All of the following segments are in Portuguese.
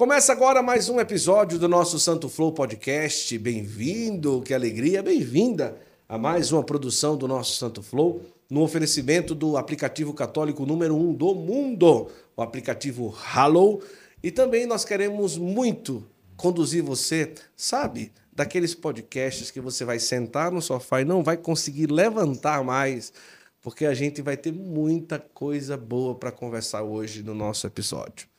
Começa agora mais um episódio do nosso Santo Flow Podcast. Bem-vindo, que alegria, bem-vinda a mais uma produção do nosso Santo Flow, no oferecimento do aplicativo católico número um do mundo, o aplicativo Hallow. E também nós queremos muito conduzir você, sabe, daqueles podcasts que você vai sentar no sofá e não vai conseguir levantar mais, porque a gente vai ter muita coisa boa para conversar hoje no nosso episódio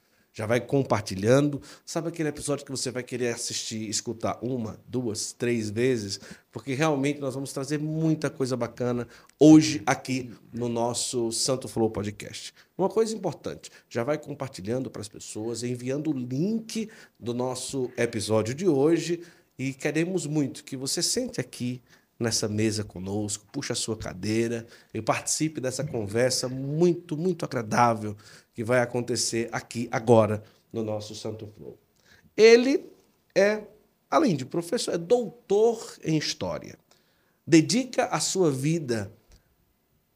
já vai compartilhando. Sabe aquele episódio que você vai querer assistir, escutar uma, duas, três vezes? Porque realmente nós vamos trazer muita coisa bacana hoje aqui no nosso Santo Flow Podcast. Uma coisa importante, já vai compartilhando para as pessoas, enviando o link do nosso episódio de hoje e queremos muito que você sente aqui nessa mesa conosco, puxe a sua cadeira e participe dessa conversa muito, muito agradável que vai acontecer aqui agora no nosso Santo Flow. Ele é, além de professor, é doutor em história. Dedica a sua vida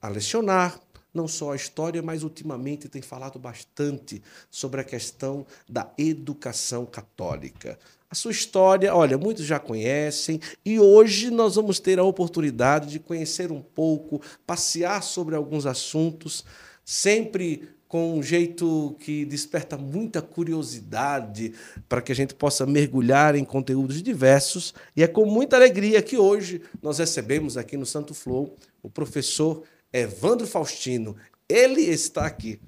a lecionar, não só a história, mas ultimamente tem falado bastante sobre a questão da educação católica. Sua história, olha, muitos já conhecem, e hoje nós vamos ter a oportunidade de conhecer um pouco, passear sobre alguns assuntos, sempre com um jeito que desperta muita curiosidade para que a gente possa mergulhar em conteúdos diversos. E é com muita alegria que hoje nós recebemos aqui no Santo Flow o professor Evandro Faustino. Ele está aqui.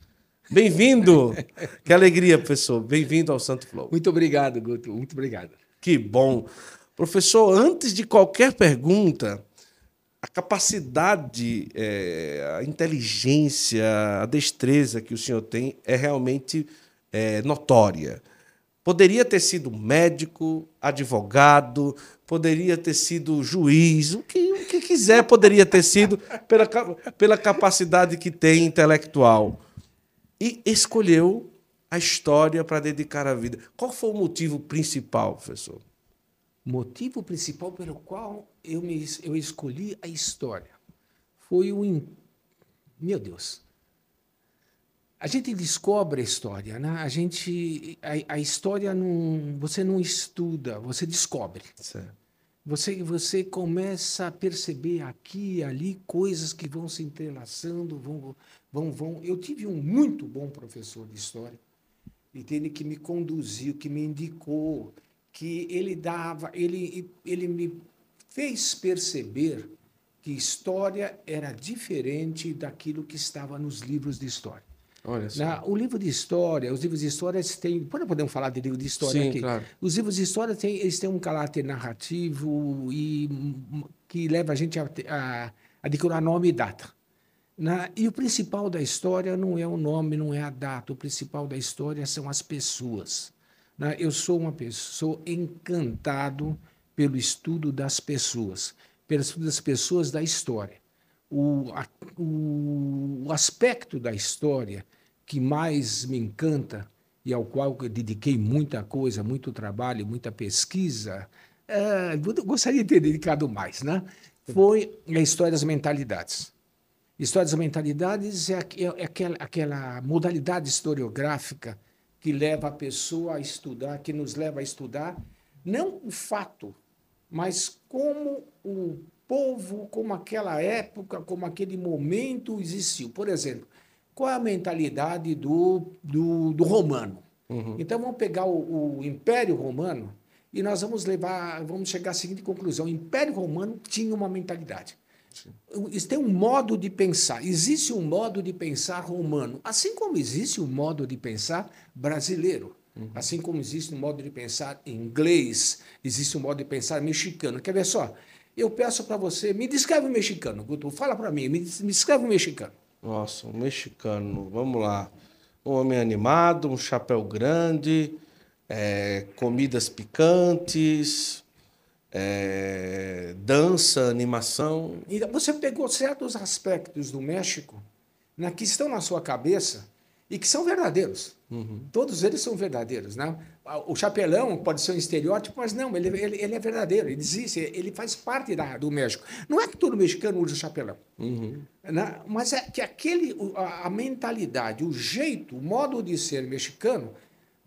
Bem-vindo! que alegria, professor. Bem-vindo ao Santo Flow. Muito obrigado, Guto. Muito obrigado. Que bom. Professor, antes de qualquer pergunta, a capacidade, é, a inteligência, a destreza que o senhor tem é realmente é, notória. Poderia ter sido médico, advogado, poderia ter sido juiz, o que, o que quiser poderia ter sido pela, pela capacidade que tem intelectual. E escolheu a história para dedicar a vida. Qual foi o motivo principal, professor? motivo principal pelo qual eu, me, eu escolhi a história foi o. In... Meu Deus! A gente descobre a história, né? A gente. A, a história não. Você não estuda, você descobre. Certo. Você, você começa a perceber aqui e ali coisas que vão se entrelaçando, vão, vão, vão. Eu tive um muito bom professor de história, entende? Que me conduziu, que me indicou, que ele dava, ele, ele me fez perceber que história era diferente daquilo que estava nos livros de história. Olha só. Na, o livro de história, os livros de história têm. Podemos falar de livro de história Sim, aqui? Claro. Os livros de história têm, eles têm um caráter narrativo e que leva a gente a, a, a decorar nome e data. Na, e o principal da história não é o nome, não é a data. O principal da história são as pessoas. Né? Eu sou uma pessoa encantado pelo estudo das pessoas, pelo estudo das pessoas da história. O, a, o, o aspecto da história que mais me encanta e ao qual eu dediquei muita coisa, muito trabalho, muita pesquisa, é, gostaria de ter dedicado mais, né? Foi a história das mentalidades. História das mentalidades é, é, é aquela, aquela modalidade historiográfica que leva a pessoa a estudar, que nos leva a estudar, não o fato, mas como o povo, como aquela época, como aquele momento existiu. Por exemplo, qual é a mentalidade do, do, do romano? Uhum. Então vamos pegar o, o, Império Romano e nós vamos levar, vamos chegar à seguinte conclusão: o Império Romano tinha uma mentalidade. Isso tem um modo de pensar. Existe um modo de pensar romano, assim como existe um modo de pensar brasileiro. Uhum. Assim como existe um modo de pensar inglês, existe um modo de pensar mexicano. Quer ver só? Eu peço para você, me descreve o mexicano, Guto. Fala para mim, me, me descreve o mexicano. Nossa, um mexicano, vamos lá. Um homem animado, um chapéu grande, é, comidas picantes, é, dança, animação. E você pegou certos aspectos do México né, que estão na sua cabeça e que são verdadeiros. Uhum. Todos eles são verdadeiros. Né? O chapelão pode ser um estereótipo, mas não, ele, ele, ele é verdadeiro, ele existe, ele faz parte da, do México. Não é que todo mexicano usa chapelão, uhum. né? mas é que aquele, a, a mentalidade, o jeito, o modo de ser mexicano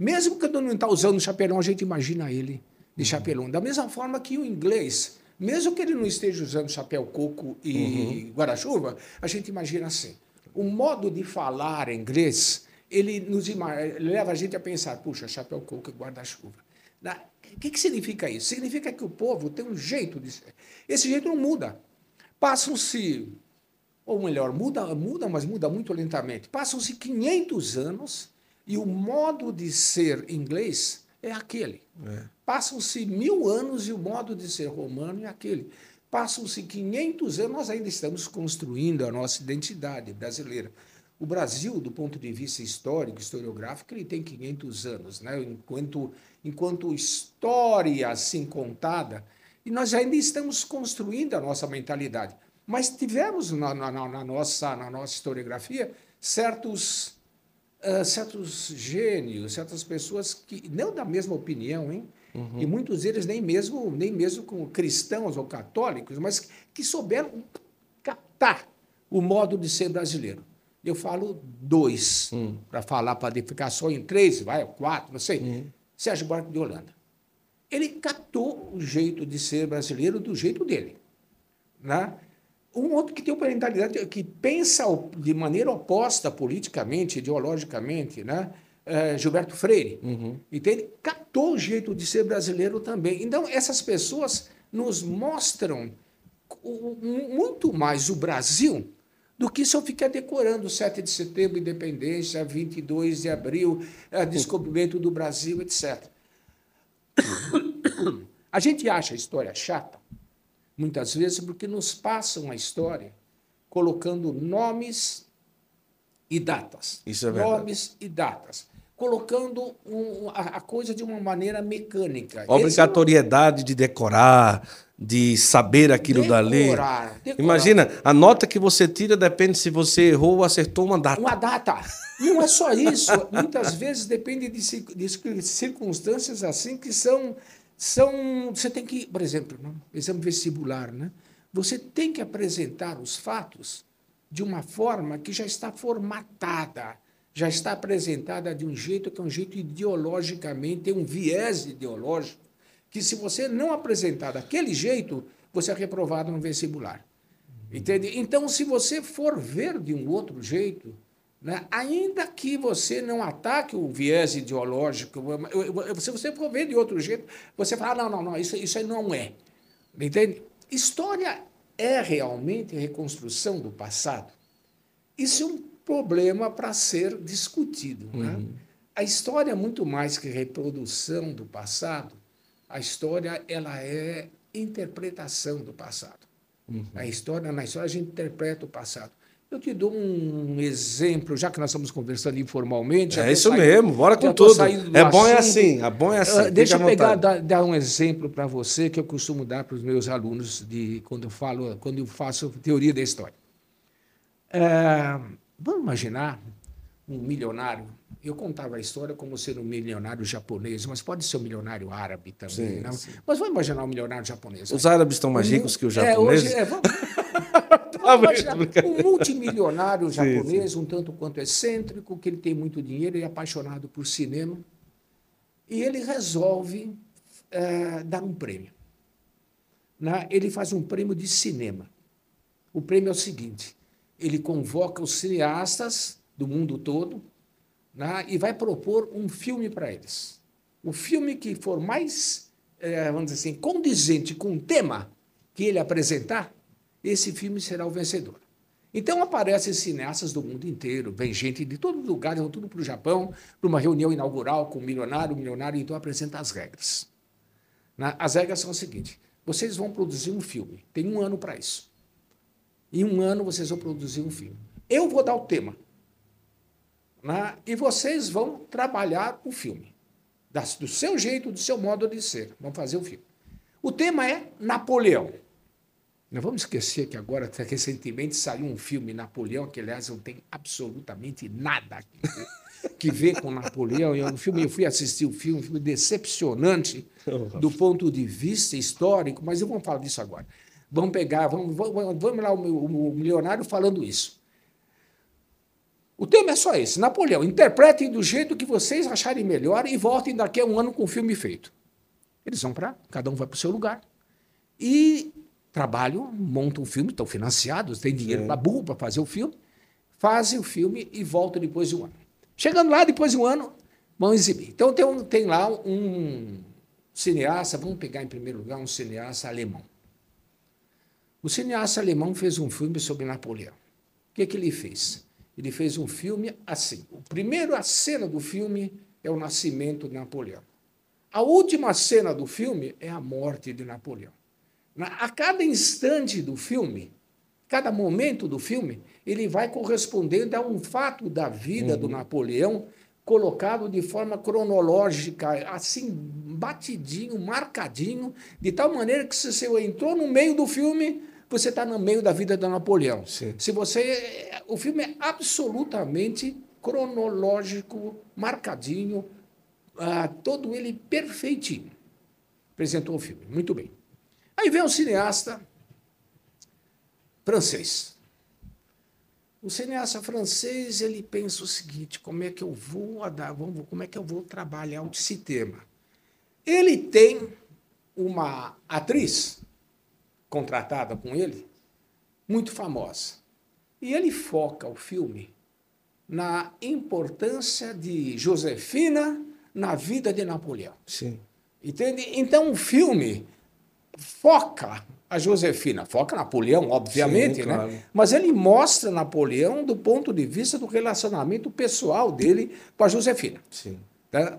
Mesmo quando não está usando o chapelão, a gente imagina ele de chapelão. Da mesma forma que o inglês, mesmo que ele não esteja usando chapéu coco e uhum. guarda-chuva, a gente imagina assim. O modo de falar inglês, ele nos leva a gente a pensar, puxa, chapéu coco e guarda-chuva. O que, que significa isso? Significa que o povo tem um jeito de ser. Esse jeito não muda. Passam-se, ou melhor, muda, muda, mas muda muito lentamente. Passam-se 500 anos e o modo de ser inglês é aquele. É. Passam-se mil anos e o modo de ser romano é aquele. Passam-se 500 anos, nós ainda estamos construindo a nossa identidade brasileira. O Brasil, do ponto de vista histórico, historiográfico, ele tem 500 anos, né? enquanto, enquanto história assim contada, e nós ainda estamos construindo a nossa mentalidade. Mas tivemos na, na, na nossa, na nossa historiografia certos uh, certos gênios, certas pessoas que não da mesma opinião, hein? Uhum. E muitos deles nem mesmo nem mesmo como cristãos ou católicos, mas que souberam captar o modo de ser brasileiro. Eu falo dois, uhum. para falar, para ficar só em três, vai, quatro, não sei. Uhum. Sérgio Buarque de Holanda. Ele captou o jeito de ser brasileiro do jeito dele. Né? Um outro que tem uma mentalidade que pensa de maneira oposta politicamente, ideologicamente, né? É Gilberto Freire. Uhum. Ele captou o jeito de ser brasileiro também. Então, essas pessoas nos mostram muito mais o Brasil do que se eu ficar decorando 7 de setembro, independência, 22 de abril, é, descobrimento do Brasil, etc. A gente acha a história chata, muitas vezes porque nos passam a história colocando nomes e datas. Isso é verdade. Nomes e datas. Colocando um, a, a, coisa de uma maneira mecânica. Obrigatoriedade é de decorar, de saber aquilo decorar, dali. Decorar. Imagina, a nota que você tira depende se você errou ou acertou uma data. Uma data. E não é só isso. Muitas vezes depende de, de circunstâncias assim que são são. Você tem que, por exemplo, né? exame vestibular, né? Você tem que apresentar os fatos de uma forma que já está formatada, já está apresentada de um jeito que é um jeito ideologicamente, tem um viés ideológico, que se você não apresentar daquele jeito, você é reprovado no vestibular. Entende? Então, se você for ver de um outro jeito, né? Ainda que você não ataque o viés ideológico, se você for ver de outro jeito, você fala, ah, não, não, não, isso, isso aí não é. Entende? História é realmente reconstrução do passado? Isso é um problema para ser discutido. Né? Uhum. Né? A história é muito mais que reprodução do passado. A história ela é interpretação do passado. Uhum. A história, na história, a gente interpreta o passado. Eu te dou um exemplo, já que nós estamos conversando informalmente. É isso saindo, mesmo, bora com tudo. É bom é assim, é bom é assim. Uh, deixa eu pegar, dar, dar, um exemplo para você que eu costumo dar para os meus alunos de quando eu falo, quando eu faço teoria da história. É, vamos imaginar um milionário. Eu contava a história como ser um milionário japonês, mas pode ser um milionário árabe também. Sim, não? Sim. Mas vamos imaginar um milionário japonês. Os árabes estão mais ricos que os japoneses? É, hoje, é, vamos, um multimilionário japonês, sim, um tanto quanto excêntrico, que ele tem muito dinheiro e é apaixonado por cinema. E ele resolve é, dar um prêmio. Né? Ele faz um prêmio de cinema. O prêmio é o seguinte: ele convoca os cineastas do mundo todo né? e vai propor um filme para eles. O filme que for mais, é, vamos dizer assim, condizente com o tema que ele apresentar, esse filme será o vencedor. Então aparecem cineastas do mundo inteiro, vem gente de todo lugar, vão tudo para o Japão, para uma reunião inaugural com o milionário, o milionário então apresenta as regras. As regras são as seguintes: vocês vão produzir um filme, tem um ano para isso. Em um ano vocês vão produzir um filme. Eu vou dar o tema. Né? E vocês vão trabalhar o filme. Do seu jeito, do seu modo de ser. Vão fazer o filme. O tema é Napoleão. Não vamos esquecer que agora, recentemente, saiu um filme, Napoleão, que, aliás, não tem absolutamente nada que ver com Napoleão. Eu, filme, eu fui assistir o filme, um filme decepcionante do ponto de vista histórico, mas eu vou falar disso agora. Vamos pegar, vamos, vamos, vamos lá, o, o milionário falando isso. O tema é só esse: Napoleão, interpretem do jeito que vocês acharem melhor e voltem daqui a um ano com o filme feito. Eles vão para, cada um vai para o seu lugar. E trabalham, montam um filme, estão financiados, têm dinheiro para burro para fazer o filme, fazem o filme e voltam depois de um ano. Chegando lá, depois de um ano, vão exibir. Então tem, um, tem lá um cineasta, vamos pegar em primeiro lugar um cineasta alemão. O cineasta alemão fez um filme sobre Napoleão. O que, que ele fez? Ele fez um filme assim. O primeiro a cena do filme é o nascimento de Napoleão. A última cena do filme é a morte de Napoleão. A cada instante do filme, cada momento do filme, ele vai correspondendo a um fato da vida uhum. do Napoleão colocado de forma cronológica, assim, batidinho, marcadinho, de tal maneira que se você entrou no meio do filme, você está no meio da vida do Napoleão. Sim. Se você, o filme é absolutamente cronológico, marcadinho, ah, todo ele perfeitinho. Apresentou o filme, muito bem. Aí vem um cineasta francês. O cineasta francês ele pensa o seguinte: como é que eu vou como é que eu vou trabalhar esse tema? Ele tem uma atriz contratada com ele, muito famosa. E ele foca o filme na importância de Josefina na vida de Napoleão. Sim. Entende? Então o filme foca a Josefina, foca Napoleão, obviamente, Sim, né? claro. né? Mas ele mostra Napoleão do ponto de vista do relacionamento pessoal dele com a Josefina. Sim. Tá?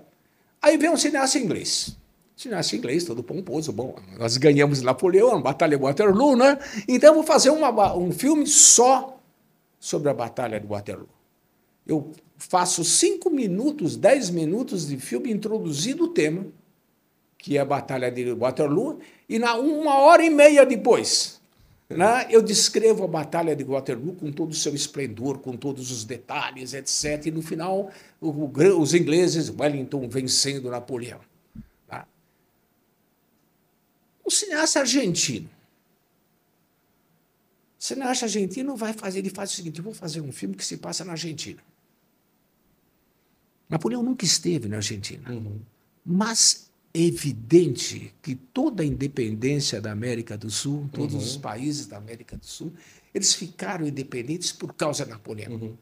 Aí vem um cineasta inglês cineasta inglês, todo pomposo. Bom, nós ganhamos Napoleão, Batalha de Waterloo, né? Então vou fazer uma, um filme só sobre a Batalha de Waterloo. Eu faço cinco minutos, dez minutos de filme introduzindo o tema, que é a Batalha de Waterloo, e na uma hora e meia depois, né, eu descrevo a Batalha de Waterloo com todo o seu esplendor, com todos os detalhes, etc. E no final, o, os ingleses, Wellington vencendo Napoleão. O cineasta argentino. O cineasta argentino vai fazer, ele faz o seguinte: eu vou fazer um filme que se passa na Argentina. Napoleão nunca esteve na Argentina. Uhum. Mas é evidente que toda a independência da América do Sul, todos uhum. os países da América do Sul, eles ficaram independentes por causa de Napoleão. Uhum.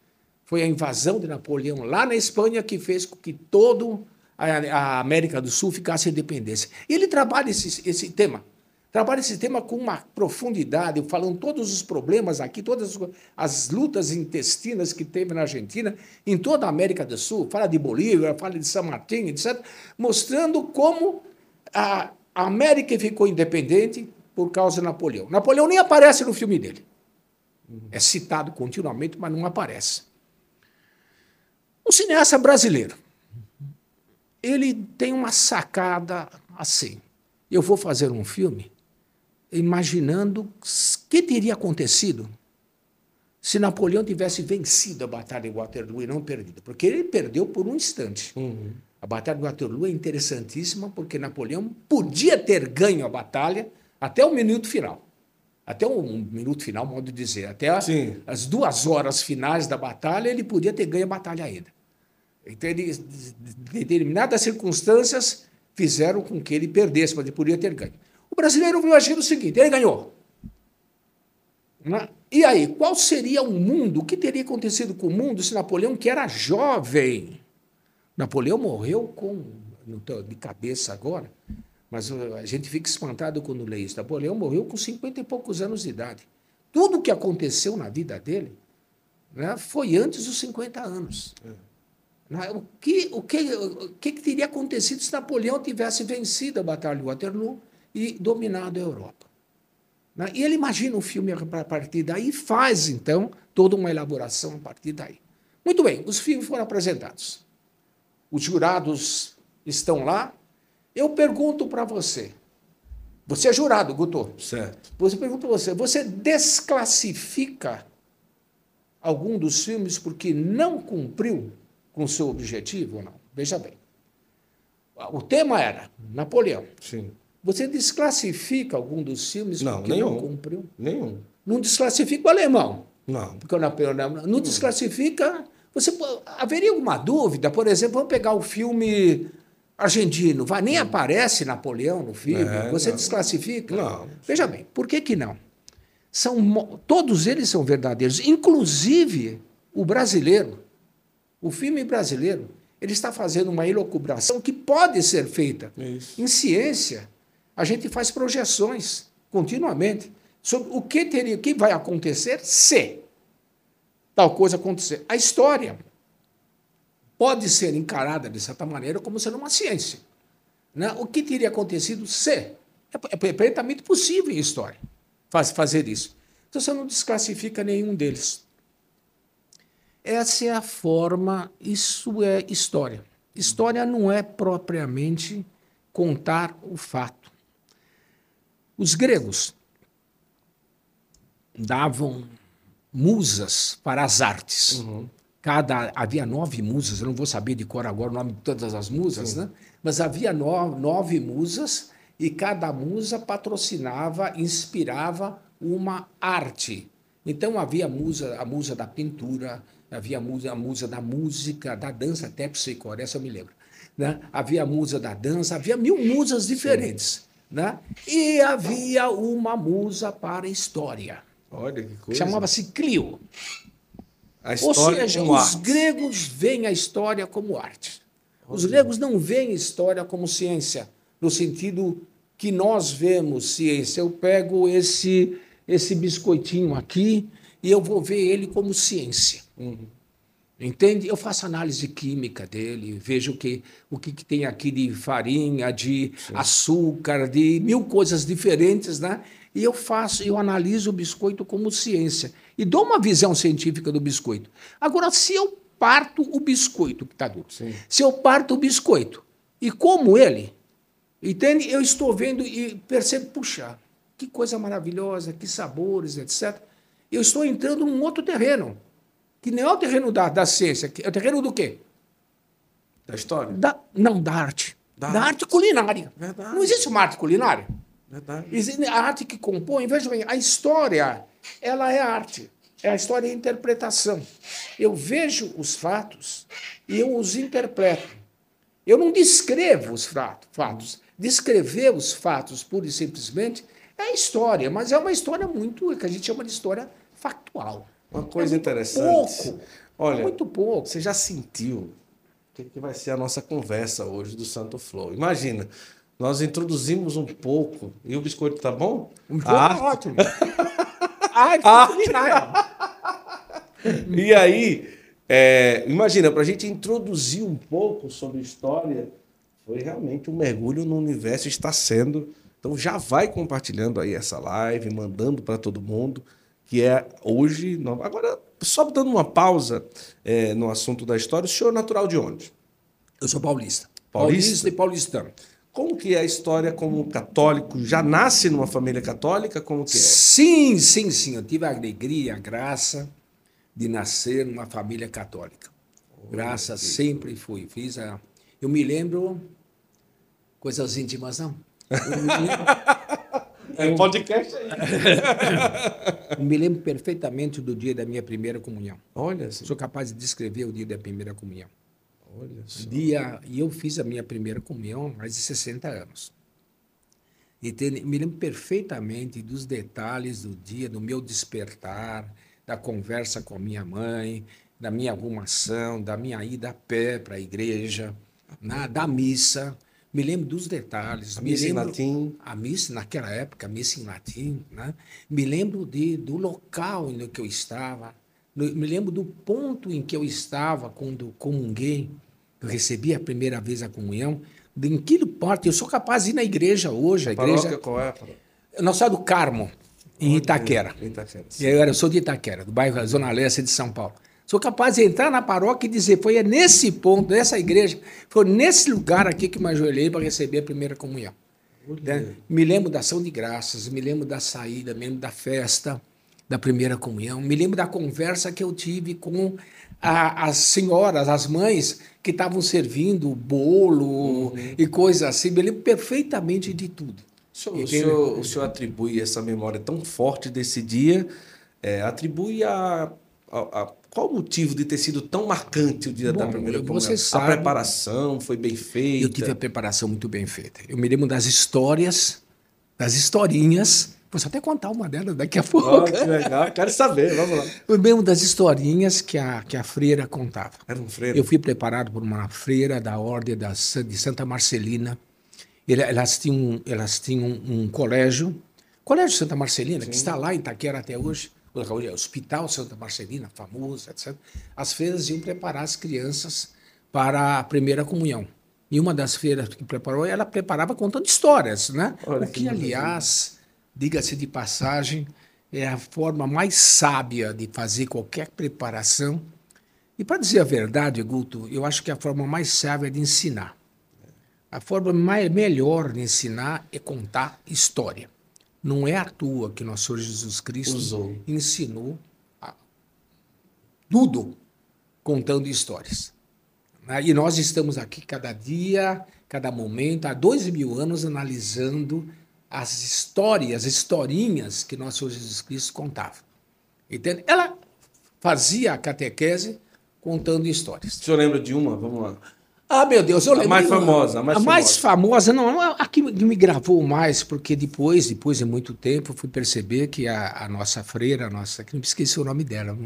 Foi a invasão de Napoleão lá na Espanha que fez com que todo a, América do Sul ficasse independência. E ele trabalha esse, esse tema. Trabalha esse tema com uma profundidade, falando todos os problemas aqui, todas as lutas intestinas que teve na Argentina, em toda a América do Sul, fala de Bolívia, fala de São Martín, etc., mostrando como a América ficou independente por causa de Napoleão. Napoleão nem aparece no filme dele. É citado continuamente, mas não aparece. Um cineasta brasileiro ele tem uma sacada assim. Eu vou fazer um filme imaginando o que teria acontecido se Napoleão tivesse vencido a Batalha de Waterloo e não perdido. Porque ele perdeu por um instante. Uhum. A Batalha de Waterloo é interessantíssima porque Napoleão podia ter ganho a batalha até o minuto final. Até o um minuto final, modo de dizer. Até a, as duas horas finais da batalha, ele podia ter ganho a batalha ainda. Então, ele, determinadas circunstâncias fizeram com que ele perdesse, mas ele podia ter ganho. O brasileiro viu agir o seguinte: ele ganhou. Né? E aí, qual seria o mundo? O que teria acontecido com o mundo se Napoleão, que era jovem, Napoleão morreu com. Não estou de cabeça agora, mas a gente fica espantado quando lê isso. Napoleão morreu com 50 e poucos anos de idade. Tudo o que aconteceu na vida dele né, foi antes dos 50 anos. É. É? O que, o, que, o que teria acontecido se Napoleão tivesse vencido a Batalha de Waterloo e dominado a Europa? Né? E ele imagina o filme a partir daí e faz, então, toda uma elaboração a partir daí. Muito bem, os filmes foram apresentados. Os jurados estão lá. Eu pergunto para você. Você é jurado, Guto. Certo. Você pergunta para você, você desclassifica algum dos filmes porque não cumpriu com seu objetivo ou não? Veja bem. O tema era Napoleão. Sim. Você desclassifica algum dos filmes não, porque nenhum, não cumpriu? Nenhum. Não desclassifica o alemão. Não. Porque o Napoleão não desclassifica Você haveria alguma dúvida, por exemplo, vamos pegar o filme argentino, vai, nem aparece Napoleão no filme, É, você não. desclassifica? Não. Veja bem, por que, que não? São, todos eles são verdadeiros, inclusive o brasileiro. O filme brasileiro, ele está fazendo uma elocubração que pode ser feita. Isso. Em ciência, a gente faz projeções continuamente sobre o que teria, o que vai acontecer se tal coisa acontecer. A história pode ser encarada de certa maneira como sendo uma ciência. Né? O que teria acontecido se? É, é perfeitamente possível em história faz- fazer isso. Então você não desclassifica nenhum deles. Essa é a forma, isso é história. História não é propriamente contar o fato. Os gregos davam musas para as artes. Cada havia nove musas, eu não vou saber de cor agora o nome de todas as musas, né? Mas havia no- nove musas e cada musa patrocinava, inspirava uma arte. Então havia a musa, a musa da pintura, havia a musa, a musa da música, da dança, até psicore, essa eu me lembro. Né? Havia a musa da dança, havia mil musas diferentes. Né? E havia uma musa para a história. Olha que coisa. Chamava-se Clio. a Ou seja, os arte. gregos veem a história como arte. Os gregos não veem história como ciência, no sentido que nós vemos ciência. Eu pego esse, esse biscoitinho aqui e eu vou ver ele como ciência. Entende? Eu faço análise química dele, vejo que, o que, que tem aqui de farinha, de açúcar, de mil coisas diferentes, né? E eu faço, eu analiso o biscoito como ciência e dou uma visão científica do biscoito. Agora, se eu parto o biscoito, que está duro, Sim. se eu parto o biscoito e como ele, entende? Eu estou vendo e percebo, puxa, que coisa maravilhosa, que sabores, etc. Eu estou entrando num outro terreno, que não é o terreno da, da ciência, é o terreno do quê? Da história? Da, não, da arte. Da Da, arte. arte culinária. Verdade. Não existe uma arte culinária. Verdade. Existe a arte que compõe, veja bem, a história, ela é arte. É a história e a interpretação. Eu vejo os fatos e eu os interpreto. Eu não descrevo os fato- fatos. Descrever os fatos, pura e simplesmente, é a história, mas é uma história muito, que a gente chama de história factual. Uma coisa É interessante. Pouco. Olha, muito pouco. Você já sentiu o que, vai ser a nossa conversa hoje do Santo Flow? Imagina, nós introduzimos um pouco. E o biscoito tá bom? Um jogo Ah, ótimo. Arte culinária. E aí, é, imagina, para a gente introduzir um pouco sobre história, foi realmente um mergulho no universo, está sendo. Então já vai compartilhando aí essa live, mandando para todo mundo, que é hoje. Agora, só dando uma pausa é, no assunto da história, o senhor é natural de onde? Eu sou paulista. Paulista? Paulista e paulistano. Como que é a história como católico? Já nasce numa família católica? Como que é? Sim, sim, sim. Eu tive a alegria, a graça de nascer numa família católica. Graça sempre fui. Fiz a... Eu me lembro coisas íntimas, não. Eu me lembro, É podcast aí. eu me lembro perfeitamente do dia da minha primeira comunhão. Olha, só, Sou capaz de descrever o dia da primeira comunhão. olha só. dia e eu fiz a minha primeira comunhão há mais de 60 anos. E me lembro perfeitamente dos detalhes do dia, do meu despertar, da conversa com a minha mãe, da minha arrumação, da minha ida a pé para a igreja, na, da missa. Me lembro dos detalhes. A me missa em lembro, latim. A missa, naquela época, a missa em latim. Né? Me lembro de, do local em que eu estava. Me lembro do ponto em que eu estava quando comunguei. Eu recebi a primeira vez a comunhão. De em que parte? Eu sou capaz de ir na igreja hoje. A Paróquia igreja. qual é? a? Nós somos do Carmo, em Itaquera. Itaquera. Eu, era, eu sou de Itaquera, do bairro Zona Leste de São Paulo. Sou capaz de entrar na paróquia e dizer, foi nesse ponto, nessa igreja, foi nesse lugar aqui que me ajoelhei para receber a primeira comunhão. né? Me lembro da ação de graças, me lembro da saída, me lembro da festa, da primeira comunhão, me lembro da conversa que eu tive com a- as senhoras, as mães que estavam servindo bolo e coisas assim, me lembro perfeitamente de tudo. O senhor, o, senhor, o senhor atribui essa memória tão forte desse dia, é, atribui a, a, a, qual o motivo de ter sido tão marcante o dia Bom, da primeira comunhão? sabe- a preparação foi bem feita. Eu tive a preparação muito bem feita. Eu me lembro das histórias, das historinhas. Posso até contar uma delas daqui a pouco. Ó, que legal, quero saber, vamos lá. Eu me lembro das historinhas que a, que a freira contava. Era um freio. Eu fui preparado por uma freira da Ordem da, de Santa Marcelina. Elas tinham, elas tinham um colégio, Colégio Santa Marcelina, que está lá em Itaquera até hoje, o Hospital Santa Marcelina, famoso, etc. As freiras iam preparar as crianças para a primeira comunhão. E uma das freiras que preparou, ela preparava contando histórias, né? Olha o que que, aliás, diga-se de passagem, é a forma mais sábia de fazer qualquer preparação e para dizer a verdade, Guto, eu acho que a forma mais sábia é de ensinar. A forma mais, melhor de ensinar é contar história. Não é à toa que nosso Senhor Jesus Cristo Usou. ensinou a- tudo contando histórias. Né? E nós estamos aqui cada dia, cada momento, há dois mil anos, analisando as histórias, historinhas que nosso Senhor Jesus Cristo contava. Entende? Ela fazia a catequese contando histórias. O senhor lembra de uma? Vamos lá. Ah, meu Deus, eu lembro. mais famosa, a mais a mais famosa, não, a que me gravou mais, porque depois, depois de muito tempo, fui perceber que a, a nossa freira, a nossa, que não me esqueci o nome dela,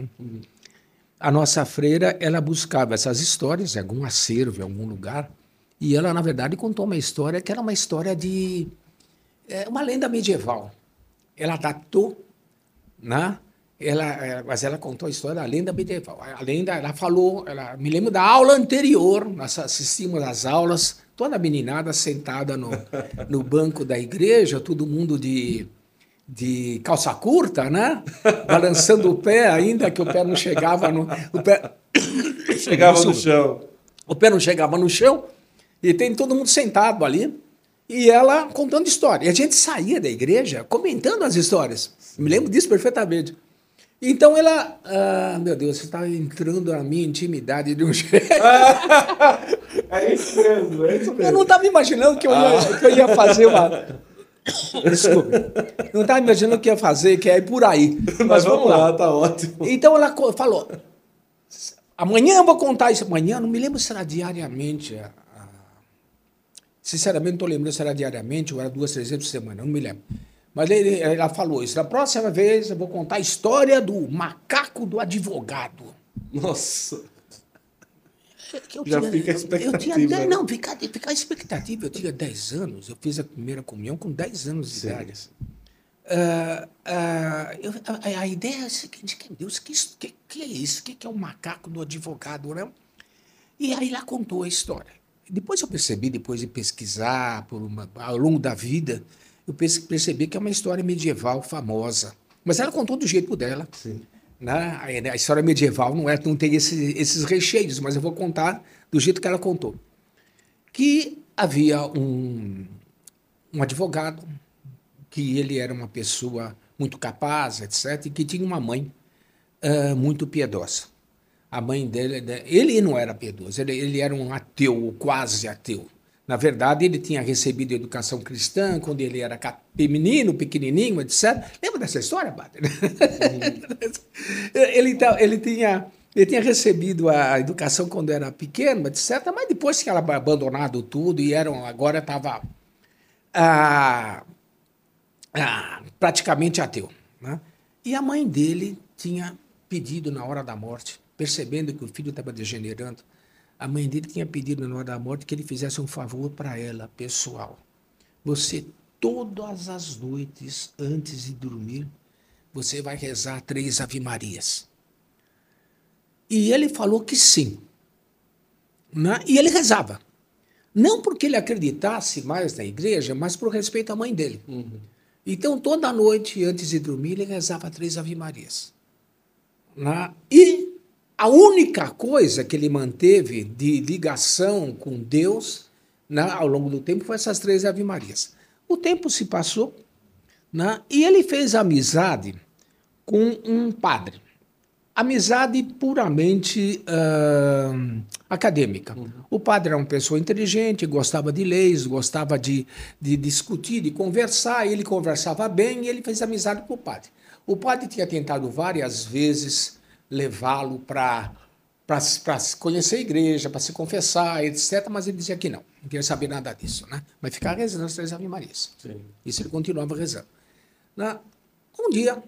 a nossa freira, ela buscava essas histórias em algum acervo, em algum lugar, e ela, na verdade, contou uma história que era uma história de. É, uma lenda medieval. Ela datou, né? Ela, é, mas ela contou a história da lenda medieval. A lenda, ela falou, ela, me lembro da aula anterior, nós assistimos às aulas, toda a meninada sentada no, no banco da igreja, todo mundo de, de calça curta, né? Balançando o pé, ainda que o pé não chegava no. O pé, Chegava no chão. o pé não chegava no chão, e tem todo mundo sentado ali, e ela contando história. E a gente saía da igreja comentando as histórias. Me lembro disso perfeitamente. Então ela, ah, meu Deus, você está entrando na minha intimidade de um jeito. É isso mesmo, é isso Eu não estava imaginando que eu, ia, que eu ia fazer uma. Desculpe. Eu não estava imaginando que ia fazer, que é ir por aí. Mas vamos lá, tá ótimo. Então ela falou: amanhã eu vou contar isso. Amanhã, não me lembro se era diariamente. a- a- Sinceramente, não estou lembrando se era diariamente ou era duas, três vezes por semana, não me lembro. Mas ele- ela falou isso. Na próxima vez eu vou contar a história do macaco do advogado. Nossa. Eu Já tinha- fica a expectativa, Eu tinha, dez- não, fica, fica a expectativa. Eu tinha 10 anos, eu fiz a primeira comunhão com 10 anos de Sim. idade. Ah, ah, eu- a, a ideia é a seguinte, que Deus, que, isso- que, que é isso? O que, que é o macaco do advogado, né? E aí ela contou a história. Depois eu percebi, depois de pesquisar por uma- ao longo da vida, eu percebi que é uma história medieval famosa. Mas ela contou do jeito dela. Sim. Né? A, a história medieval não, é, não tem esse- esses recheios, mas eu vou contar do jeito que ela contou. Que havia um, um advogado, que ele era uma pessoa muito capaz, etc., e que tinha uma mãe ah, muito piedosa. A mãe dele, ele não era piedoso, ele, ele era um ateu, ou quase ateu. Na verdade, ele tinha recebido educação cristã quando ele era menino, pequenininho, etc. Lembra dessa história, Padre? ele, tá- ele, tinha, ele tinha recebido a educação quando era pequeno, etc. Mas depois que ela abandonado tudo e eram, agora estava ah, ah, praticamente ateu. Né? E a mãe dele tinha pedido na hora da morte, percebendo que o filho estava degenerando, a mãe dele tinha pedido na hora da morte que ele fizesse um favor para ela, pessoal. Você, todas as noites, antes de dormir, você vai rezar três Ave-Marias. E ele falou que sim. Né? E ele rezava. Não porque ele acreditasse mais na igreja, mas por respeito à mãe dele. Então, toda noite, antes de dormir, ele rezava três Ave-Marias. Né? E a única coisa que ele manteve de ligação com Deus né, ao longo do tempo foi essas três Ave-Marias. O tempo se passou né, e ele fez amizade com um padre. Amizade puramente ah, acadêmica. O padre era uma pessoa inteligente, gostava de leis, gostava de, de discutir, de conversar. Ele conversava bem e ele fez amizade com o padre. O padre tinha tentado várias vezes levá-lo para conhecer a igreja, para se confessar, etc. Mas ele dizia que não, não queria saber nada disso, né? Mas ficar rezando as três Ave Marias. Sim. Isso ele continuava rezando. Na, um dia,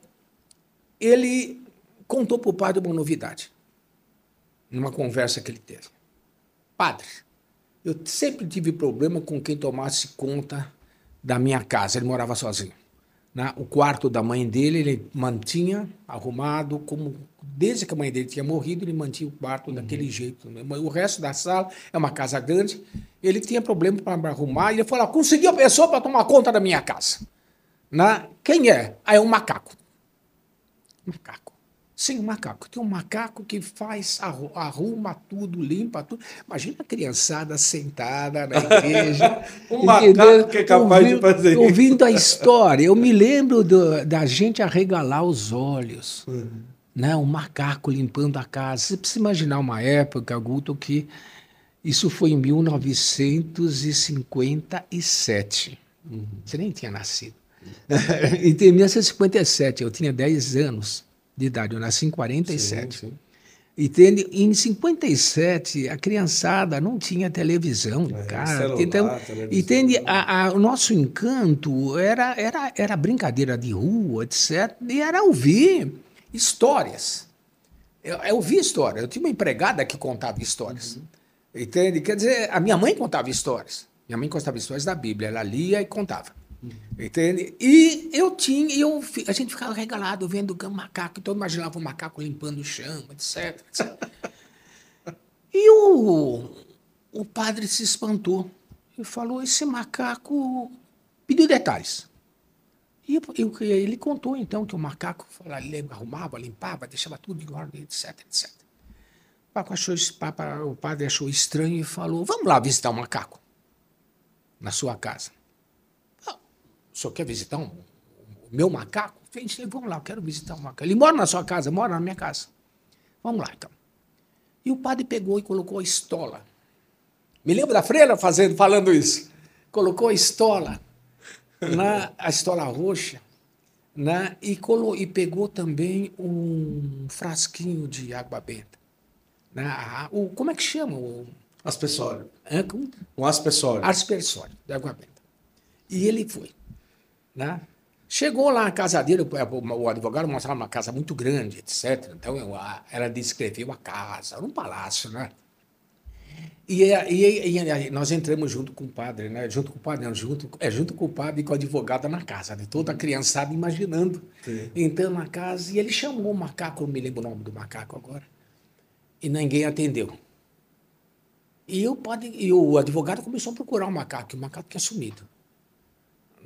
ele contou para o padre uma novidade, numa conversa que ele teve. Padre, eu sempre tive problema com quem tomasse conta da minha casa. Ele morava sozinho. Né? O quarto da mãe dele ele mantinha arrumado, como desde que a mãe dele tinha morrido, ele mantinha o quarto uhum. daquele jeito. Né? O resto da sala é uma casa grande. Ele tinha problema para arrumar e ele falou: consegui a pessoa para tomar conta da minha casa. Né? Quem é? Ah, é um macaco. Macaco. Sim, um macaco. Tem um macaco que faz, arruma tudo, limpa tudo. Imagina a criançada sentada na igreja. um macaco que é capaz ouvindo, de fazer isso. Ouvindo a história. Eu me lembro do, da gente arregalar os olhos. Uhum. Né? Um macaco limpando a casa. Você precisa imaginar uma época, Guto, que isso foi em 1957. Uhum. Você nem tinha nascido. em 1957, eu tinha 10 anos de idade. Eu nasci em 47. Sim, sim. Entende? Em 57, a criançada não tinha televisão, é, cara. Celular, então, entende? A, a, o nosso encanto era, era, era brincadeira de rua, etc. E era ouvir histórias. Eu, eu ouvia história. Eu tinha uma empregada que contava histórias. Uhum. Entende? Quer dizer, a minha mãe contava histórias. Minha mãe contava histórias da Bíblia. Ela lia e contava. Entende? E eu tinha, eu, a gente ficava regalado vendo o macaco, então eu imaginava o macaco limpando o chão, etc. etc. e o, o padre se espantou e falou: esse macaco pediu detalhes. E eu, ele contou então que o macaco ele arrumava, limpava, deixava tudo em ordem, etc, etc. O, achou, o padre achou estranho e falou: Vamos lá visitar o macaco na sua casa o senhor quer visitar um, o meu macaco? Falei, vamos lá, eu quero visitar o um macaco. Ele mora na sua casa, mora na minha casa. Vamos lá, então. E o padre pegou e colocou a estola. Me lembro da freira fazendo, falando isso. Colocou a estola, na, a estola roxa, na, e, colo, e pegou também um frasquinho de água benta. Na, o, como é que chama? O, aspersório. É, um aspersório. Aspersório de água benta. E ele foi. Né? Chegou lá na casa dele, o advogado mostrava uma casa muito grande, etc. Então ela descreveu a casa, um palácio, né? E, e, e, nós entramos junto com o padre, né? Junto com o padre, não, junto, é junto com o padre e com a advogada na casa, né? Toda a criançada imaginando, Sim. entrando na casa. E ele chamou o macaco, não me lembro o nome do macaco agora, e ninguém atendeu. E o, padre, e o advogado começou a procurar o macaco, e o macaco tinha sumido.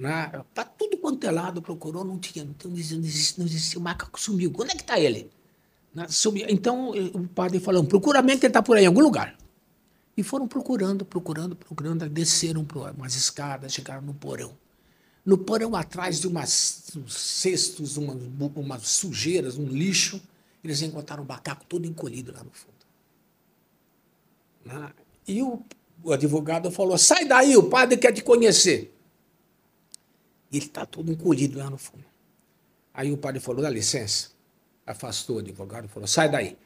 Né? Para tudo quanto é lado procurou, não tinha. Então, não existia, não existia, o macaco sumiu. Onde é que está ele? Né? Sumiu. Então o padre falou: procura mesmo que ele está por aí, em algum lugar. E foram procurando, procurando, procurando, desceram por umas escadas, chegaram no porão. No porão, atrás de umas cestos, umas, umas sujeiras, um lixo, eles encontraram o macaco todo encolhido lá no fundo. Né? E o, o advogado falou: sai daí, o padre quer te conhecer. E ele está todo encolhido lá no fundo. Aí o padre falou, dá licença. Afastou o advogado e falou, sai daí.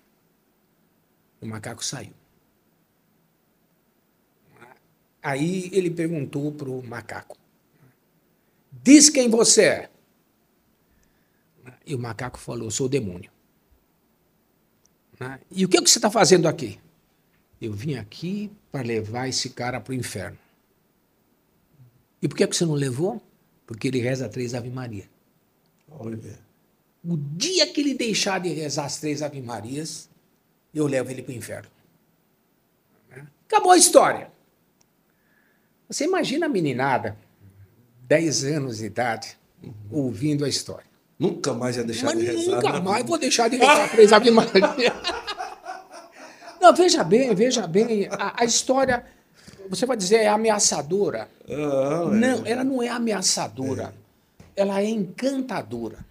O macaco saiu. Aí ele perguntou para o macaco, diz quem você é. E o macaco falou, sou o demônio. E o que, é que você está fazendo aqui? Eu vim aqui para levar esse cara para o inferno. E por que, é que você não levou? Porque ele reza três Ave Maria. Olha. O dia que ele deixar de rezar as três Ave Marias, eu levo ele para o inferno. Acabou a história. Você imagina a meninada, 10 anos de idade, uhum. ouvindo a história. Nunca mais ia deixar Mas de rezar. Nunca né? mais vou deixar de rezar três Ave Maria. Não, veja bem, veja bem, a, a história você vai dizer é ameaçadora. Ah, não, é. ela não é ameaçadora. É. Ela é encantadora.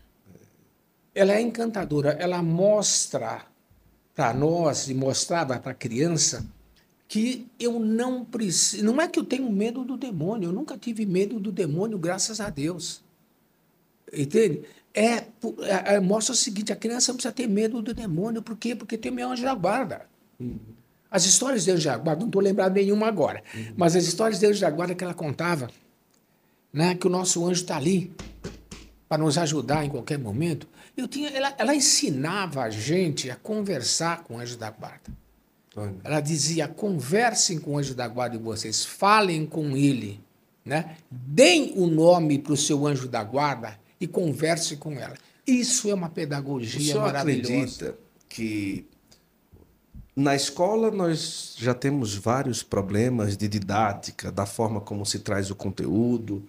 Ela é encantadora. Ela mostra para nós e mostrava para a criança que eu não preciso. Não é que eu tenho medo do demônio. Eu nunca tive medo do demônio, graças a Deus. Entende? É, é, é, mostra o seguinte: a criança não precisa ter medo do demônio. Por quê? Porque tem meu anjo da guarda. Uhum. As histórias de anjo da guarda, não estou lembrando nenhuma agora, uhum. mas as histórias de anjo da guarda que ela contava, né, que o nosso anjo está ali para nos ajudar em qualquer momento. Eu tinha, ela, ela ensinava a gente a conversar com o anjo da guarda. Olha. Ela dizia: conversem com o anjo da guarda de vocês, falem com ele, né? deem o nome para o seu anjo da guarda e converse com ela. Isso é uma pedagogia o maravilhosa. acredita que na escola nós já temos vários problemas de didática, da forma como se traz o conteúdo,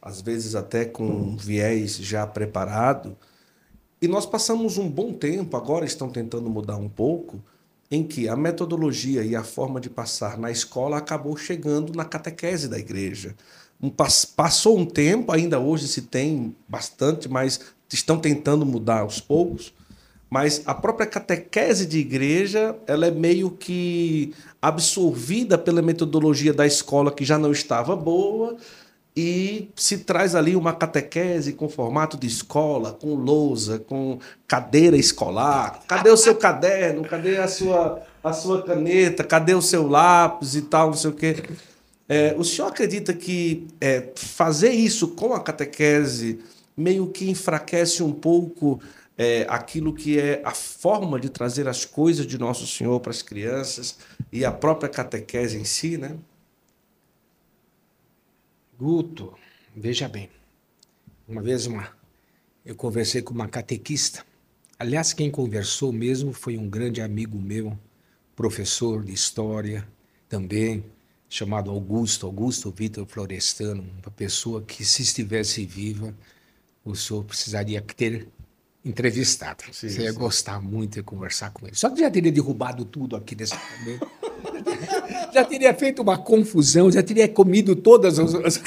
às vezes até com um viés já preparado. E nós passamos um bom tempo, agora estão tentando mudar um pouco, em que a metodologia e a forma de passar na escola acabou chegando na catequese da igreja. Um, passou um tempo, ainda hoje se tem bastante, mas estão tentando mudar aos poucos. Mas a própria catequese de igreja, ela é meio que absorvida pela metodologia da escola que já não estava boa, e se traz ali uma catequese com formato de escola, com lousa, com cadeira escolar. Cadê o seu caderno? Cadê a sua, a sua caneta? Cadê o seu lápis e tal, não sei o quê. É, o senhor acredita que é, fazer isso com a catequese meio que enfraquece um pouco é, aquilo que é a forma de trazer as coisas de Nosso Senhor para as crianças e a própria catequese em si, né? Guto, veja bem. Uma vez uma, eu conversei com uma catequista. Aliás, quem conversou mesmo foi um grande amigo meu, professor de história também, chamado Augusto, Augusto Vitor Florestano, uma pessoa que, se estivesse viva, o senhor precisaria ter entrevistado. Sim, Você ia sim. gostar muito de conversar com ele. Só que já teria derrubado tudo aqui nesse momento. já teria feito uma confusão, já teria comido todas as.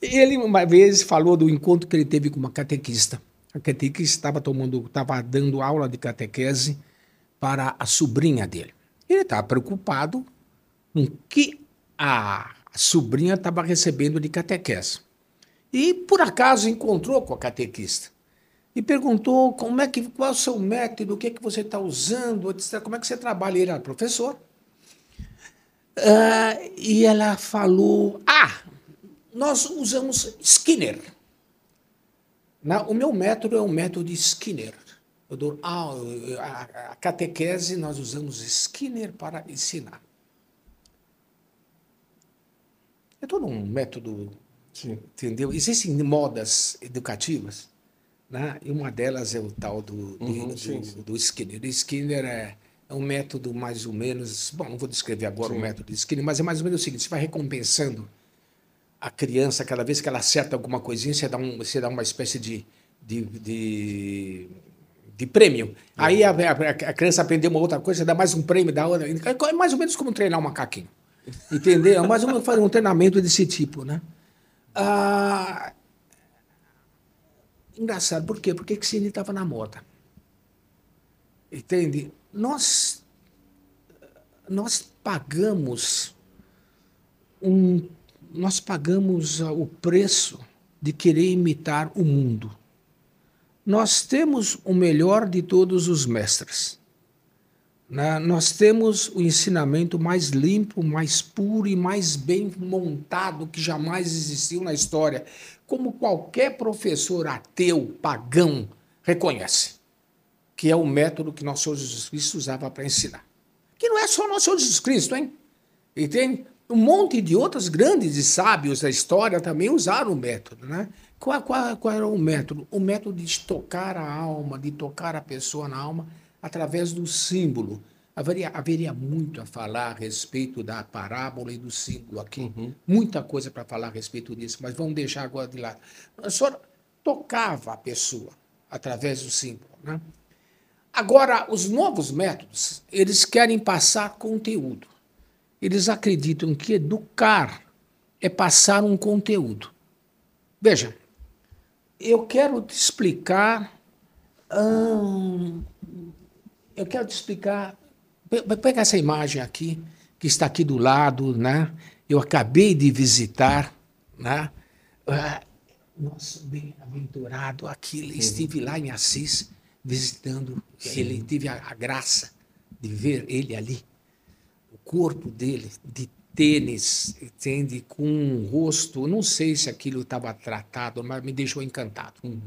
ele uma vez falou do encontro que ele teve com uma catequista. A catequista estava tomando, estava dando aula de catequese para a sobrinha dele. Ele estava preocupado com que a sobrinha estava recebendo de catequese. E por acaso encontrou com a catequista e perguntou como é que qual é o seu método, o que é que você está usando, etc. Como é que você trabalha? Ele era professor. Uh, e ela falou: Ah, nós usamos Skinner. Na, o meu método é o método de Skinner. Eu dou, ah, a, a catequese nós usamos Skinner para ensinar. É todo um método, Sim. entendeu? Existem modas educativas né? E uma delas é o tal do, uhum, do, sim, do Skinner. O Skinner é, é um método mais ou menos. Bom, não vou descrever agora o método de Skinner, mas é mais ou menos o seguinte: você vai recompensando a criança, cada vez que ela acerta alguma coisinha, você dá, um, você dá uma espécie de, de, de, de prêmio. Aí a, a, a, criança aprendeu uma outra coisa, você dá mais um prêmio, dá outra. É mais ou menos como treinar um macaquinho. Entendeu? É mais ou menos fazer um treinamento desse tipo, né? Ah, Engraçado, por quê? Porque Cine estava na moda. Entende? Nós, nós pagamos um, nós pagamos o preço de querer imitar o mundo. Nós temos o melhor de todos os mestres. Né? Nós temos o ensinamento mais limpo, mais puro e mais bem montado que jamais existiu na história como qualquer professor ateu, pagão, reconhece, que é o método que nosso Senhor Jesus Cristo usava para ensinar. Que não é só nosso Senhor Jesus Cristo, hein? Entende? Um monte de outros grandes e sábios da história também usaram o método, né? Qual, qual, qual era o método? O método de tocar a alma, de tocar a pessoa na alma através do símbolo Haveria, haveria muito a falar a respeito da parábola e do símbolo aqui. Uhum. Muita coisa para falar a respeito disso, mas vamos deixar agora de lado. O senhor tocava a pessoa através do símbolo. Né? Agora, os novos métodos, eles querem passar conteúdo. Eles acreditam que educar é passar um conteúdo. Veja, eu quero te explicar. Hum, eu quero te explicar Pega essa imagem aqui, que está aqui do lado, né? Eu acabei de visitar, né? Ah, nosso bem-aventurado. Uhum. Estive lá em Assis visitando. Sim. Ele teve a, a graça de ver ele ali, o corpo dele de tênis, entende? Com um rosto, não sei se aquilo estava tratado, mas me deixou encantado. Uhum.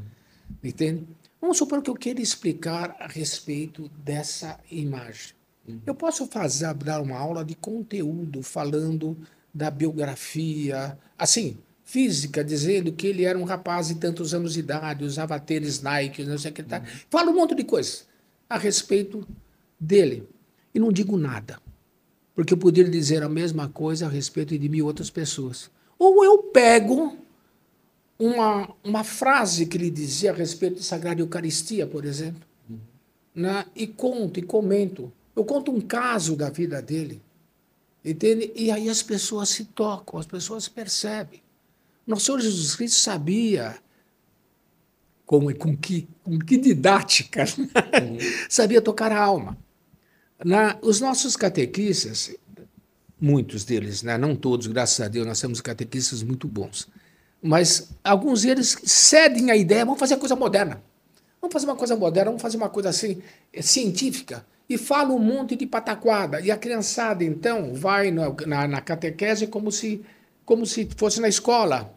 Entende? Vamos supor que eu queira explicar a respeito dessa imagem. Uhum. Eu posso fazer dar uma aula de conteúdo falando da biografia, assim, física, dizendo que ele era um rapaz de tantos anos de idade, usava tênis Nike, não sei o que tá. Uhum. Falo um monte de coisas a respeito dele e não digo nada porque eu poderia dizer a mesma coisa a respeito de mil outras pessoas. Ou eu pego uma, uma frase que ele dizia a respeito da Sagrada Eucaristia, por exemplo, uhum. né? e conto e comento. Eu conto um caso da vida dele. Entende? E aí as pessoas se tocam, as pessoas percebem. Nosso Senhor Jesus Cristo sabia com, com, que, com que didática uhum. sabia tocar a alma. Na, os nossos catequistas, muitos deles, né, não todos, graças a Deus, nós temos catequistas muito bons, mas alguns deles cedem a ideia, vamos fazer coisa moderna. Vamos fazer uma coisa moderna, vamos fazer uma coisa assim, é, científica. E fala um monte de pataquada. E a criançada, então, vai na, na, na catequese como se, como se fosse na escola,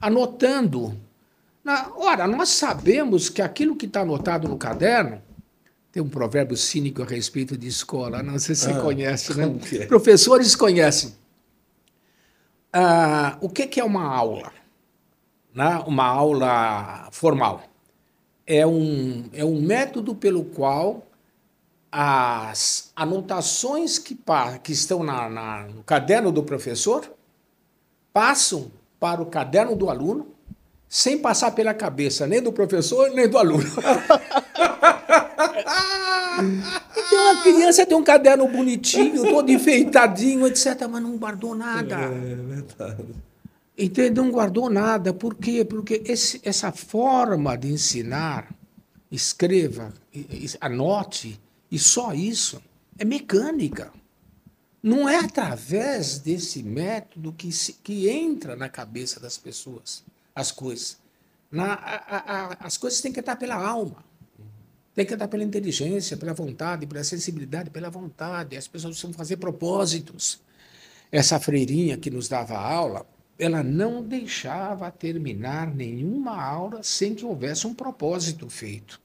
anotando. Na, ora, nós sabemos que aquilo que está anotado no caderno tem um provérbio cínico a respeito de escola, não sei se você ah, conhece, né? É? Professores conhecem. Ah, o que, que é uma aula? Né? Uma aula formal. É um, é um método pelo qual as anotações que, que estão na, na, no caderno do professor passam para o caderno do aluno sem passar pela cabeça nem do professor nem do aluno. Então a criança tem um caderno bonitinho, todo enfeitadinho, etc., mas não guardou nada. É verdade. Entende? Não guardou nada. Por quê? Porque esse, essa forma de ensinar, escreva, anote, e só isso, é mecânica. Não é através desse método que, se, que entra na cabeça das pessoas as coisas. Na, a, a, as coisas têm que estar pela alma. Tem que andar pela inteligência, pela vontade, pela sensibilidade, pela vontade. As pessoas precisam fazer propósitos. Essa freirinha que nos dava aula, ela não deixava terminar nenhuma aula sem que houvesse um propósito feito.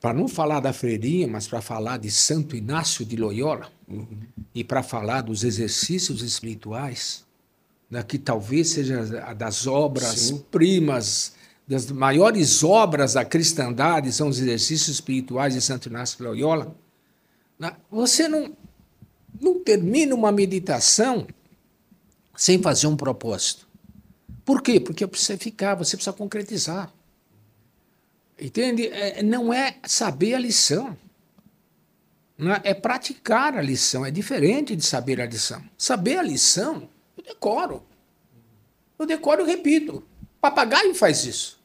Para não falar da freirinha, mas para falar de Santo Inácio de Loyola uhum. e para falar dos exercícios espirituais, né, que talvez seja das obras Sim. primas das maiores obras da cristandade são os exercícios espirituais de Santo Inácio de Loyola, né? você não, não termina uma meditação sem fazer um propósito. Por quê? Porque precisa ficar, você precisa concretizar. Entende? É, não é saber a lição. É, é praticar a lição. É diferente de saber a lição. Saber a lição, eu decoro. Eu decoro e repito. Papagaio faz isso.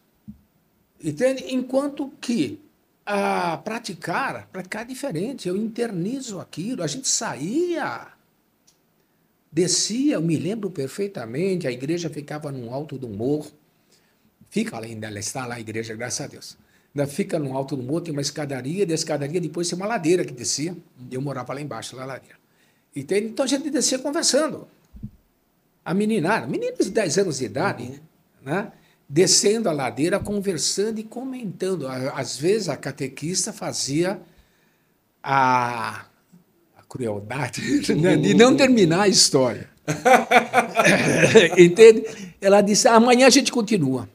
Entende? Enquanto que a praticar, praticar é diferente. Eu internizo aquilo. A gente saía, descia, eu me lembro perfeitamente, a igreja ficava no alto do morro. Fica ainda, ela está lá a igreja, graças a Deus. Ainda fica no alto do morro, tem uma escadaria, da escadaria depois tem uma ladeira que descia. Eu morava lá embaixo, lá na ladeira. Entende? Então a gente descia conversando. A meninada, meninos de 10 anos de idade, uhum. né? descendo a ladeira, conversando e comentando. Às vezes a catequista fazia a crueldade né, de não terminar a história. Entende? Ela disse: amanhã a gente continua.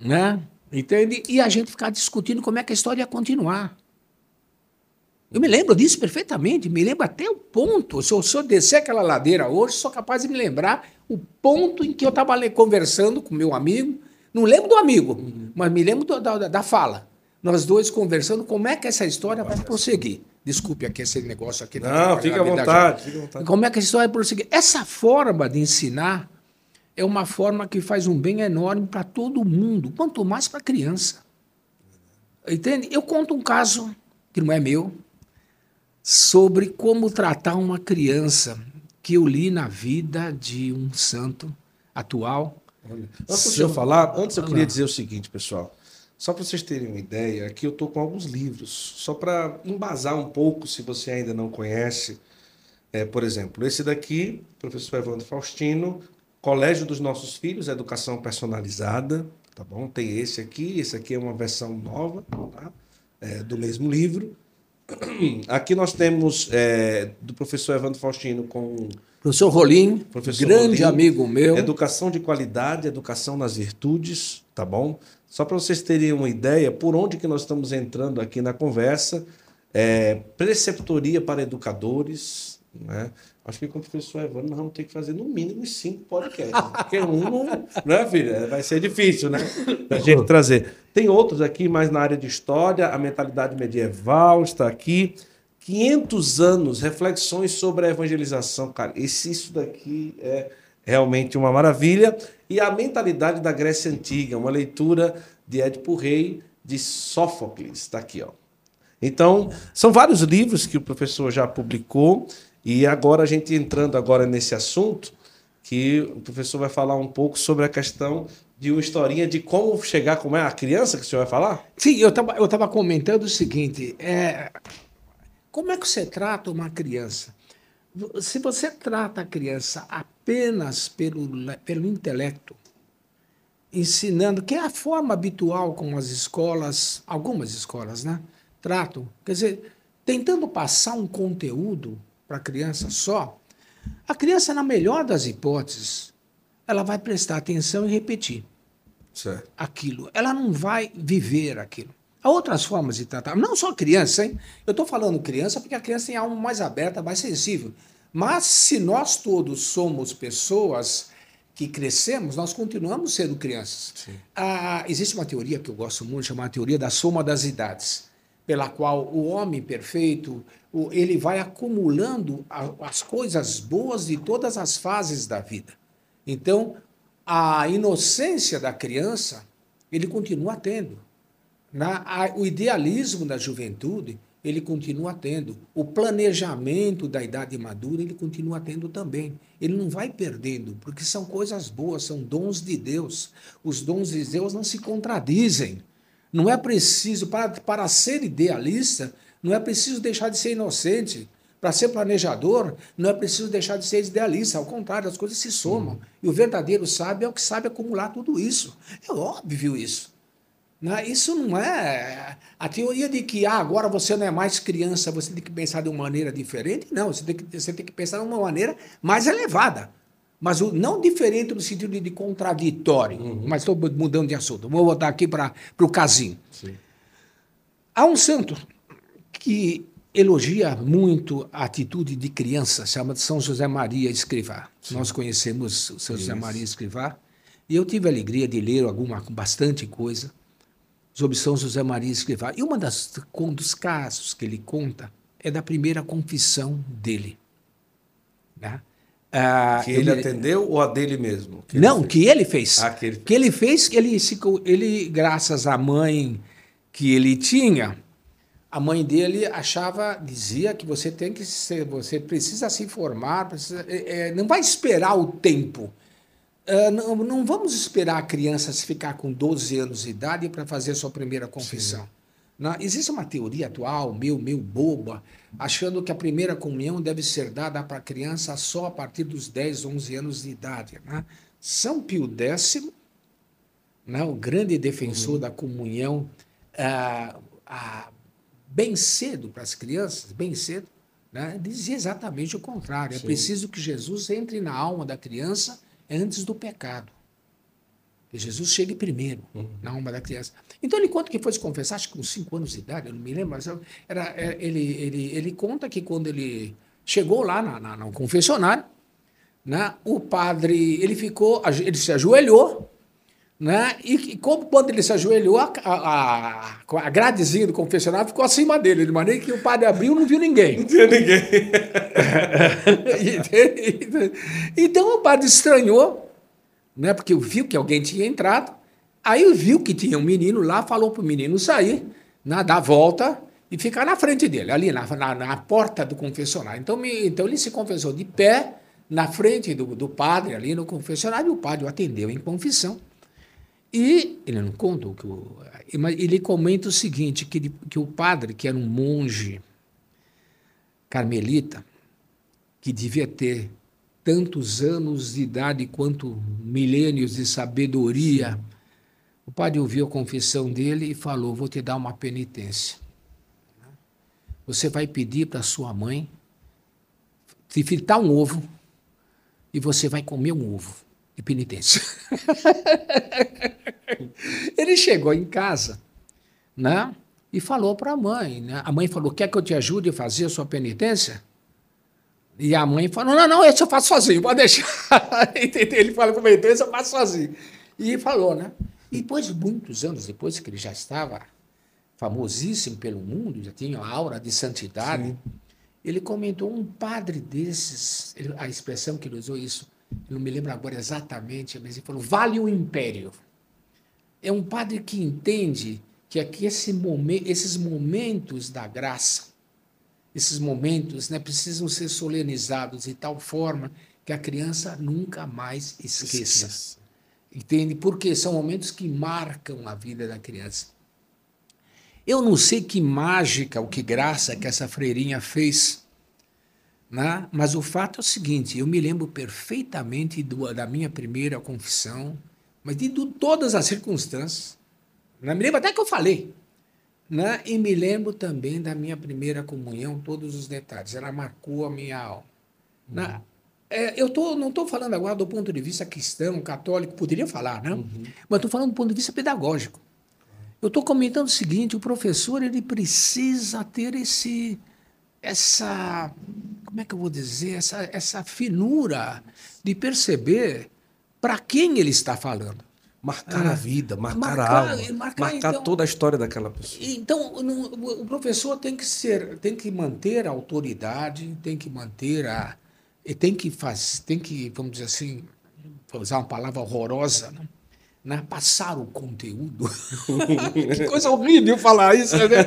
Né? Entende? E a gente ficar discutindo como é que a história ia continuar. Eu me lembro disso perfeitamente, me lembro até o ponto. Se eu, se eu descer aquela ladeira hoje, sou capaz de me lembrar o ponto em que eu estava conversando com meu amigo. Não lembro do amigo, uhum. mas me lembro do, da, da fala. Nós dois conversando como é que essa história vai prosseguir. Desculpe aqui esse negócio aqui. Não, fica à, vontade, fica à vontade. Como é que essa história vai prosseguir? Essa forma de ensinar é uma forma que faz um bem enorme para todo mundo, quanto mais para a criança. Entende? Eu conto um caso, que não é meu, sobre como tratar uma criança que eu li na vida de um santo atual, Antes de eu falar, antes eu queria dizer o seguinte, pessoal. Só para vocês terem uma ideia, aqui eu estou com alguns livros, só para embasar um pouco, se você ainda não conhece. É, por exemplo, esse daqui, professor Evandro Faustino, Colégio dos Nossos Filhos, Educação Personalizada, tá bom? Tem esse aqui, esse aqui é uma versão nova, tá? É, do mesmo livro. Aqui nós temos é, do professor Evandro Faustino com Professor Rolim, professor grande Rolim, amigo meu. Educação de qualidade, educação nas virtudes, tá bom? Só para vocês terem uma ideia, por onde que nós estamos entrando aqui na conversa, é, preceptoria para educadores, né? Acho que com o professor Evandro nós vamos ter que fazer no mínimo cinco podcasts. Porque um não, né, filha? Vai ser difícil, né? Da gente trazer. Tem outros aqui, mais na área de história, a mentalidade medieval está aqui. 500 anos, reflexões sobre a evangelização. Cara, esse, isso daqui é realmente uma maravilha. E a mentalidade da Grécia Antiga, uma leitura de Édipo Rei, de Sófocles. Está aqui, ó. Então, são vários livros que o professor já publicou. E agora a gente entrando agora nesse assunto, que o professor vai falar um pouco sobre a questão de uma historinha de como chegar, como é a criança que o senhor vai falar? Sim, eu estava eu tava comentando o seguinte, é, como é que você trata uma criança? Se você trata a criança apenas pelo, pelo intelecto, ensinando, que é a forma habitual como as escolas, algumas escolas, né, tratam, quer dizer, tentando passar um conteúdo para a criança só, a criança, na melhor das hipóteses, ela vai prestar atenção e repetir certo. aquilo. Ela não vai viver aquilo. Há outras formas de tratar. Não só criança, hein? Eu estou falando criança porque a criança tem alma mais aberta, mais sensível. Mas se nós todos somos pessoas que crescemos, nós continuamos sendo crianças. Ah, existe uma teoria que eu gosto muito, chamada teoria da soma das idades, pela qual o homem perfeito ele vai acumulando as coisas boas de todas as fases da vida. Então, a inocência da criança, ele continua tendo. Na, a, o idealismo da juventude, ele continua tendo. O planejamento da idade madura, ele continua tendo também. Ele não vai perdendo, porque são coisas boas, são dons de Deus. Os dons de Deus não se contradizem. Não é preciso, para, para ser idealista, não é preciso deixar de ser inocente. Para ser planejador, não é preciso deixar de ser idealista, ao contrário, as coisas se somam. Uhum. E o verdadeiro sábio é o que sabe acumular tudo isso. É óbvio isso. Né? Isso não é. A teoria de que ah, agora você não é mais criança, você tem que pensar de uma maneira diferente. Não, você tem que, você tem que pensar de uma maneira mais elevada. Mas o, não diferente no sentido de, de contraditório. Uhum. Mas estou mudando de assunto. Vou voltar aqui para o casinho. Sim. Há um santo que elogia muito a atitude de criança, chama de São José Maria Escrivá. Sim. Nós conhecemos São. José Maria Escrivá. E eu tive a alegria de ler alguma, bastante coisa sobre São José Maria Escrivá. E uma das, um dos casos que ele conta é da primeira confissão dele. Né? Ah, que ele, ele, atendeu ou a dele mesmo? Que não, ele que ele fez. Ah, que ele fez. Que ele fez, que ele, ele, graças à mãe que ele tinha, a mãe dele achava, dizia que você tem que ser, você precisa se informar, precisa, é, é não vai esperar o tempo. Uh, não, não, vamos esperar a criança se ficar com 12 anos de idade para fazer sua primeira confissão. Não, existe uma teoria atual, meio, meio boba, achando que a primeira comunhão deve ser dada para a criança só a partir dos 10, 11 anos de idade. Né? São Pio X, né, o grande defensor uhum. da comunhão, uh, uh, bem cedo para as crianças, bem cedo, né, dizia exatamente o contrário. É Sim. É preciso que Jesus entre na alma da criança antes do pecado. Que Jesus chegue primeiro uhum. na alma da criança. Então ele conta que foi se confessar, acho que com cinco anos de idade, eu não me lembro, mas era, é, ele, ele, ele conta que quando ele chegou lá na, na, no confessionário, né, o padre ele ficou, ele se ajoelhou né? E, como quando ele se ajoelhou, a, a, a gradezinha do confessionário ficou acima dele, de maneira que o padre abriu não viu ninguém. Não viu ninguém. então o padre estranhou, né? porque viu que alguém tinha entrado, aí viu que tinha um menino lá, falou para o menino sair, né? dar a volta e ficar na frente dele, ali na, na, na porta do confessionário. Então, me, então ele se confessou de pé, na frente do, do padre, ali no confessionário, o padre o atendeu em confissão. E ele não conta o que o, ele comenta o seguinte, que, que o padre, que era um monge carmelita, que devia ter tantos anos de idade quanto milênios de sabedoria, o padre ouviu a confissão dele e falou: Vou te dar uma penitência. Você vai pedir para sua mãe te fritar um ovo e você vai comer um ovo de penitência. Ele chegou em casa, né? E falou para a mãe, né? A mãe falou: "Quer que eu te ajude a fazer a sua penitência?" E a mãe falou: "Não, não, esse eu faço sozinho, pode deixar." Ele falou com penitência, eu faço sozinho. E falou, né? E depois, muitos anos depois que ele já estava famosíssimo pelo mundo, já tinha a aura de santidade, Sim. ele comentou um padre desses, a expressão que ele usou isso, eu não me lembro agora exatamente, mas ele falou, vale o império. É um padre que entende que aqui esse momento, esses momentos da graça, esses momentos né, precisam ser solenizados de tal forma que a criança nunca mais esqueça. esqueça. Entende? Porque são momentos que marcam a vida da criança. Eu não sei que mágica ou que graça que essa freirinha fez, né? mas o fato é o seguinte: eu me lembro perfeitamente do, da minha primeira confissão, mas de, de todas as circunstâncias. Né? Me lembro até que eu falei. Né? E me lembro também da minha primeira comunhão, todos os detalhes. Ela marcou a minha alma. Né? Uhum. É, eu tô, não estou falando agora do ponto de vista cristão, católico, poderia falar, né? Uhum. Mas estou falando do ponto de vista pedagógico. Eu estou comentando o seguinte: o professor ele precisa ter esse, essa, como é que eu vou dizer, essa, essa finura de perceber para quem ele está falando. Marcar ah, a vida, marcar, marcar a alma, marcar, marcar então, toda a história daquela pessoa. Então, o professor tem que ser, tem que manter a autoridade, tem que manter a, e tem que fazer, tem que, vamos dizer assim, vou usar uma palavra horrorosa, né? Né? passar o conteúdo. que coisa horrível falar isso, né?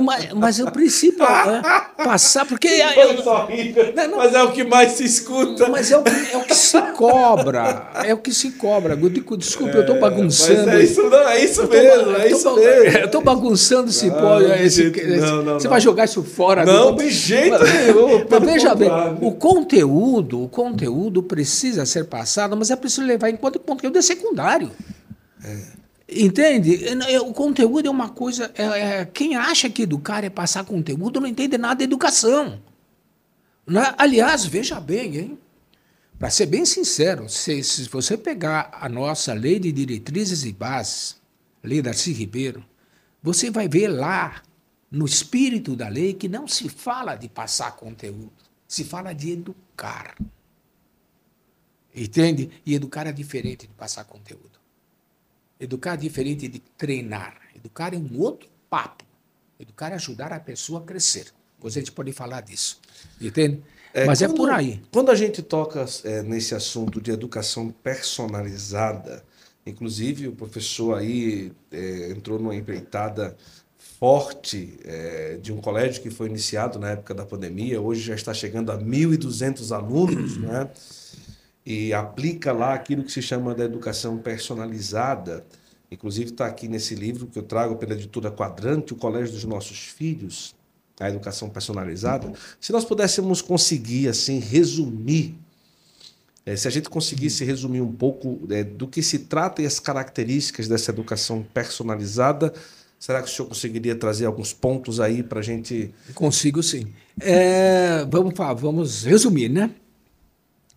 mas, mas eu preciso né? passar, porque. Eu, horrível, não, não, mas é o que mais se escuta. Mas é o que, é o que se cobra. É o que se cobra. Desculpa, é, eu estou bagunçando. é isso, não, é isso mesmo, é isso mesmo. Eu estou bagunçando esse pó. Você vai jogar isso fora. Não, de jeito nenhum. Mas veja bem, o conteúdo, o conteúdo precisa ser passado, mas é preciso levar em conta que o conteúdo é secundário É. Entende? O conteúdo é uma coisa. É, é, quem acha que educar é passar conteúdo não entende nada de educação. Né? Aliás, veja bem, hein? Para ser bem sincero, se, se, você pegar a nossa lei de diretrizes e bases, lei Darcy Ribeiro, você vai ver lá, no espírito da lei, que não se fala de passar conteúdo, se fala de educar. Entende? E educar é diferente de passar conteúdo. Educar é diferente de treinar. Educar é um outro papo. Educar é ajudar a pessoa a crescer. Depois a gente pode falar disso. Entende? É, Mas quando, é por aí. Quando a gente toca é, nesse assunto de educação personalizada, inclusive o professor aí é, entrou numa empreitada forte é, de um colégio que foi iniciado na época da pandemia, hoje já está chegando a 1.200 alunos, né? E aplica lá aquilo que se chama da educação personalizada. Inclusive está aqui nesse livro que eu trago pela editora Quadrante, o Colégio dos Nossos Filhos, a educação personalizada. Se nós pudéssemos conseguir assim resumir, é, se a gente conseguisse resumir um pouco é, do que se trata e as características dessa educação personalizada, será que o senhor conseguiria trazer alguns pontos aí para a gente? Consigo sim. É, vamos, vamos resumir, né?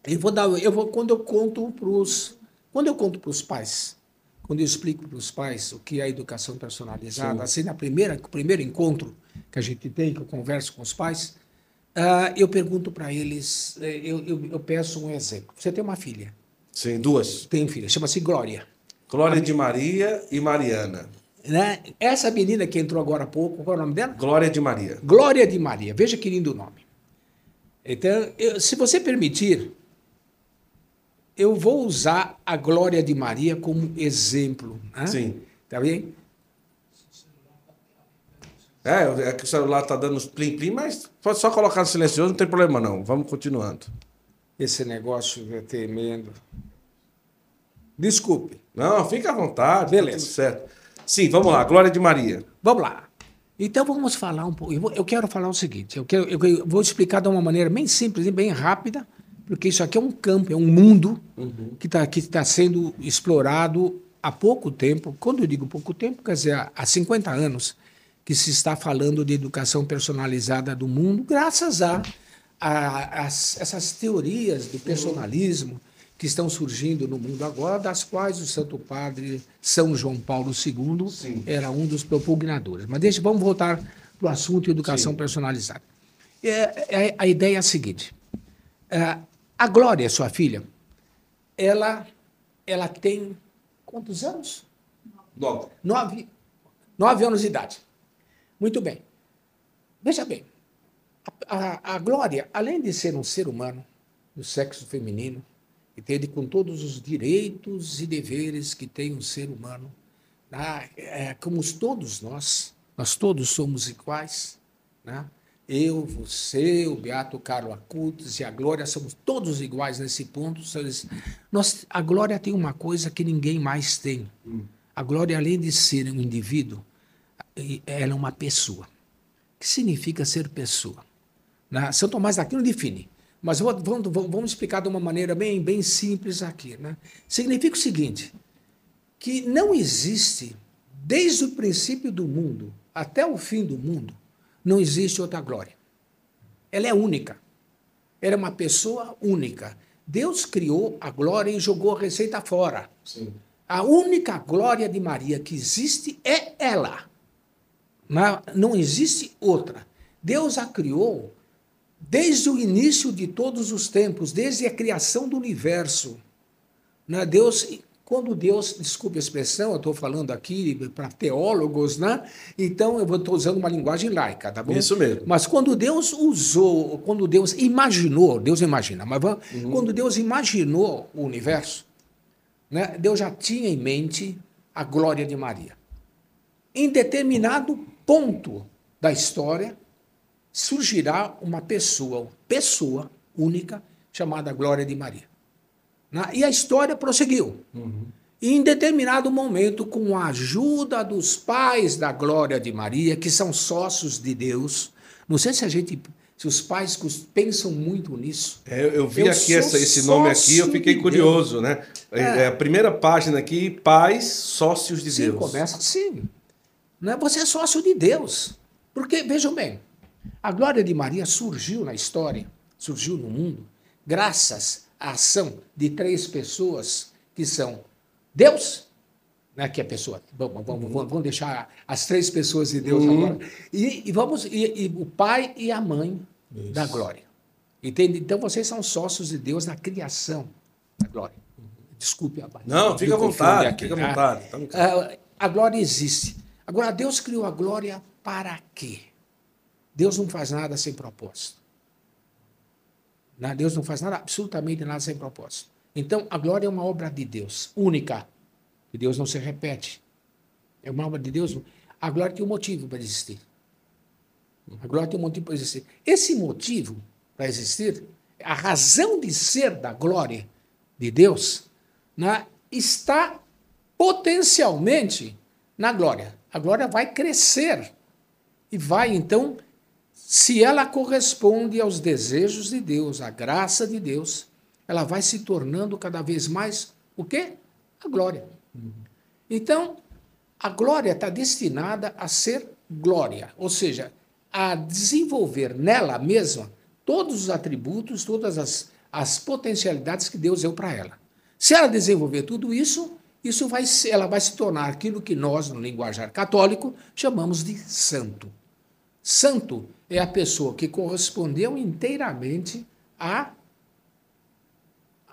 Eu vou dar, eu vou quando eu conto para os, quando eu conto para os pais, quando eu explico para os pais o que é a educação personalizada, Sim. assim na primeira, no primeiro encontro que a gente tem, que eu converso com os pais, uh, eu pergunto para eles, eh, eu, eu, eu, peço um exemplo. Você tem uma filha? Sim, duas. Tem filha, chama-se Glória. Glória de Maria e Mariana. Né? Essa menina que entrou agora há pouco, qual é o nome dela? Glória de Maria. Glória de Maria. Veja que lindo nome. Então, eu, se você permitir, eu vou usar a glória de Maria como exemplo. Né? Sim. Tá bem? É, é que o celular está dando uns plim-plim, mas pode só colocar no silencioso, não tem problema não. Vamos continuando. Esse negócio é tremendo. Desculpe. Não, fica à vontade. Beleza. Tá tudo certo. Sim, vamos lá. Glória de Maria. Vamos lá. Então vamos falar um pouco. Eu, quero falar o seguinte: eu, quero, eu vou explicar de uma maneira bem simples e bem rápida, porque isso aqui é um campo, é um mundo que está que tá sendo explorado há pouco tempo. Quando eu digo pouco tempo, quer dizer, há- há 50 anos que se está falando de educação personalizada do mundo, graças a, a- as- essas teorias do personalismo que estão surgindo no mundo agora, das quais o Santo Padre São João Paulo II Sim. era um dos propugnadores. Mas deixa, vamos voltar para o assunto educação Sim. personalizada. É, é- a ideia é a seguinte: é, a Glória, sua filha, ela, ela tem quantos anos? Nove. Nove, nove anos de idade. Muito bem. Veja bem, a, a- a Glória, além de ser um ser humano do sexo feminino, e ter com todos os direitos e deveres que tem um ser humano, né? é, como os- todos nós, nós todos somos iguais, né? Eu, você, o Beato Carlo Acutis e a Glória somos todos iguais nesse ponto. Nós, a Glória tem uma coisa que ninguém mais tem. A Glória, além de ser um indivíduo, ela é uma pessoa. O que significa ser pessoa? Né? São Tomás d'Aquino define, mas vou- vamos- vamos explicar de uma maneira bem, bem simples aqui. Né? Significa o seguinte, que não existe, desde o princípio do mundo até o fim do mundo, não existe outra glória. Ela é única. Ela é uma pessoa única. Deus criou a glória e jogou a receita fora. Sim. A única glória de Maria que existe é ela. Não, não existe outra. Deus a criou desde o início de todos os tempos, desde a criação do universo. Né? Deus, quando Deus, desculpe a expressão, eu estou falando aqui para teólogos, né? então eu estou usando uma linguagem laica, tá bom? Isso mesmo. Mas quando Deus usou, quando Deus imaginou, Deus imagina, mas vamos- quando Deus imaginou o universo, né, Deus já tinha em mente a glória de Maria. Em determinado ponto da história, surgirá uma pessoa, pessoa única, chamada Glória de Maria. Né? E a história prosseguiu. E em determinado momento, com a ajuda dos pais da Glória de Maria, que são sócios de Deus, não sei se a gente, se os pais pensam muito nisso. É, eu, vi Eu aqui essa- esse nome aqui, eu fiquei de curioso, né? É. É. a primeira página aqui, pais sócios de Sim, Deus. começa assim. Né? Você é sócio de Deus. Porque, vejam bem, a glória de Maria surgiu na história, surgiu no mundo, graças à ação de três pessoas que são Deus, né, que é pessoa. Vamos, vamos, vamos, vamos deixar as três pessoas de Deus Uhum. agora. E, e vamos, e, e o pai e a mãe da glória. Entende? Então vocês são sócios de Deus na criação da glória. Desculpe a Não, fica à vontade, aqui, fica à tá? vontade. Tá. Ah, a glória existe. Agora, Deus criou a glória para quê? Deus não faz nada sem propósito. Né? Deus não faz nada, absolutamente nada sem propósito. Então, a glória é uma obra de Deus, única. Que Deus não se repete. É uma obra de Deus. A glória tem um motivo para existir. A glória tem um motivo para existir. Esse motivo para existir, a razão de ser da glória de Deus, né, está potencialmente na glória. A glória vai crescer e vai então, se ela corresponde aos desejos de Deus, à graça de Deus, ela vai se tornando cada vez mais o quê? A glória. Então, a glória está destinada a ser glória, ou seja, a desenvolver nela mesma todos os atributos, todas as, as potencialidades que Deus deu para ela. Se ela desenvolver tudo isso, isso vai ela vai se tornar aquilo que nós, no linguajar católico, chamamos de santo. Santo é a pessoa que correspondeu inteiramente à,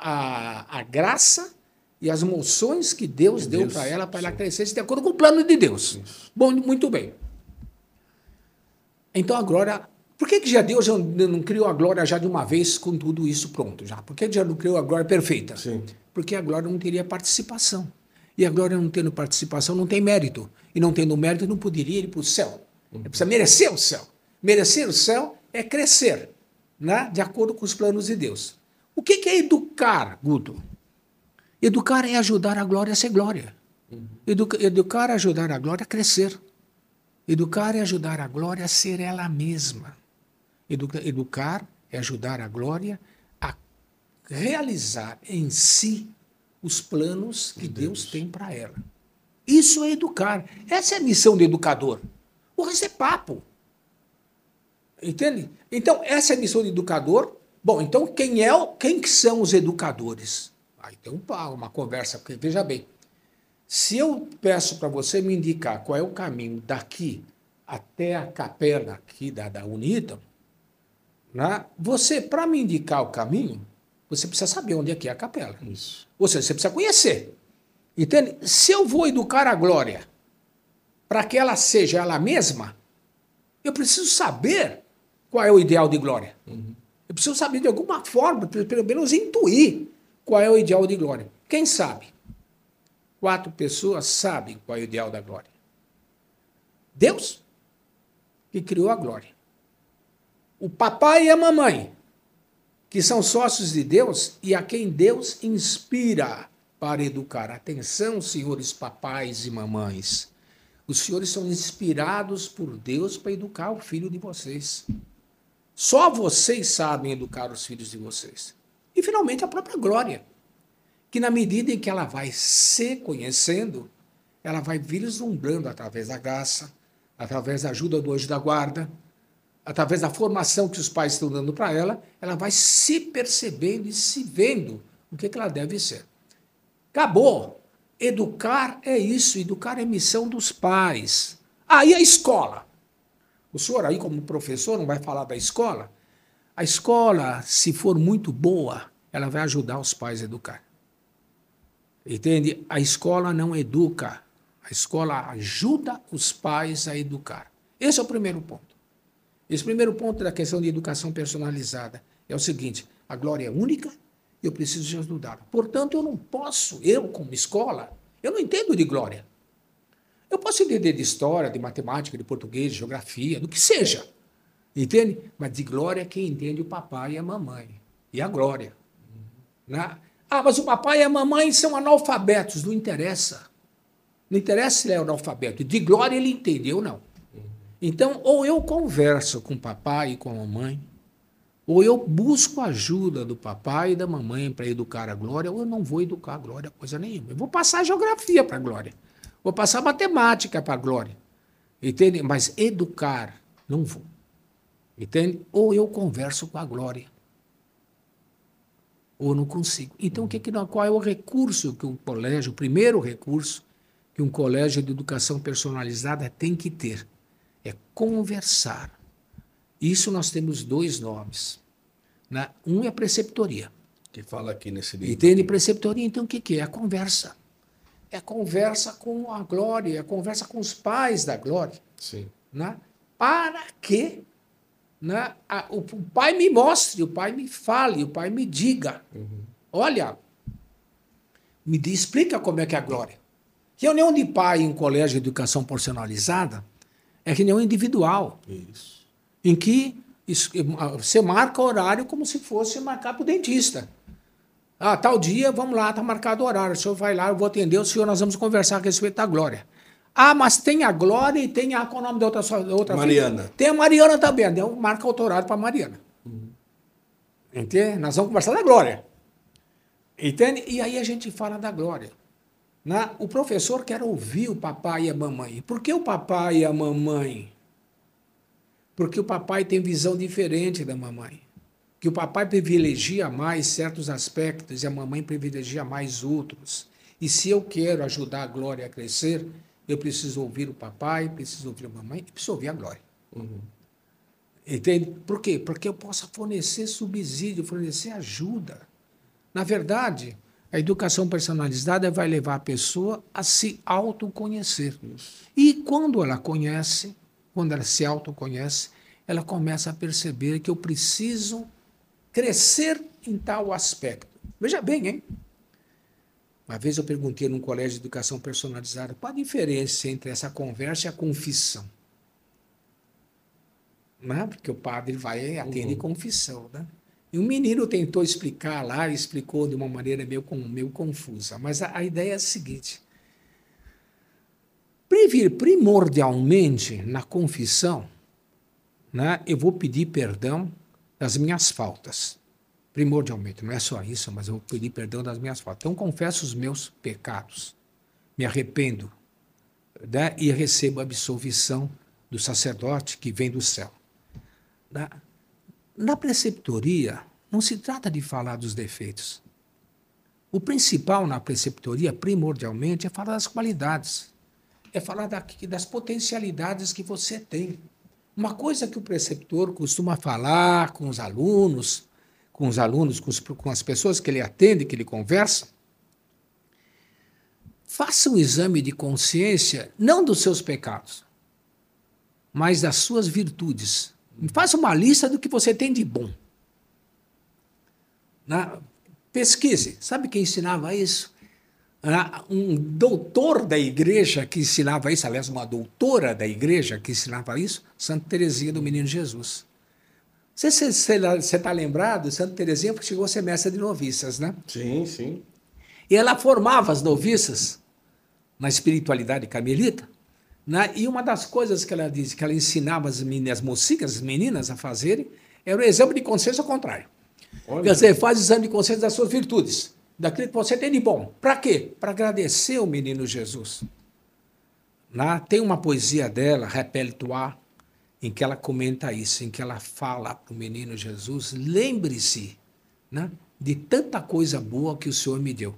à graça e às moções que Deus Que deu Deus, para ela, para ela crescer de acordo com o plano de Deus. Bom, muito bem. Então a glória. Por que, que já Deus já não criou a glória já de uma vez com tudo isso pronto? já? Por que já não criou a glória perfeita? Sim. Porque a glória não teria participação. E a glória não tendo participação não tem mérito. E não tendo mérito não poderia ir para o céu. Ele precisa merecer o céu. Merecer o céu é crescer, né? de acordo com os planos de Deus. O que é educar, Guto? Educar é ajudar a glória a ser glória. Educa educar é ajudar a glória a crescer. Educar é ajudar a glória a ser ela mesma. Educa educar é ajudar a glória a realizar em si os planos que Deus, Deus tem para ela. Isso é educar. Essa é a missão do educador. O resto é papo. Entende? Então, essa é a missão do educador. Bom, então quem é, quem que são os educadores? Aí tem uma conversa, porque veja bem, se eu peço para você me indicar qual é o caminho daqui até a capela aqui da, da Unita, né? você, para me indicar o caminho, você precisa saber onde é que é a capela. Isso. Ou seja, você precisa conhecer. Entende? Se eu vou educar a glória para que ela seja ela mesma, eu preciso saber qual é o ideal de glória. Uhum. Eu preciso saber de alguma forma, pelo menos intuir qual é o ideal de glória. Quem sabe? quatro pessoas sabem qual é o ideal da glória. Deus, que criou a glória. O papai e a mamãe, que são sócios de Deus e a quem Deus inspira para educar. Atenção, senhores papais e mamães. Os senhores são inspirados por Deus para educar o filho de vocês. Só vocês sabem educar os filhos de vocês. E finalmente a própria glória que na medida em que ela vai se conhecendo, ela vai vislumbrando através da graça, através da ajuda do anjo da guarda, através da formação que os pais estão dando para ela, ela vai se percebendo e se vendo o que, que ela deve ser. Acabou. Educar é isso, educar é missão dos pais. Aí ah, a escola. O senhor aí, como professor, não vai falar da escola? A escola, se for muito boa, ela vai ajudar os pais a educar. Entende? A escola não educa, a escola ajuda os pais a educar. Esse é o primeiro ponto. Esse primeiro ponto da questão de educação personalizada é o seguinte: a glória é única, eu preciso de ajudá-la. Portanto, eu não posso, eu como escola, eu não entendo de glória. Eu posso entender de história, de matemática, de português, de geografia, do que seja. Entende? Mas de glória quem entende o papai e a mamãe. E a glória. Né? Ah, mas o papai e a mamãe são analfabetos. Não interessa. Não interessa se ele é analfabeto. De glória ele entendeu, não. Então, ou eu converso com o papai e com a mamãe, ou eu busco ajuda do papai e da mamãe para educar a glória, ou eu não vou educar a glória coisa nenhuma. Eu vou passar geografia para a glória. Vou passar matemática para a glória. Entende? Mas educar, não vou. Entende? Ou eu converso com a glória ou não consigo. Então, o que, que qual é o recurso que um colégio, o primeiro recurso que um colégio de educação personalizada tem que ter? É conversar. Isso nós temos dois nomes. Né? Um é a preceptoria. Que fala aqui nesse livro. Entende? Preceptoria, então, o que, que é? A conversa. É a conversa com a glória, é a conversa com os pais da glória. Sim. Né? Para que né, a, o, o, pai me mostre, o pai me fale, o pai me diga. Uhum. Olha, me diz, explica como é que é a glória. Reunião de pai em colégio de educação personalizada é reunião individual. Isso. Em que você marca horário como se fosse marcar para o dentista. Ah, tal dia, vamos lá, está marcado o horário. O senhor vai lá, eu vou atender o senhor, nós vamos conversar a respeito da glória. Ah, mas tem a Glória e tem a. Qual o nome da outra, outra Mariana. Filha? Tem a Mariana também. Então, marca autorado para Mariana. Uhum. Entende? Nós vamos conversar da Glória. Entende? E aí a gente fala da Glória. Na, o professor quer ouvir o papai e a mamãe. Por que o papai e a mamãe? Porque o papai tem visão diferente da mamãe. Que o papai privilegia mais certos aspectos e a mamãe privilegia mais outros. E se eu quero ajudar a Glória a crescer, eu preciso ouvir o papai, preciso ouvir a mamãe e preciso ouvir a glória. Uhum. Entende? Por quê? Porque eu possa fornecer subsídio, fornecer ajuda. Na verdade, a educação personalizada vai levar a pessoa a se autoconhecer. E quando ela conhece, quando ela se autoconhece, ela começa a perceber que eu preciso crescer em tal aspecto. Veja bem, hein? Uma vez eu perguntei num colégio de educação personalizada qual a diferença entre essa conversa e a confissão. Né? Porque o padre vai atender uhum. confissão. Né? E um menino tentou explicar lá, explicou de uma maneira meio, meio confusa. Mas a, a ideia é a seguinte: primordialmente na confissão, né, eu vou pedir perdão das minhas faltas. Primordialmente, não é só isso, mas eu vou pedir perdão das minhas faltas. Então, confesso os meus pecados, me arrependo né, e recebo a absolvição do sacerdote que vem do céu. Na, na preceptoria, não se trata de falar dos defeitos. O principal na preceptoria, primordialmente, é falar das qualidades. É falar das potencialidades que você tem. Uma coisa que o preceptor costuma falar com os alunos, com os alunos, com, os, com as pessoas que ele atende, que ele conversa, faça um exame de consciência, não dos seus pecados, mas das suas virtudes. Faça uma lista do que você tem de bom. Na, pesquise. Sabe quem ensinava isso? Um doutor da igreja que ensinava isso, aliás, uma doutora da igreja que ensinava isso, Santa Teresinha do Menino Jesus. Você está lembrado? Santa Teresinha chegou a ser mestra de noviças, né? Sim, sim. E ela formava as noviças na espiritualidade carmelita. Né? E uma das coisas que ela disse, que ela ensinava as, meninas, as mocinhas, as meninas a fazerem, era o exame de consciência ao contrário. Olha. Quer dizer, faz o exame de consciência das suas virtudes, daquilo que você tem de bom. Para quê? Para agradecer o menino Jesus. Né? Tem uma poesia dela, Repelle Toi, em que ela comenta isso, em que ela fala para o menino Jesus: lembre-se né, de tanta coisa boa que o Senhor me deu.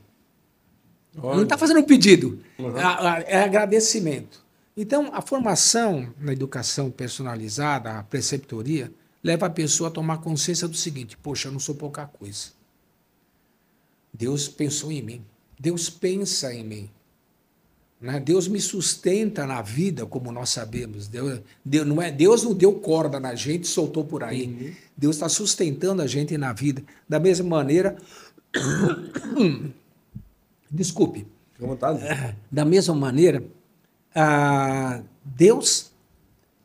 Olha. Não está fazendo um pedido, uhum. é, é agradecimento. Então, a formação na educação personalizada, a preceptoria, leva a pessoa a tomar consciência do seguinte: poxa, eu não sou pouca coisa. Deus pensou em mim. Deus pensa em mim. Né? Deus me sustenta na vida, como nós sabemos. Deus, Deus, não, é, Deus não deu corda na gente e soltou por aí. Uhum. Deus está sustentando a gente na vida. Da mesma maneira. Desculpe. Fique à vontade. Da mesma maneira, ah, Deus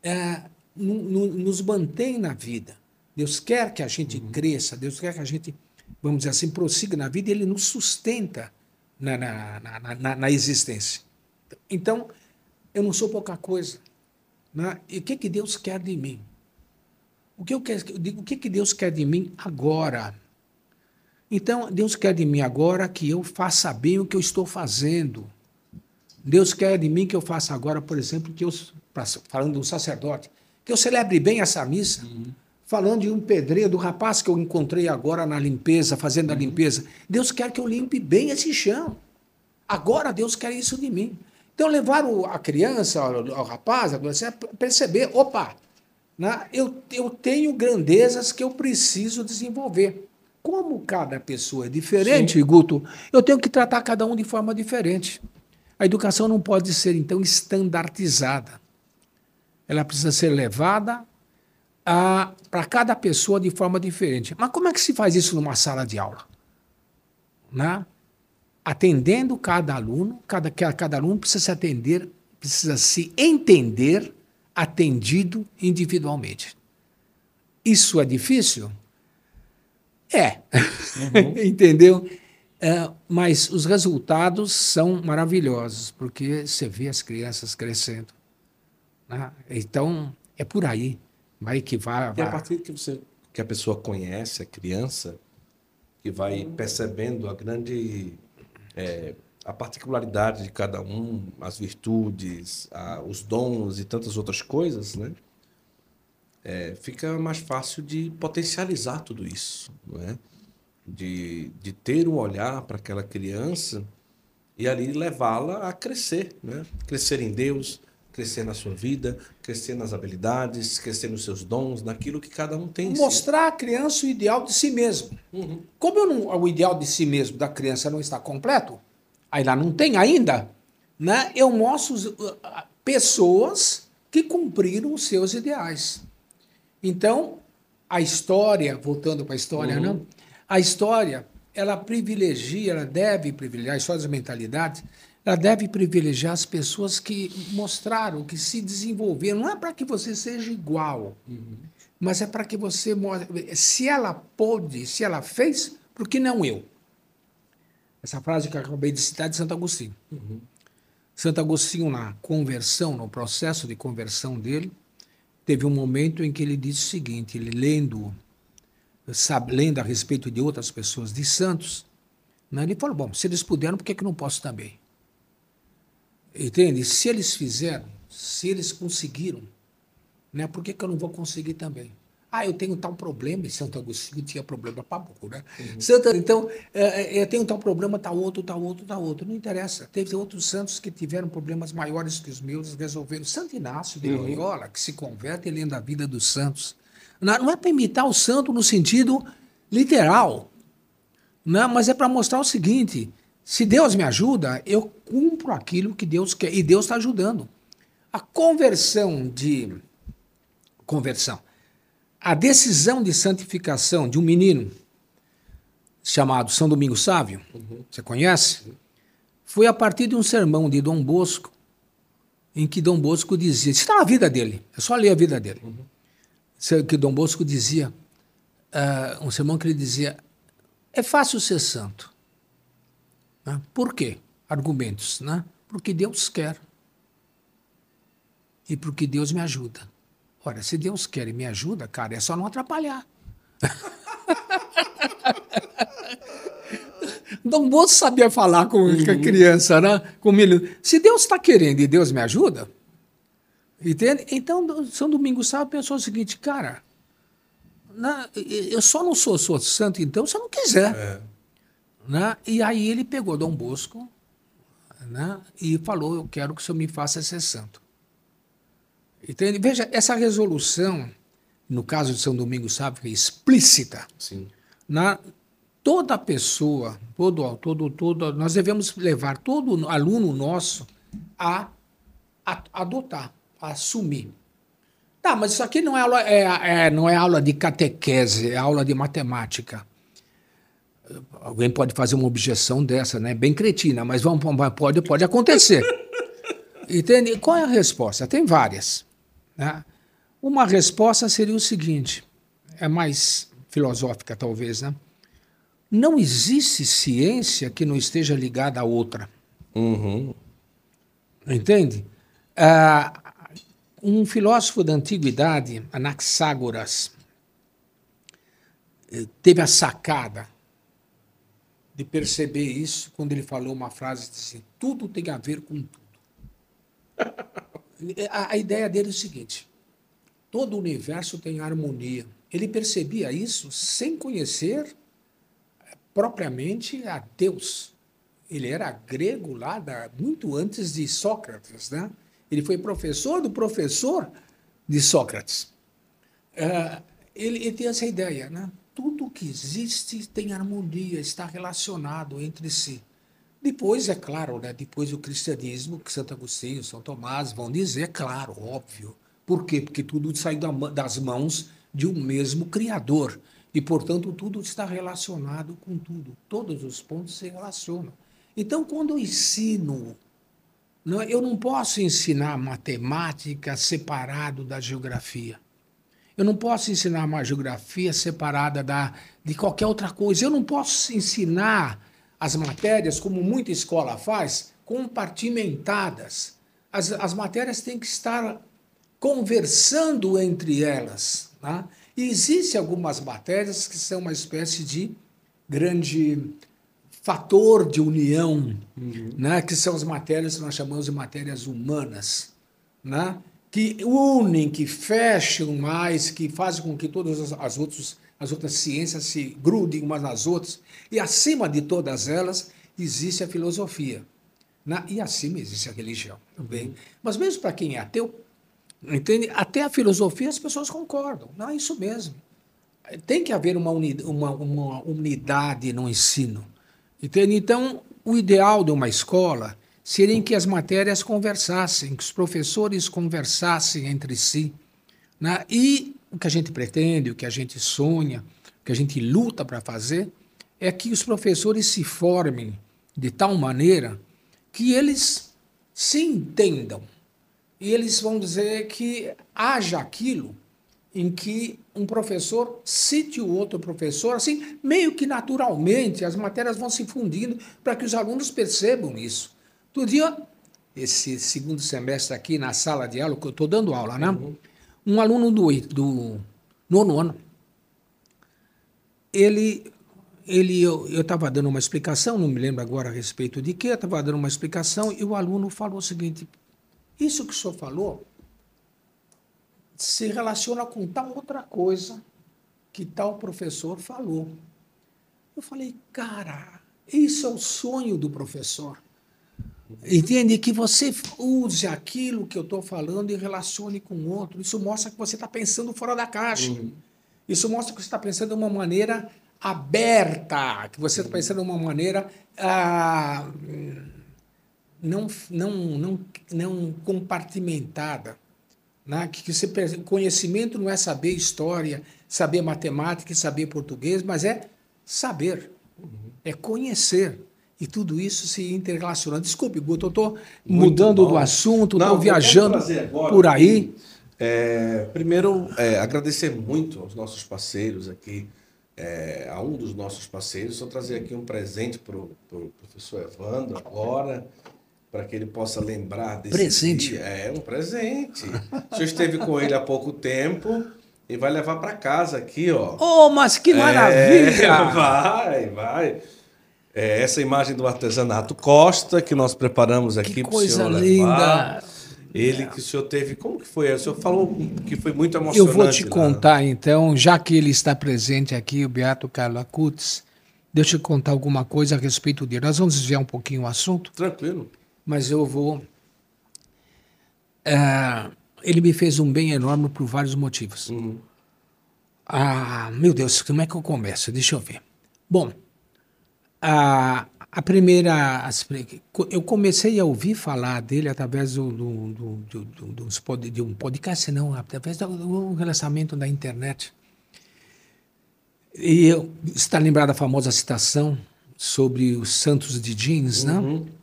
é, nos mantém na vida. Deus quer que a gente uhum. cresça, Deus quer que a gente, vamos dizer assim, prossiga na vida e Ele nos sustenta na, na, na, na, na existência. Então, eu não sou pouca coisa. Né? E o que, que Deus quer de mim? O que, eu quero, o que, que Deus quer de mim agora? Então, Deus quer de mim agora que eu faça bem o que eu estou fazendo. Deus quer de mim que eu faça agora, por exemplo, que eu, falando de um sacerdote, que eu celebre bem essa missa. Uhum. Falando de um pedreiro, do rapaz que eu encontrei agora na limpeza, fazendo a uhum. limpeza. Deus quer que eu limpe bem esse chão. Agora Deus quer isso de mim. Então, levar a criança, o rapaz, a adolescente, a perceber: opa, né, eu, eu tenho grandezas que eu preciso desenvolver. Como cada pessoa é diferente, Sim. Guto, eu tenho que tratar cada um de forma diferente. A educação não pode ser, então, estandardizada. Ela precisa ser levada para cada pessoa de forma diferente. Mas como é que se faz isso numa sala de aula? Né? atendendo cada aluno, cada, cada aluno precisa se atender, precisa se entender atendido individualmente. Isso é difícil? É. Uhum. Entendeu? É, mas os resultados são maravilhosos, porque você vê as crianças crescendo. Né? Então, é por aí. Vai que vai. E a partir que, você, que a pessoa conhece a criança, que vai percebendo a grande é, a particularidade de cada um, as virtudes, a, os dons e tantas outras coisas, né? É, fica mais fácil de potencializar tudo isso, não é? de, de ter um olhar para aquela criança e ali levá-la a crescer, né? crescer em Deus, crescer na sua vida, crescer nas habilidades, crescer nos seus dons, naquilo que cada um tem. Mostrar à criança o ideal de si mesmo. Uhum. Como não, o ideal de si mesmo da criança não está completo, aí lá não tem ainda, né? eu mostro uh, pessoas que cumpriram os seus ideais. Então, a história, voltando para a história, uhum. não? a história, ela privilegia, ela deve privilegiar, a história das mentalidades, ela deve privilegiar as pessoas que mostraram, que se desenvolveram. Não é para que você seja igual, uhum. mas é para que você mostre. Se ela pôde, se ela fez, por que não eu? Essa frase que eu acabei de citar é de Santo Agostinho. Uhum. Santo Agostinho, na conversão, no processo de conversão dele, teve um momento em que ele disse o seguinte: ele lendo, sabe, lendo a respeito de outras pessoas, de santos, né, ele falou: bom, se eles puderam, por que, que não posso também? Entende? Se eles fizeram, se eles conseguiram, né, por que, que eu não vou conseguir também? Ah, eu tenho tal problema, e Santo Agostinho tinha problema para pouco, né? Uhum. Santo, então, é, é, eu tenho tal problema, tal outro, tal outro, tal outro. Não interessa. Teve outros santos que tiveram problemas maiores que os meus, resolveram. Santo Inácio de uhum. Loyola, que se converte lendo a vida dos santos. Não, não é para imitar o santo no sentido literal, não, mas é para mostrar o seguinte: se Deus me ajuda, eu cumpro aquilo que Deus quer, e Deus está ajudando. A conversão de. Conversão a decisão de santificação de um menino chamado São Domingos Sávio, uhum. você conhece? Foi a partir de um sermão de Dom Bosco, em que Dom Bosco dizia, está na vida dele, é só ler a vida dele, uhum. que Dom Bosco dizia, uh, um sermão que ele dizia, é fácil ser santo. Né? Por quê? Argumentos, né? Porque Deus quer. E porque Deus me ajuda. Ora, se Deus quer e me ajuda, cara, é só não atrapalhar. Dom Bosco sabia falar com uhum. a criança, né? com o menino. Se Deus está querendo e Deus me ajuda, entende? Então, São Domingos Sábio pensou o seguinte, cara, né, eu só não sou, sou santo, então, se eu não quiser. É. Né? E aí ele pegou Dom Bosco né, e falou, eu quero que o senhor me faça ser santo. Entende? Veja, essa resolução, no caso de São Domingos Sávio, é explícita. Sim. Na, toda pessoa, todo, todo, todo, nós devemos levar todo aluno nosso a, a adotar, a assumir. Tá, mas isso aqui não é aula, é, é, não é aula de catequese, é aula de matemática. Alguém pode fazer uma objeção dessa, né? Bem cretina, mas vamos, pode, pode acontecer. Entende? Qual é a resposta? Tem várias. Né? Uma resposta seria o seguinte: é mais filosófica, talvez, né? Não existe ciência que não esteja ligada a outra. Uhum. Entende? Ah, um filósofo da antiguidade, Anaxágoras, eh, teve a sacada de perceber isso quando ele falou uma frase assim: tudo tem a ver com tudo. A, a ideia dele é o seguinte: todo o universo tem harmonia. Ele percebia isso sem conhecer eh, propriamente a Deus. Ele era grego lá da, muito antes de Sócrates, né? Ele foi professor do professor de Sócrates. Uh, ele, ele tem essa ideia, né? Tudo que existe tem harmonia, está relacionado entre si. Depois, é claro, né, depois o cristianismo, que Santo Agostinho, São Tomás vão dizer, é claro, óbvio. Por quê? Porque tudo sai das mãos de um mesmo Criador. E, portanto, tudo está relacionado com tudo. Todos os pontos se relacionam. Então, quando eu ensino, não, eu não posso ensinar matemática separado da geografia. Eu não posso ensinar uma geografia separada da, de qualquer outra coisa. Eu não posso ensinar as matérias, como muita escola faz, compartimentadas. As, as matérias têm que estar conversando entre elas. Né? E existem algumas matérias que são uma espécie de grande fator de união, uhum. né? que são as matérias que nós chamamos de matérias humanas, né? Que unem, que fecham mais, que fazem com que todas as, as outras as outras ciências se grudem umas nas outras, e acima de todas elas existe a filosofia. Na, e acima existe a religião também. Mas mesmo para quem é ateu, entende? Até a filosofia as pessoas concordam. Não é isso mesmo. Tem que haver uma, uni, uma, uma unidade no ensino. Entende? Então, o ideal de uma escola seria que as matérias conversassem, que os professores conversassem entre si. Né? E o que a gente pretende, o que a gente sonha, o que a gente luta para fazer, é que os professores se formem de tal maneira que eles se entendam. E eles vão dizer que haja aquilo em que um professor cite o outro professor, assim, meio que naturalmente, as matérias vão se fundindo para que os alunos percebam isso. Todo dia, esse segundo semestre aqui na sala de aula, que eu estou dando aula, né? Uhum. Um aluno do, do nono ano, ele, ele eu estava dando uma explicação, não me lembro agora a respeito de que, eu estava dando uma explicação e o aluno falou o seguinte: Isso que o senhor falou se relaciona com tal outra coisa que tal professor falou. Eu falei, cara, isso é o sonho do professor. Entende? Que você use aquilo que eu estou falando e relacione com outro. Isso mostra que você está pensando fora da caixa. Uhum. Isso mostra que você está pensando de uma maneira aberta, que você está pensando de uma maneira ah, não, não, não, não compartimentada. Né? Que, você, conhecimento não é saber história, saber matemática e saber português, mas é saber, uhum. é conhecer. E tudo isso se interrelaciona. Desculpe, Guto, eu estou mudando bom. do assunto, estou viajando por aí. É, primeiro, é, agradecer muito aos nossos parceiros aqui, é, a um dos nossos parceiros. Só trazer aqui um presente para o pro professor Evandro agora para que ele possa lembrar desse presente. Dia. É um presente. O senhor esteve com ele há pouco tempo e vai levar para casa aqui, ó. Oh, mas que maravilha! É, vai, vai. É essa imagem do artesanato Costa que nós preparamos aqui para o senhor linda. levar. Ele que o senhor teve, como que foi? O senhor falou que foi muito emocionante. Eu vou te lá. contar então, já que ele está presente aqui, o Beato Carlos Acutis, deixa eu te contar alguma coisa a respeito dele. Nós vamos desviar um pouquinho o assunto. Tranquilo mas eu vou. É, ele me fez um bem enorme por vários motivos. Uhum. Ah, meu Deus, como é que eu começo? Deixa eu ver. Bom, a, a primeira. Eu comecei a ouvir falar dele através do, do, do, do de um podcast, não, através do relacionamento da internet. E eu, está lembrado da famosa citação sobre os santos de jeans, né? uhum. não?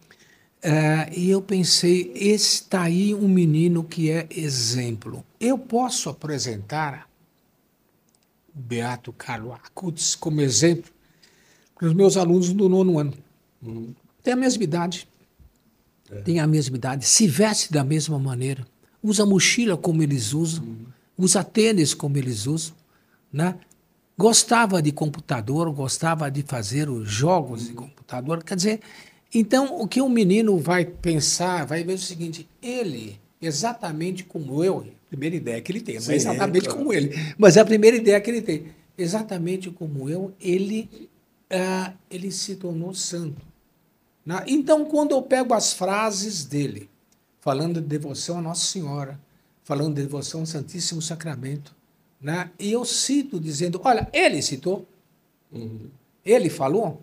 É, e eu pensei, está aí um menino que é exemplo. Eu posso apresentar o Beato Carlos Acutis como exemplo os meus alunos do nono ano. Uhum. Tem a mesma idade, é. tem a mesma idade, se veste da mesma maneira, usa mochila como eles usam, uhum. usa tênis como eles usam, né? Gostava de computador, gostava de fazer os jogos uhum. de computador. Quer dizer, então, o que um menino vai pensar, vai ver o seguinte: ele, exatamente como eu, primeira ideia que ele tem, não é exatamente claro. como ele, mas é a primeira ideia que ele tem, exatamente como eu, ele, uh, ele se tornou santo. Então, quando eu pego as frases dele, falando de devoção a Nossa Senhora, falando de devoção ao Santíssimo Sacramento, né? e eu cito dizendo: olha, ele citou, uhum. ele falou.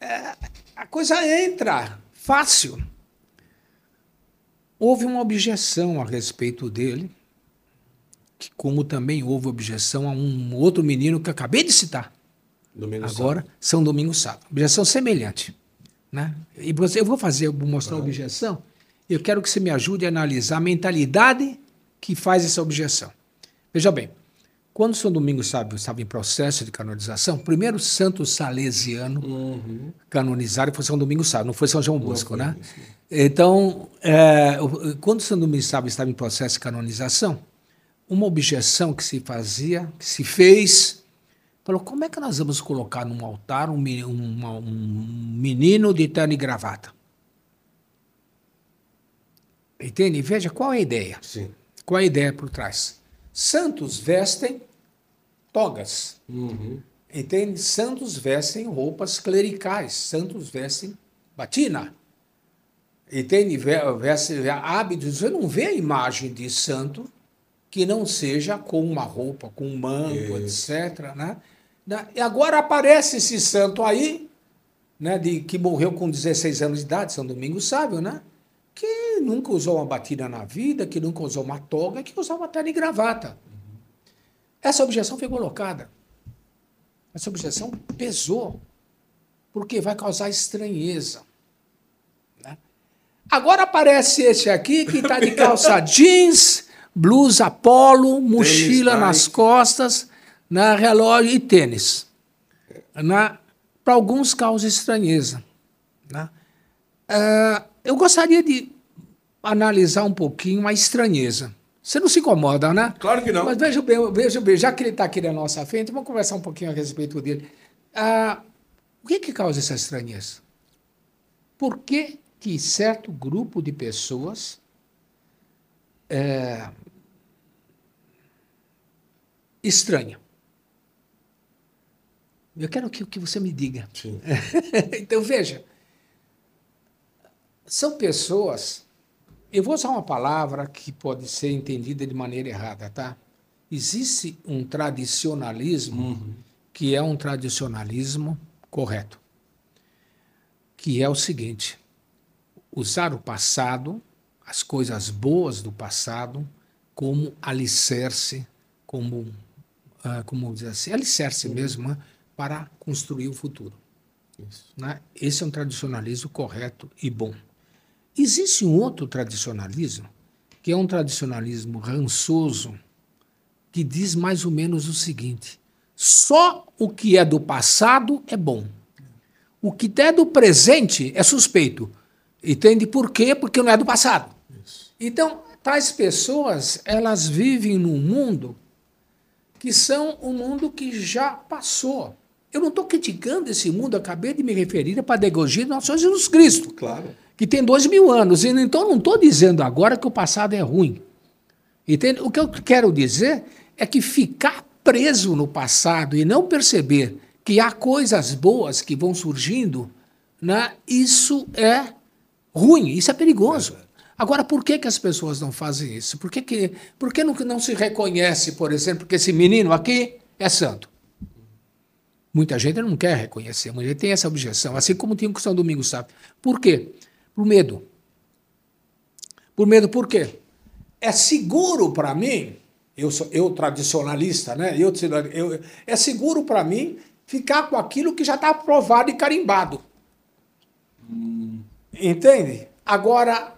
É, a coisa entra fácil. Houve uma objeção a respeito dele, que como também houve objeção a um outro menino que eu acabei de citar. Domingo Agora, sábado. São Domingo Sábado. Objeção semelhante. Né? E você, eu vou fazer, vou mostrar a objeção. Eu quero que você me ajude a analisar a mentalidade que faz essa objeção. Veja bem, quando São Domingos Sábio estava em processo de canonização, o primeiro santo salesiano uhum. canonizado foi São Domingos Sábio, não foi São João Bosco, né? Então, é, quando São Domingos Sábio estava em processo de canonização, uma objeção que se fazia, que se fez, falou: como é que nós vamos colocar num altar um, um, um menino de terno e gravata? Entende? Veja qual é a ideia. Sim. Qual é a ideia por trás? Santos vestem togas. Uhum. Entende? Santos vestem roupas clericais. Santos vestem batina. Entende? Veste hábitos. Você não vê a imagem de santo que não seja com uma roupa, com um manto, etc. Né? E agora aparece esse santo aí, né, de, que morreu com 16 anos de idade, São Domingos Sábio, né? que nunca usou uma batina na vida, que nunca usou uma toga, que usava terno e gravata. Essa objeção foi colocada. Essa objeção pesou, porque vai causar estranheza. Né? Agora aparece esse aqui que está de calça jeans, blusa polo, mochila nas costas, na relógio e tênis. Para alguns causa estranheza. né? Ah, eu gostaria de analisar um pouquinho a estranheza. Você não se incomoda, né? Claro que não. Mas veja bem, veja bem, já que ele está aqui na nossa frente, vamos conversar um pouquinho a respeito dele. Ah, o que, que causa essa estranheza? Por que, que certo grupo de pessoas é, estranha? Eu quero que, que você me diga. Então, veja. São pessoas. Eu vou usar uma palavra que pode ser entendida de maneira errada, tá? Existe um tradicionalismo que é um tradicionalismo correto, que é o seguinte: usar o passado, as coisas boas do passado, como alicerce, como, ah, como dizer assim, alicerce mesmo, né, para construir o futuro. Isso. Né? Esse é um tradicionalismo correto e bom. Existe um outro tradicionalismo, que é um tradicionalismo rançoso, que diz mais ou menos o seguinte: só o que é do passado é bom. O que é do presente é suspeito. Entende por quê? Porque não é do passado. Então, tais pessoas, elas vivem num mundo que são um mundo que já passou. Eu não estou criticando esse mundo, acabei de me referir à pedagogia do nosso Senhor Jesus Cristo Claro. que tem dois mil anos. Então, não estou dizendo agora que o passado é ruim. Entende? O que eu quero dizer é que ficar preso no passado e não perceber que há coisas boas que vão surgindo, né, isso é ruim, isso é perigoso. Agora, por que, que as pessoas não fazem isso? Por que, que, por que não, não se reconhece, por exemplo, que esse menino aqui é santo? Muita gente não quer reconhecer, muita gente tem essa objeção, assim como tinha o São Domingo Sábio. Por quê? Por medo. Por medo por quê? É seguro para mim, eu sou eu tradicionalista, né? Eu, eu- é seguro para mim ficar com aquilo que já está aprovado e carimbado. Entende? Agora,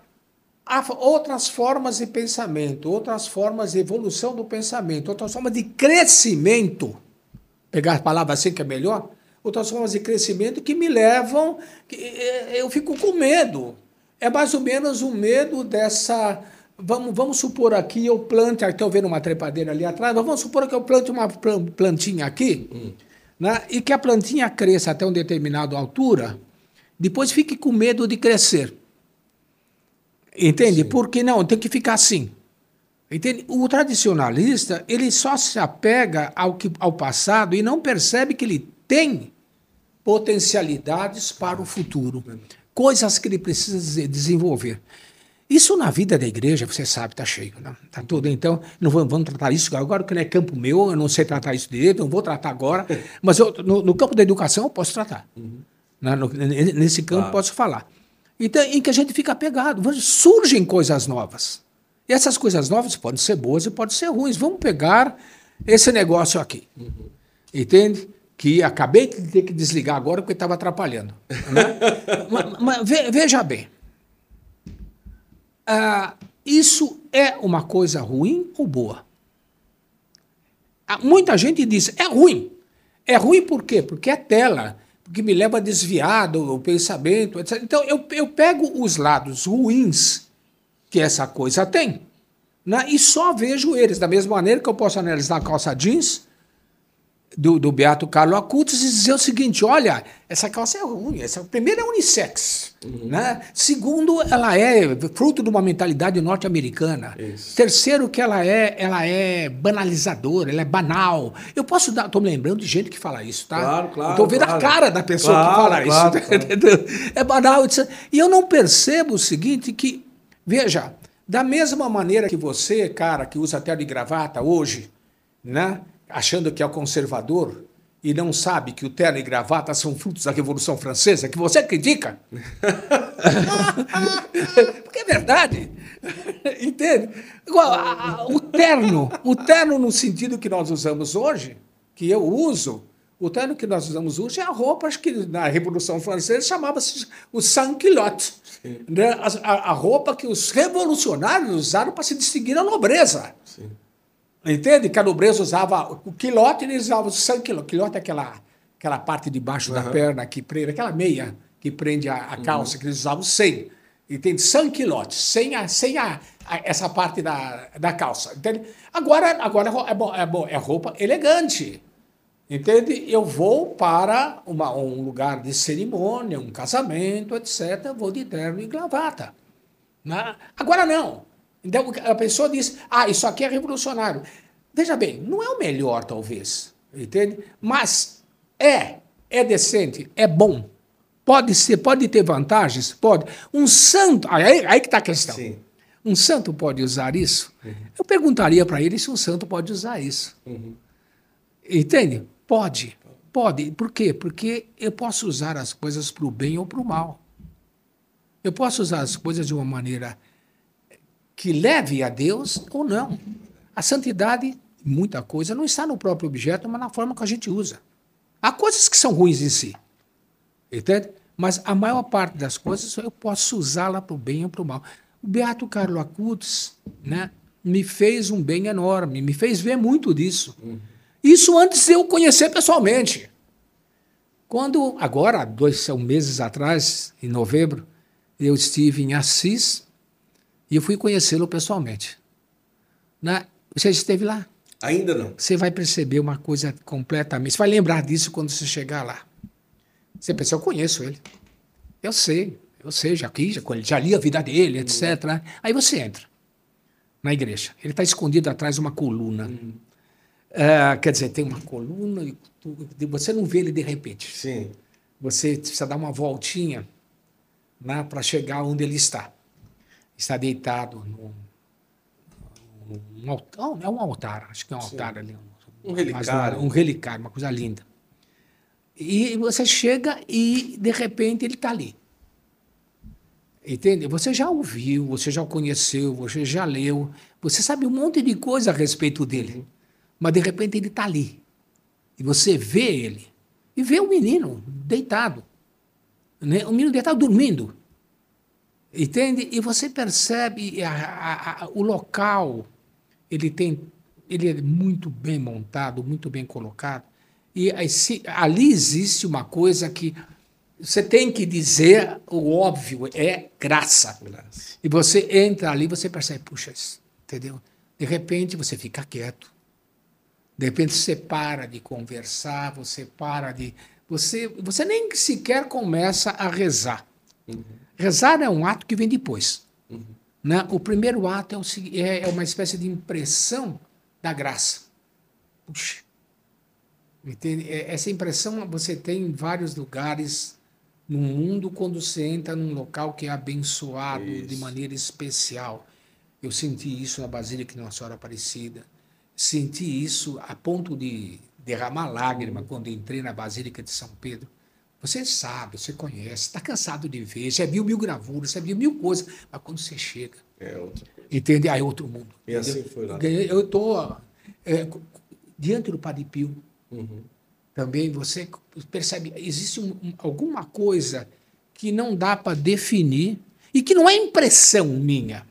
há outras formas de pensamento, outras formas de evolução do pensamento, outras formas de crescimento pegar a palavra assim que é melhor, outras formas de crescimento que me levam, que, eh, eu fico com medo. É mais ou menos o medo dessa. Vamos, vamos supor aqui, eu plante, estou vendo uma trepadeira ali atrás, vamos supor que eu plante uma plan- plantinha aqui, né, e que a plantinha cresça até uma determinada altura, depois fique com medo de crescer. Entende? Porque não, tem que ficar assim. Entende? O tradicionalista, ele só se apega ao, que, ao passado e não percebe que ele tem potencialidades para o futuro, coisas que ele precisa dese- desenvolver. Isso na vida da igreja, você sabe, está cheio. Né? Tá tudo. Então, não vamos, vamos tratar isso agora, que não é campo meu, eu não sei tratar isso direito, não vou tratar agora, mas eu, no, no campo da educação eu posso tratar. Né? No- nesse campo Claro. posso falar. Então, em que a gente fica apegado. Surgem coisas novas. E essas coisas novas podem ser boas e podem ser ruins. Vamos pegar esse negócio aqui. Entende? Que acabei de ter que desligar agora porque estava atrapalhando. né? mas, mas ve- veja bem. Ah, isso é uma coisa ruim ou boa? Ah, Muita gente diz, é ruim. É ruim por quê? Porque é tela, porque me leva a desviar do do pensamento, etc. Então, eu, eu pego os lados ruins que essa coisa tem né, e só vejo eles. Da mesma maneira que eu posso analisar a calça jeans do, do Beato Carlo Acutis e dizer o seguinte: olha, essa calça é ruim. Essa, primeiro, é unissex. Né? Segundo, ela é fruto de uma mentalidade norte-americana. Terceiro, que ela é, ela é banalizadora, ela é banal. Eu posso dar. Estou me lembrando de gente que fala isso, tá? Claro, claro, Estou vendo claro. a cara da pessoa Claro, que fala claro, isso. É banal. E eu não percebo o seguinte: que, veja, da mesma maneira que você, cara, que usa terno e gravata hoje, né, achando que é o conservador e não sabe que o terno e gravata são frutos da Revolução Francesa, que você critica. Porque é verdade. Entende? O terno, o terno no sentido que nós usamos hoje, que eu uso, O terno que nós usamos hoje é a roupa, acho que na Revolução Francesa chamava-se o sans-culotte. Né? A, a, roupa que os revolucionários usaram para se distinguir da nobreza. Sim. Entende? Que a nobreza usava o quilote e eles usavam o sans-culotte. Quilote é aquela, aquela parte de baixo uhum. da perna que prende, aquela meia que prende a, a calça, uhum. que eles usavam sem. Entende? Sans-culotte, sem, a, sem a, a, essa parte da, da calça. Entende? Agora, agora é, bom, é, bom, é roupa elegante. Entende? Eu vou para uma, um lugar de cerimônia, um casamento, etc. Vou de terno e gravata. Né? Agora não. Então a pessoa diz: ah, isso aqui é revolucionário. Veja bem, não é o melhor, talvez. Entende? Mas é, é decente, é bom. Pode ser, pode ter vantagens? Pode. Um santo, aí, aí que está a questão. Sim. Um santo pode usar isso? Uhum. Eu perguntaria para ele se um santo pode usar isso. Uhum. Entende? Pode, pode. Por quê? Porque eu posso usar as coisas para o bem ou para o mal. Eu posso usar as coisas de uma maneira que leve a Deus ou não. A santidade, muita coisa, não está no próprio objeto, mas na forma que a gente usa. Há coisas que são ruins em si. Entende? Mas a maior parte das coisas eu posso usá-la para o bem ou para o mal. O Beato Carlo Acutis né, me fez um bem enorme, me fez ver muito disso. Uhum. Isso antes de eu conhecer pessoalmente. Quando, agora, dois meses atrás, em novembro, eu estive em Assis e eu fui conhecê-lo pessoalmente. Na, você esteve lá? Ainda não. Você vai perceber uma coisa completamente. Você vai lembrar disso quando você chegar lá. Você pensa, eu conheço ele. Eu sei, eu sei, já, já, já li a vida dele, etc. Uhum. Aí você entra na igreja. Ele está escondido atrás de uma coluna. Uhum. Uh, quer dizer, tem uma coluna e você não vê ele de repente. Sim. Você precisa dar uma voltinha né, para chegar onde ele está. Está deitado num, num altar, é um altar, acho que é um Sim. altar ali. Um, um relicário. Um, um relicário, uma coisa linda. E você chega e, de repente, ele está ali. Entende? Você já ouviu, você já o conheceu, você já leu, você sabe um monte de coisa a respeito dele mas de repente ele está ali. E você vê ele. E vê o menino deitado. Né? O menino deitado dormindo. Entende? E você percebe a, a, a, o local. Ele tem, ele é muito bem montado, muito bem colocado. E ali existe uma coisa que você tem que dizer o óbvio, é graça. graça. E você entra ali, você percebe, puxa, entendeu? De repente você fica quieto. De repente você para de conversar, você para de. Você, você nem sequer começa a rezar. Uhum. Rezar é um ato que vem depois. Uhum. Né? O primeiro ato é, o, é, é uma espécie de impressão da graça. Puxa. Entende? É, essa impressão você tem em vários lugares no mundo quando você entra num local que é abençoado isso. de maneira especial. Eu senti isso na Basílica de Nossa Senhora Aparecida senti isso a ponto de derramar lágrima quando entrei na Basílica de São Pedro. Você sabe, você conhece, está cansado de ver, já viu mil gravuras, já viu mil coisas, mas quando você chega, é outra coisa. entende? Aí é outro mundo. E assim foi lá. Eu estou é, diante do Padre Pio. Uhum. Também você percebe, existe um, um, alguma coisa que não dá para definir e que não é impressão minha.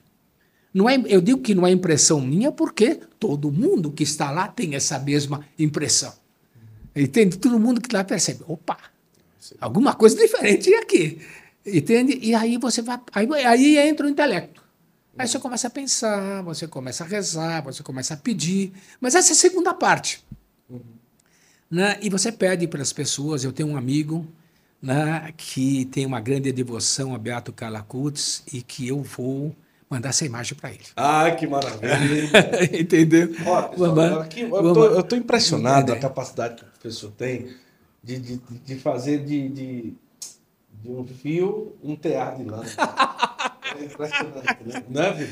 Não é, eu digo que não é impressão minha porque todo mundo que está lá tem essa mesma impressão. Entende? Todo mundo que lá percebe, opa, alguma coisa diferente aqui. Entende? E aí você vai. Aí, aí entra o intelecto. Aí você começa a pensar, você começa a rezar, você começa a pedir. Mas essa é a segunda parte. Uhum. Né? E você pede para as pessoas. Eu tenho um amigo né, que tem uma grande devoção a Beato Calacutes e que eu vou mandar essa imagem para ele. Ah, que maravilha! Entendeu? Ó, pessoal, aqui, eu estou impressionado a capacidade que o professor tem de, de, de fazer de, de, de, um fio um teatro de lã. É impressionante, né? Não é?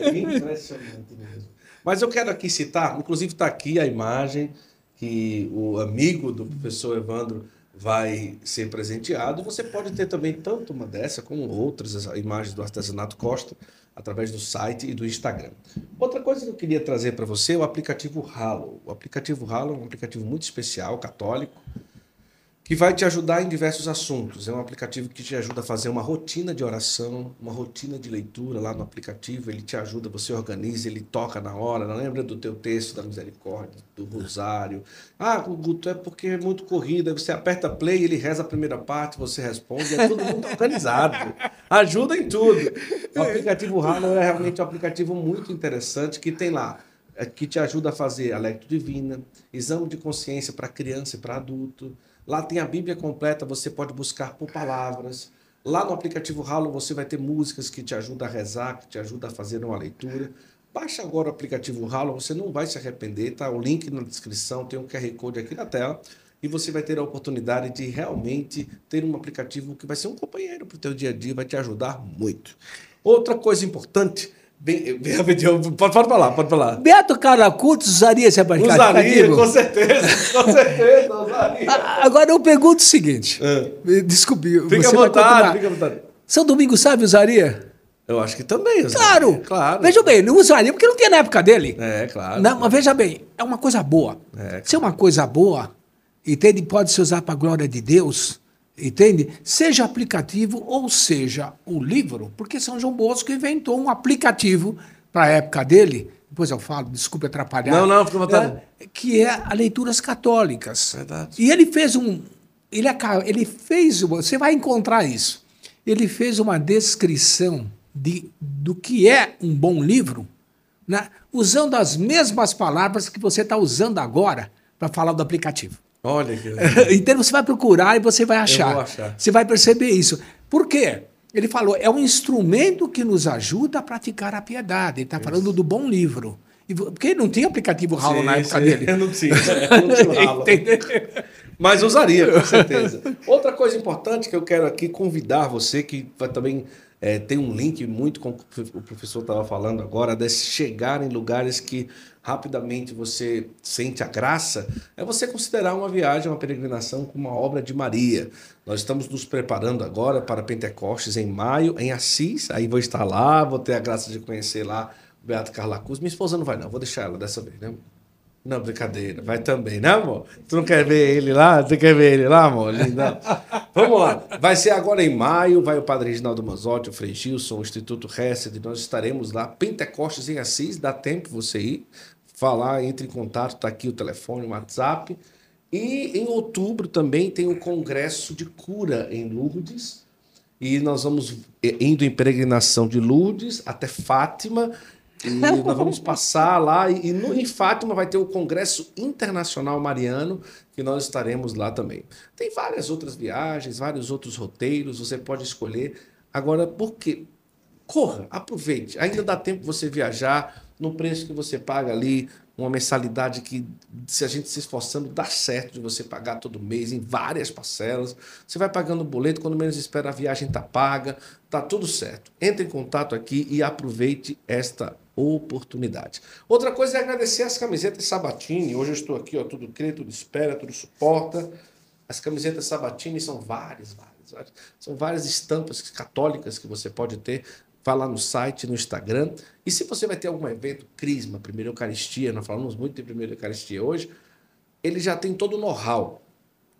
É impressionante mesmo. Mas eu quero aqui citar, inclusive está aqui a imagem que o amigo do professor Evandro vai ser presenteado. Você pode ter também tanto uma dessa como outras imagens do artesanato Costa através do site e do Instagram. Outra coisa que eu queria trazer para você é o aplicativo Halo. O aplicativo Halo é um aplicativo muito especial, católico, que vai te ajudar em diversos assuntos. É um aplicativo que te ajuda a fazer uma rotina de oração, uma rotina de leitura lá no aplicativo. Ele te ajuda, você organiza, ele toca na hora. Não lembra do teu texto da misericórdia, do rosário. Ah, Guto, é porque é muito corrida. Você aperta play, ele reza a primeira parte, você responde. É tudo muito organizado. Ajuda em tudo. O aplicativo Halo é realmente um aplicativo muito interessante que tem lá é, que te ajuda a fazer a lectura divina, exame de consciência para criança e para adulto, Lá tem a Bíblia completa, você pode buscar por palavras. Lá no aplicativo Halo você vai ter músicas que te ajudam a rezar, que te ajudam a fazer uma leitura. Baixa agora o aplicativo Halo, você não vai se arrepender, tá? O link na descrição, tem um QR Code aqui na tela e você vai ter a oportunidade de realmente ter um aplicativo que vai ser um companheiro para o teu dia a dia, vai te ajudar muito. Outra coisa importante Bem, pode, pode falar, pode falar. Beto Curtis usaria esse aplicativo? Usaria, com certeza, com certeza, usaria. Agora eu pergunto o seguinte. É. Desculpe. Fica à vontade, fica à vontade. São Domingos Sábio usaria? Eu acho que também. Usaria. Claro, claro. Veja bem, não usaria porque não tinha na época dele. É, claro. Não, mas veja bem, é uma coisa boa. É, claro. Se é uma coisa boa, entende? Pode se usar para a glória de Deus Entende? Seja aplicativo ou seja o livro, porque São João Bosco inventou um aplicativo para a época dele, depois eu falo, desculpe atrapalhar. Não, não, fica vontade. É, que é a leituras católicas. Verdade. E ele fez um. Ele, ele fez. Você vai encontrar isso. Ele fez uma descrição de, do que é um bom livro, né? usando as mesmas palavras que você está usando agora para falar do aplicativo. Olha que Então você vai procurar e você vai achar. achar. Você vai perceber isso. Por quê? Ele falou, é um instrumento que nos ajuda a praticar a piedade. Ele está falando do bom livro. Porque não tinha aplicativo ralo na época sim. dele. Não tinha, não tinha ralo. Mas usaria, com certeza. Outra coisa importante que eu quero aqui convidar você, que vai também é, tem um link muito com o que o professor estava falando agora, de chegar em lugares que rapidamente você sente a graça, é você considerar uma viagem, uma peregrinação com uma obra de Maria. Nós estamos nos preparando agora para Pentecostes em maio, em Assis. Aí vou estar lá, vou ter a graça de conhecer lá Beato Carla Cruz. Minha esposa não vai, não, vou deixar ela dessa vez, né? Não, brincadeira. Vai também, né, amor? Tu não quer ver ele lá? Tu quer ver ele lá, amor? Lindão. Vamos lá. Vai ser agora em maio. Vai o Padre Reginaldo Manzotti, o Frei Gilson, o Instituto Hesed. Nós estaremos lá. Pentecostes em Assis. Dá tempo você ir. Falar, entre em contato. Está aqui o telefone, o WhatsApp. E em outubro também tem o Congresso de Cura em Lourdes. E nós vamos indo em peregrinação de Lourdes até Fátima e nós vamos passar lá. E, no, em Fátima vai ter o Congresso Internacional Mariano, que nós estaremos lá também. Tem várias outras viagens, vários outros roteiros, você pode escolher. Agora, por quê? Corra, aproveite. Ainda dá tempo você viajar no preço que você paga ali, uma mensalidade que, se a gente se esforçando, dá certo de você pagar todo mês em várias parcelas. Você vai pagando o boleto, quando menos espera a viagem está paga, tá tudo certo. Entre em contato aqui e aproveite esta oportunidade. Outra coisa é agradecer as camisetas Sabatini. Hoje eu estou aqui, ó, tudo crê, tudo espera, tudo suporta. As camisetas Sabatini são várias, várias, várias. São várias estampas católicas que você pode ter. Vá lá no site, no Instagram. E se você vai ter algum evento, Crisma, Primeira Eucaristia, nós falamos muito de Primeira Eucaristia hoje, ele já tem todo o know-how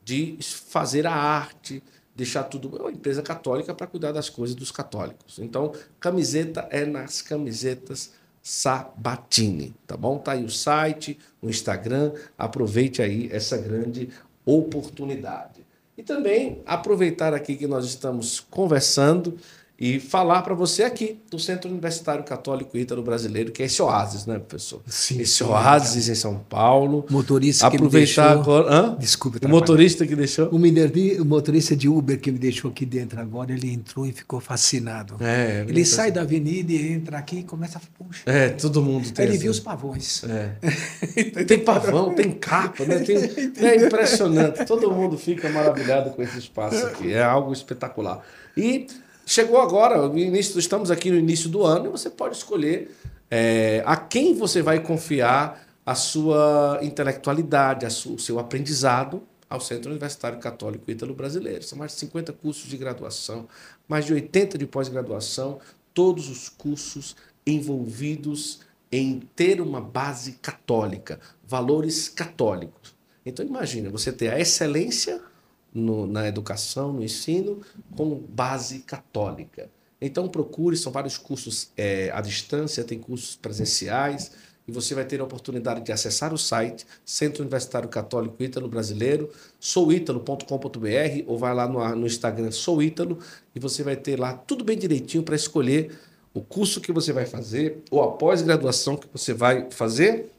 de fazer a arte, deixar tudo. É uma empresa católica para cuidar das coisas dos católicos. Então, camiseta é nas camisetas Sabatini, tá bom? Tá aí o site, o Instagram, aproveite aí essa grande oportunidade. E também aproveitar aqui que nós estamos conversando e falar para você aqui do Centro Universitário Católico Ítalo Brasileiro, que é esse oásis, né, professor? Sim. Esse sim, oásis cara. em São Paulo. Motorista Aproveitar que me deixou... agora. Hã? Desculpe. O motorista que deixou? O, o motorista de Uber que me deixou aqui dentro agora, ele entrou e ficou fascinado. É, ele sai da avenida e entra aqui e começa a. Puxa. É, todo mundo tem. Ele viu os pavões. É. tem pavão, tem capa, né? Tem... É impressionante. Todo mundo fica maravilhado com esse espaço aqui. É algo espetacular. E Chegou agora, início, estamos aqui no início do ano, e você pode escolher é, a quem você vai confiar a sua intelectualidade, a o seu aprendizado ao Centro Universitário Católico Ítalo Brasileiro. São mais de 50 cursos de graduação, mais de 80 de pós-graduação, todos os cursos envolvidos em ter uma base católica, valores católicos. Então imagina, você ter a excelência no, na educação, no ensino, com base católica. Então procure, são vários cursos é, à distância, tem cursos presenciais, e você vai ter a oportunidade de acessar o site Centro Universitário Católico Ítalo Brasileiro, souítalo.com.br, ou vai lá no, no Instagram Sou Ítalo, e você vai ter lá tudo bem direitinho para escolher o curso que você vai fazer, ou a pós-graduação que você vai fazer.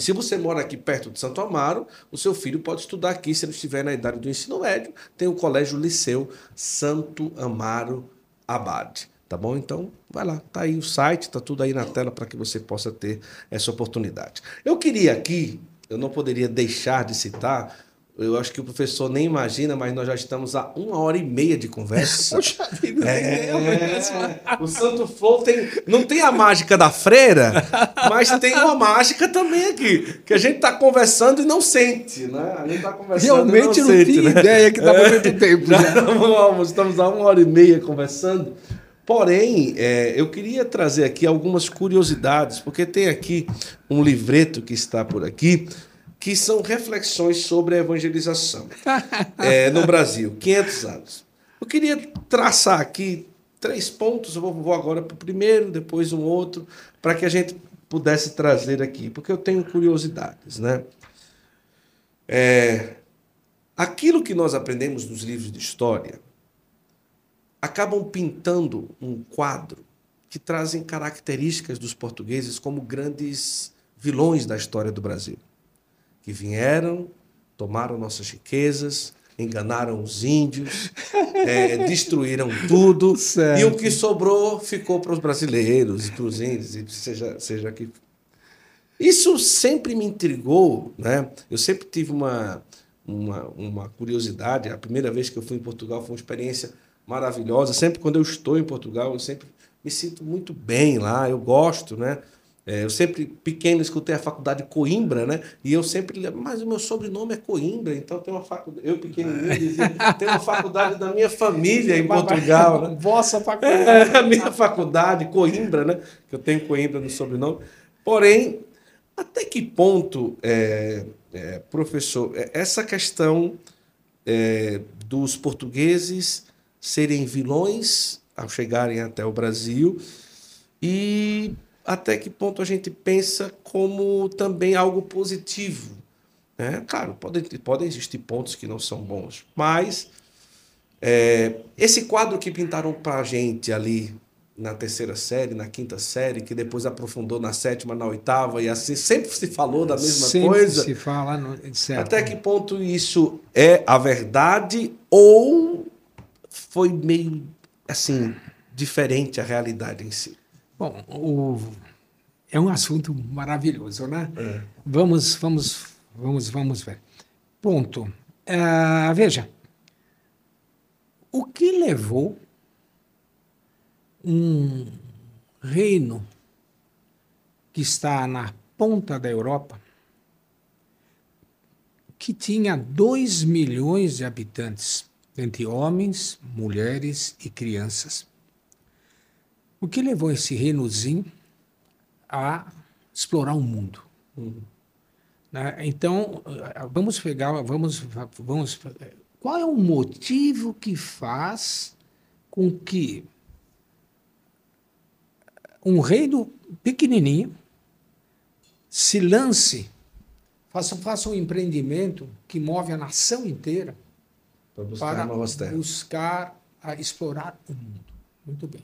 E se você mora aqui perto de Santo Amaro, o seu filho pode estudar aqui, se ele estiver na idade do ensino médio, tem o Colégio Liceu Santo Amaro Abade. Tá bom? Então, vai lá, tá aí o site, tá tudo aí na tela para que você possa ter essa oportunidade. Eu queria aqui, eu não poderia deixar de citar eu acho que o professor nem imagina, mas nós já estamos a uma hora e meia de conversa. Puxa vida, é, é, o Santo Flow tem, não tem a mágica da freira, mas tem uma mágica também aqui, que a gente está conversando e não sente, né? A gente está conversando Realmente e não, não sente, tinha né? ideia que estava muito tempo. Já. Já. Estamos a uma hora e meia conversando. Porém, é, eu queria trazer aqui algumas curiosidades, porque tem aqui um livreto que está por aqui, que são reflexões sobre a evangelização é, no Brasil, 500 anos. Eu queria traçar aqui três pontos, eu vou agora para o primeiro, depois um outro, para que a gente pudesse trazer aqui, porque eu tenho curiosidades. Né? É, aquilo que nós aprendemos nos livros de história acabam pintando um quadro que trazem características dos portugueses como grandes vilões da história do Brasil que vieram, tomaram nossas riquezas, enganaram os índios, é, destruíram tudo, certo. e o que sobrou ficou para os brasileiros, para os índios, seja, seja que. Isso sempre me intrigou, né? Eu sempre tive uma, uma, uma curiosidade. A primeira vez que eu fui em Portugal foi uma experiência maravilhosa. Sempre quando eu estou em Portugal, eu sempre me sinto muito bem lá, eu gosto, né? É, eu sempre, pequeno, escutei a faculdade de Coimbra, né? E eu sempre, mas o meu sobrenome é Coimbra, então tem uma faculdade. Eu, pequenininho, dizia, tem uma faculdade da minha família em Portugal, né? Vossa faculdade. É, a minha faculdade, Coimbra, né? Que eu tenho Coimbra no sobrenome. Porém, até que ponto, é, é, professor, é, essa questão é, dos portugueses serem vilões ao chegarem até o Brasil e até que ponto a gente pensa como também algo positivo. Né? Claro, podem, podem existir pontos que não são bons, mas é, esse quadro que pintaram para a gente ali na terceira série, na quinta série, que depois aprofundou na sétima, na oitava, e assim sempre se falou da mesma sempre coisa. se fala, no, certo. Até que ponto isso é a verdade ou foi meio assim diferente a realidade em si? Bom, o, é um assunto maravilhoso, né? É. Vamos, vamos, vamos, vamos ver. Ponto. Uh, veja, o que levou um reino que está na ponta da Europa, que tinha 2 milhões de habitantes, entre homens, mulheres e crianças, o que levou esse reinozinho a explorar o mundo? Uhum. Então, vamos pegar, vamos, vamos. Qual é o motivo que faz com que um reino pequenininho se lance, faça, faça um empreendimento que move a nação inteira buscar para buscar a explorar o mundo? Muito bem.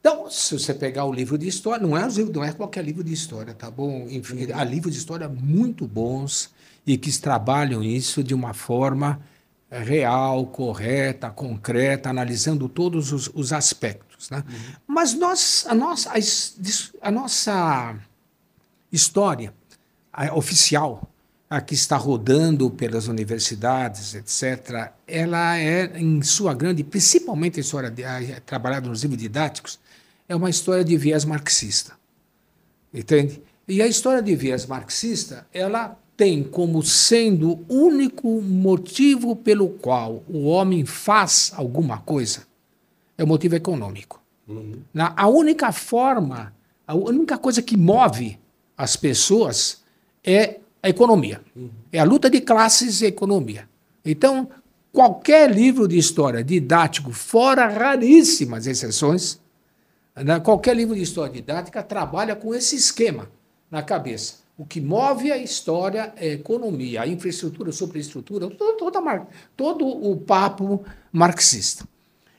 Então, se você pegar o livro de história, não é, não é qualquer livro de história, tá bom? Enfim, há livros de história muito bons e que trabalham isso de uma forma real, correta, concreta, analisando todos os, os aspectos. Né? Uhum. Mas nós, a, nossa, a, a nossa história a oficial, a que está rodando pelas universidades, etc., ela é, em sua grande, principalmente a história de, a, trabalhada nos livros didáticos, é uma história de viés marxista. Entende? E a história de viés marxista, ela tem como sendo o único motivo pelo qual o homem faz alguma coisa, é o motivo econômico. Uhum. Na, a única forma, a única coisa que move as pessoas é a economia. Uhum. É a luta de classes e economia. Então, qualquer livro de história didático, fora raríssimas exceções, né, qualquer livro de história didática trabalha com esse esquema na cabeça. O que move a história é a economia, a infraestrutura, a superestrutura, todo o papo marxista.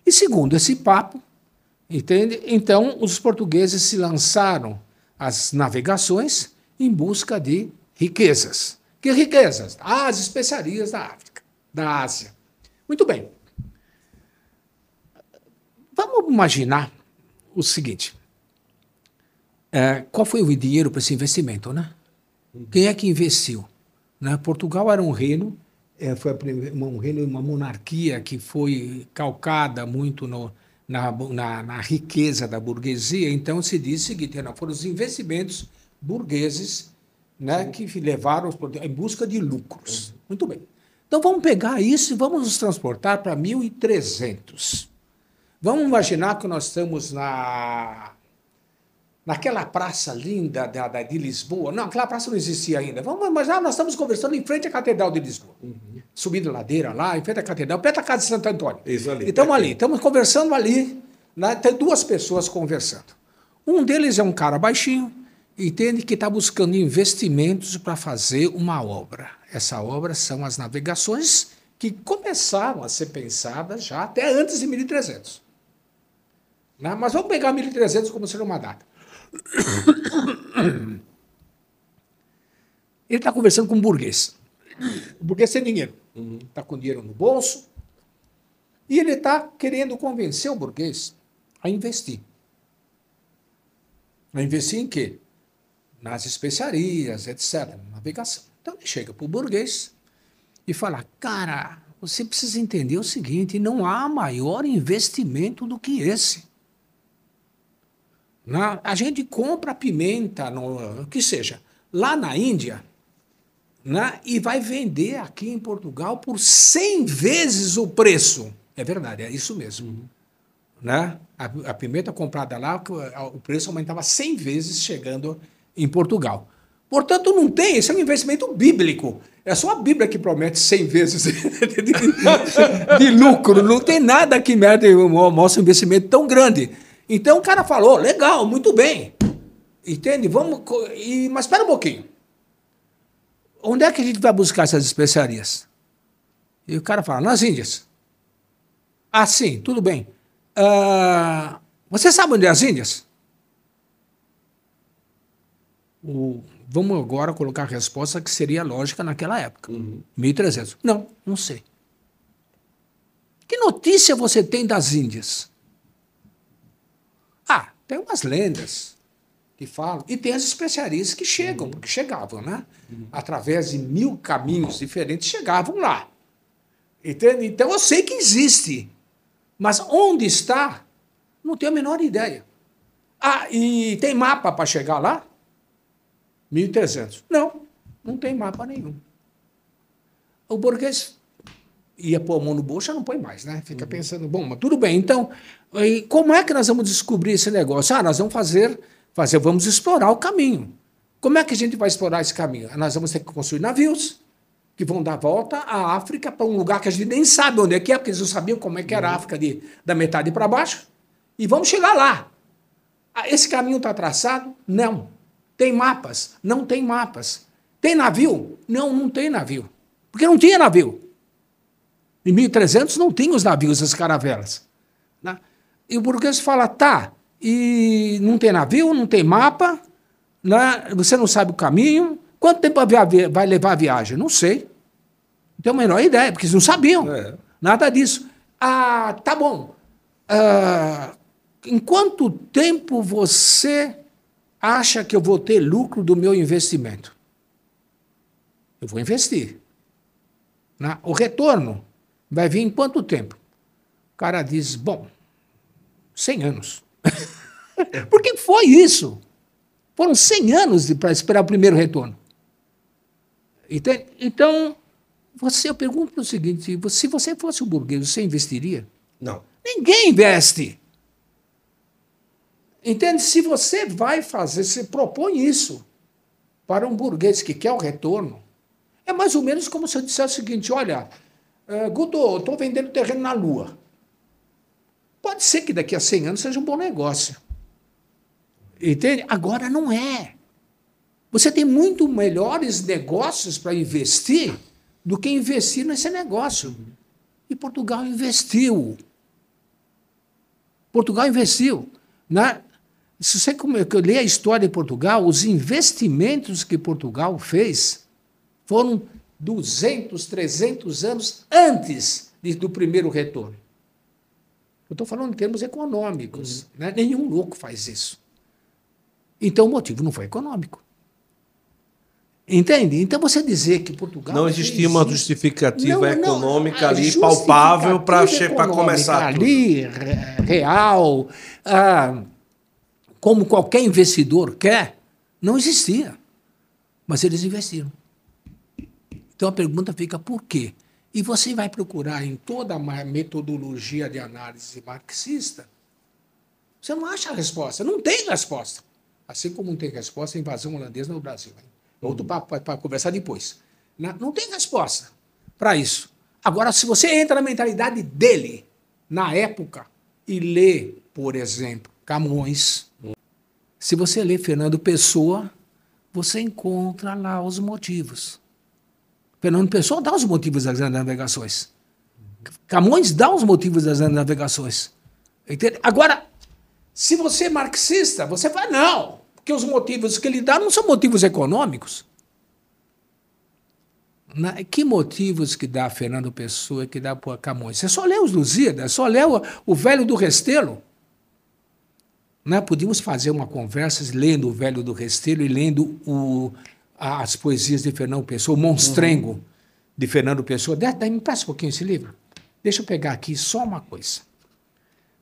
E segundo esse papo, entende? Então, os portugueses se lançaram às navegações em busca de riquezas. Que riquezas? As especiarias da África, da Ásia. Muito bem. Vamos imaginar o seguinte: é, qual foi o dinheiro para esse investimento, né? Quem é que investiu? Né? Portugal era um reino, é, foi um reino, uma monarquia que foi calcada muito no, na, na, na, riqueza da burguesia. Então se diz o seguinte: não, foram os investimentos burgueses né, que levaram em busca de lucros. Muito bem. Então vamos pegar isso e vamos nos transportar para 1300. Vamos imaginar que nós estamos na naquela praça linda da, da, de Lisboa. Não, aquela praça não existia ainda. Vamos imaginar, nós estamos conversando em frente à Catedral de Lisboa. Uhum. Subindo ladeira lá, em frente à Catedral, perto da casa de Santo Antônio. Isso ali. E estamos ali, estamos conversando ali. Né? Tem duas pessoas conversando. Um deles é um cara baixinho, entende que está buscando investimentos para fazer uma obra. Essa obra são as navegações que começaram a ser pensadas já até antes de 1300. Né? Mas vamos pegar 1300 como sendo uma data. Ele está conversando com um burguês. O burguês tem dinheiro. Está com dinheiro no bolso. E ele está querendo convencer o burguês a investir. A investir em quê? Nas especiarias, etc. Navegação. Então ele chega para o burguês e fala: Cara, você precisa entender o seguinte: não há maior investimento do que esse. Na, a gente compra pimenta, no, que seja, lá na Índia, né, e vai vender aqui em Portugal por 100 vezes o preço. É verdade, é isso mesmo. Uhum. Né? A, a, pimenta comprada lá, o preço aumentava 100 vezes chegando em Portugal. Portanto, não tem, esse é um investimento bíblico. É só a Bíblia que promete 100 vezes de, de, de lucro. Não tem nada que mostre um investimento tão grande. Então o cara falou, legal, muito bem. Entende? Vamos. E, mas espera um pouquinho. Onde é que a gente vai buscar essas especiarias? E o cara fala, nas Índias. Ah, sim, tudo bem. Uh, você sabe onde é as Índias? O, vamos agora colocar a resposta que seria lógica naquela época. Uhum. 1300. Não, não sei. Que notícia você tem das Índias? Tem umas lendas que falam, e tem as especialistas que chegam, uhum. porque chegavam, né? Uhum. Através de mil caminhos diferentes, chegavam lá. Entende? Então eu sei que existe, mas onde está, não tenho a menor ideia. Ah, e tem mapa para chegar lá? 1.300. Não, não tem mapa nenhum. O burguês ia pôr a mão no bolso, não põe mais, né? Fica uhum. pensando, bom, mas tudo bem, então como é que nós vamos descobrir esse negócio? Ah, nós vamos fazer, fazer, vamos explorar o caminho. Como é que a gente vai explorar esse caminho? Nós vamos ter que construir navios que vão dar volta à África para um lugar que a gente nem sabe onde é que é, porque eles não sabiam como é que era a África de, da metade para baixo. E vamos chegar lá. Ah, esse caminho está traçado? Não. Tem mapas? Não tem mapas. Tem navio? Não, não tem navio. Porque não tinha navio. Em 1300 não tinha os navios, as caravelas. Né? E o burguês fala, tá, e não tem navio, não tem mapa, né? você não sabe o caminho, quanto tempo vai levar a viagem? Não sei. Não tenho a menor ideia, porque eles não sabiam. É. Nada disso. Ah, tá bom. Ah, em quanto tempo você acha que eu vou ter lucro do meu investimento? Eu vou investir. Né? O retorno vai vir em quanto tempo? O cara diz: bom, 100 anos. Por que foi isso? Foram 100 anos para esperar o primeiro retorno. Então, você, eu pergunto o seguinte: se você fosse o burguês, você investiria? Não. Ninguém investe. Entende? Se você vai fazer, se propõe isso para um burguês que quer o retorno, é mais ou menos como se eu dissesse o seguinte: olha, uh, Guto, estou vendendo terreno na Lua. Pode ser que daqui a 100 anos seja um bom negócio. Entende? Agora não é. Você tem muito melhores negócios para investir do que investir nesse negócio. E Portugal investiu. Portugal investiu. Né? Se você ler a história de Portugal, os investimentos que Portugal fez foram 200, 300 anos antes do primeiro retorno. Eu estou falando em termos econômicos. Né? Nenhum louco faz isso. Então o motivo não foi econômico. Entende? Então você dizer que Portugal. Não existia uma justificativa não, econômica não, ali palpável para começar. Ali, real, ah, como qualquer investidor quer, não existia. Mas eles investiram. Então a pergunta fica: por quê? E você vai procurar em toda a metodologia de análise marxista, você não acha a resposta, não tem resposta. Assim como não tem resposta a invasão holandesa no Brasil. Hein? Outro papo para conversar depois. Não tem resposta para isso. Agora, se você entra na mentalidade dele, na época, e lê, por exemplo, Camões, se você lê Fernando Pessoa, você encontra lá os motivos. Fernando Pessoa dá os motivos das navegações. Camões dá os motivos das navegações. Entende? Agora, se você é marxista, você vai, não, porque os motivos que ele dá não são motivos econômicos. Na, que motivos que dá Fernando Pessoa que dá para Camões? Você só lê os Lusíadas, só lê o, o Velho do Restelo. Né? Podíamos fazer uma conversa lendo o Velho do Restelo e lendo o, as poesias de Fernando Pessoa, o Monstrengo uhum. de Fernando Pessoa. Daí me passa um pouquinho esse livro. Deixa eu pegar aqui só uma coisa.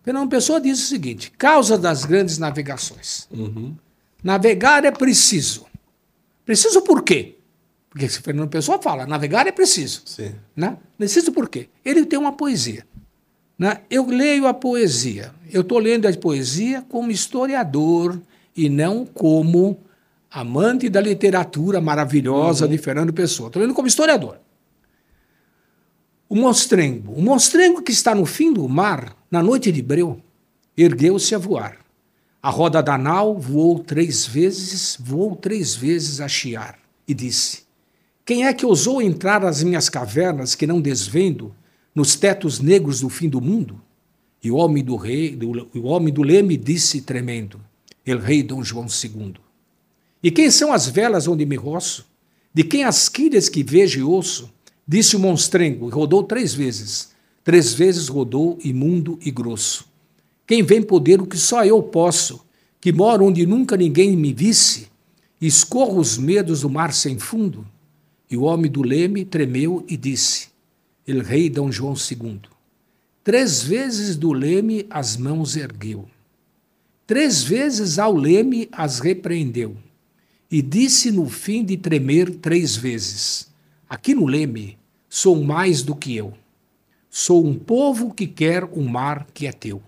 Fernando Pessoa diz o seguinte: causa das grandes navegações. Uhum. Navegar é preciso. Preciso por quê? Porque se Fernando Pessoa fala, navegar é preciso. Sim. Né? Preciso por quê? Ele tem uma poesia. Né? Eu leio a poesia. Eu estou lendo a poesia como historiador e não como amante da literatura maravilhosa uhum. de Fernando Pessoa. Estou lendo como historiador. O monstrengo. O monstrengo que está no fim do mar, na noite de breu, ergueu-se a voar. A roda da nau voou três vezes, voou três vezes a chiar, e disse: Quem é que ousou entrar às minhas cavernas que não desvendo, nos tetos negros do fim do mundo? E o homem do rei, do, o homem do leme disse tremendo: El rei Dom João II. E quem são as velas onde me roço? De quem as quilhas que vejo e ouço? Disse o monstrengo, e rodou três vezes. Três vezes rodou, imundo e grosso. Quem vem poder o que só eu posso, que moro onde nunca ninguém me visse, escorro os medos do mar sem fundo. E o homem do leme tremeu e disse: El rei Dom João II. Três vezes do leme as mãos ergueu. Três vezes ao leme as repreendeu. E disse no fim de tremer três vezes: Aqui no leme sou mais do que eu. Sou um povo que quer um mar que é teu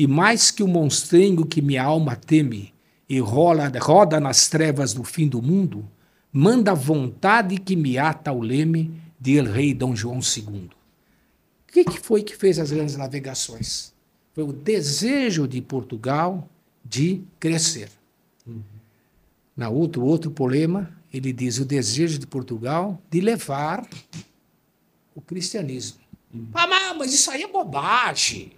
e mais que o monstrengo que minha alma teme e rola, roda nas trevas do fim do mundo, manda a vontade que me ata ao leme de El Rei Dom João II. O que, que foi que fez as grandes navegações? Foi o desejo de Portugal de crescer. Uhum. Na outro outro polema, ele diz o desejo de Portugal de levar o cristianismo. Uhum. Ah, mas isso aí é bobagem.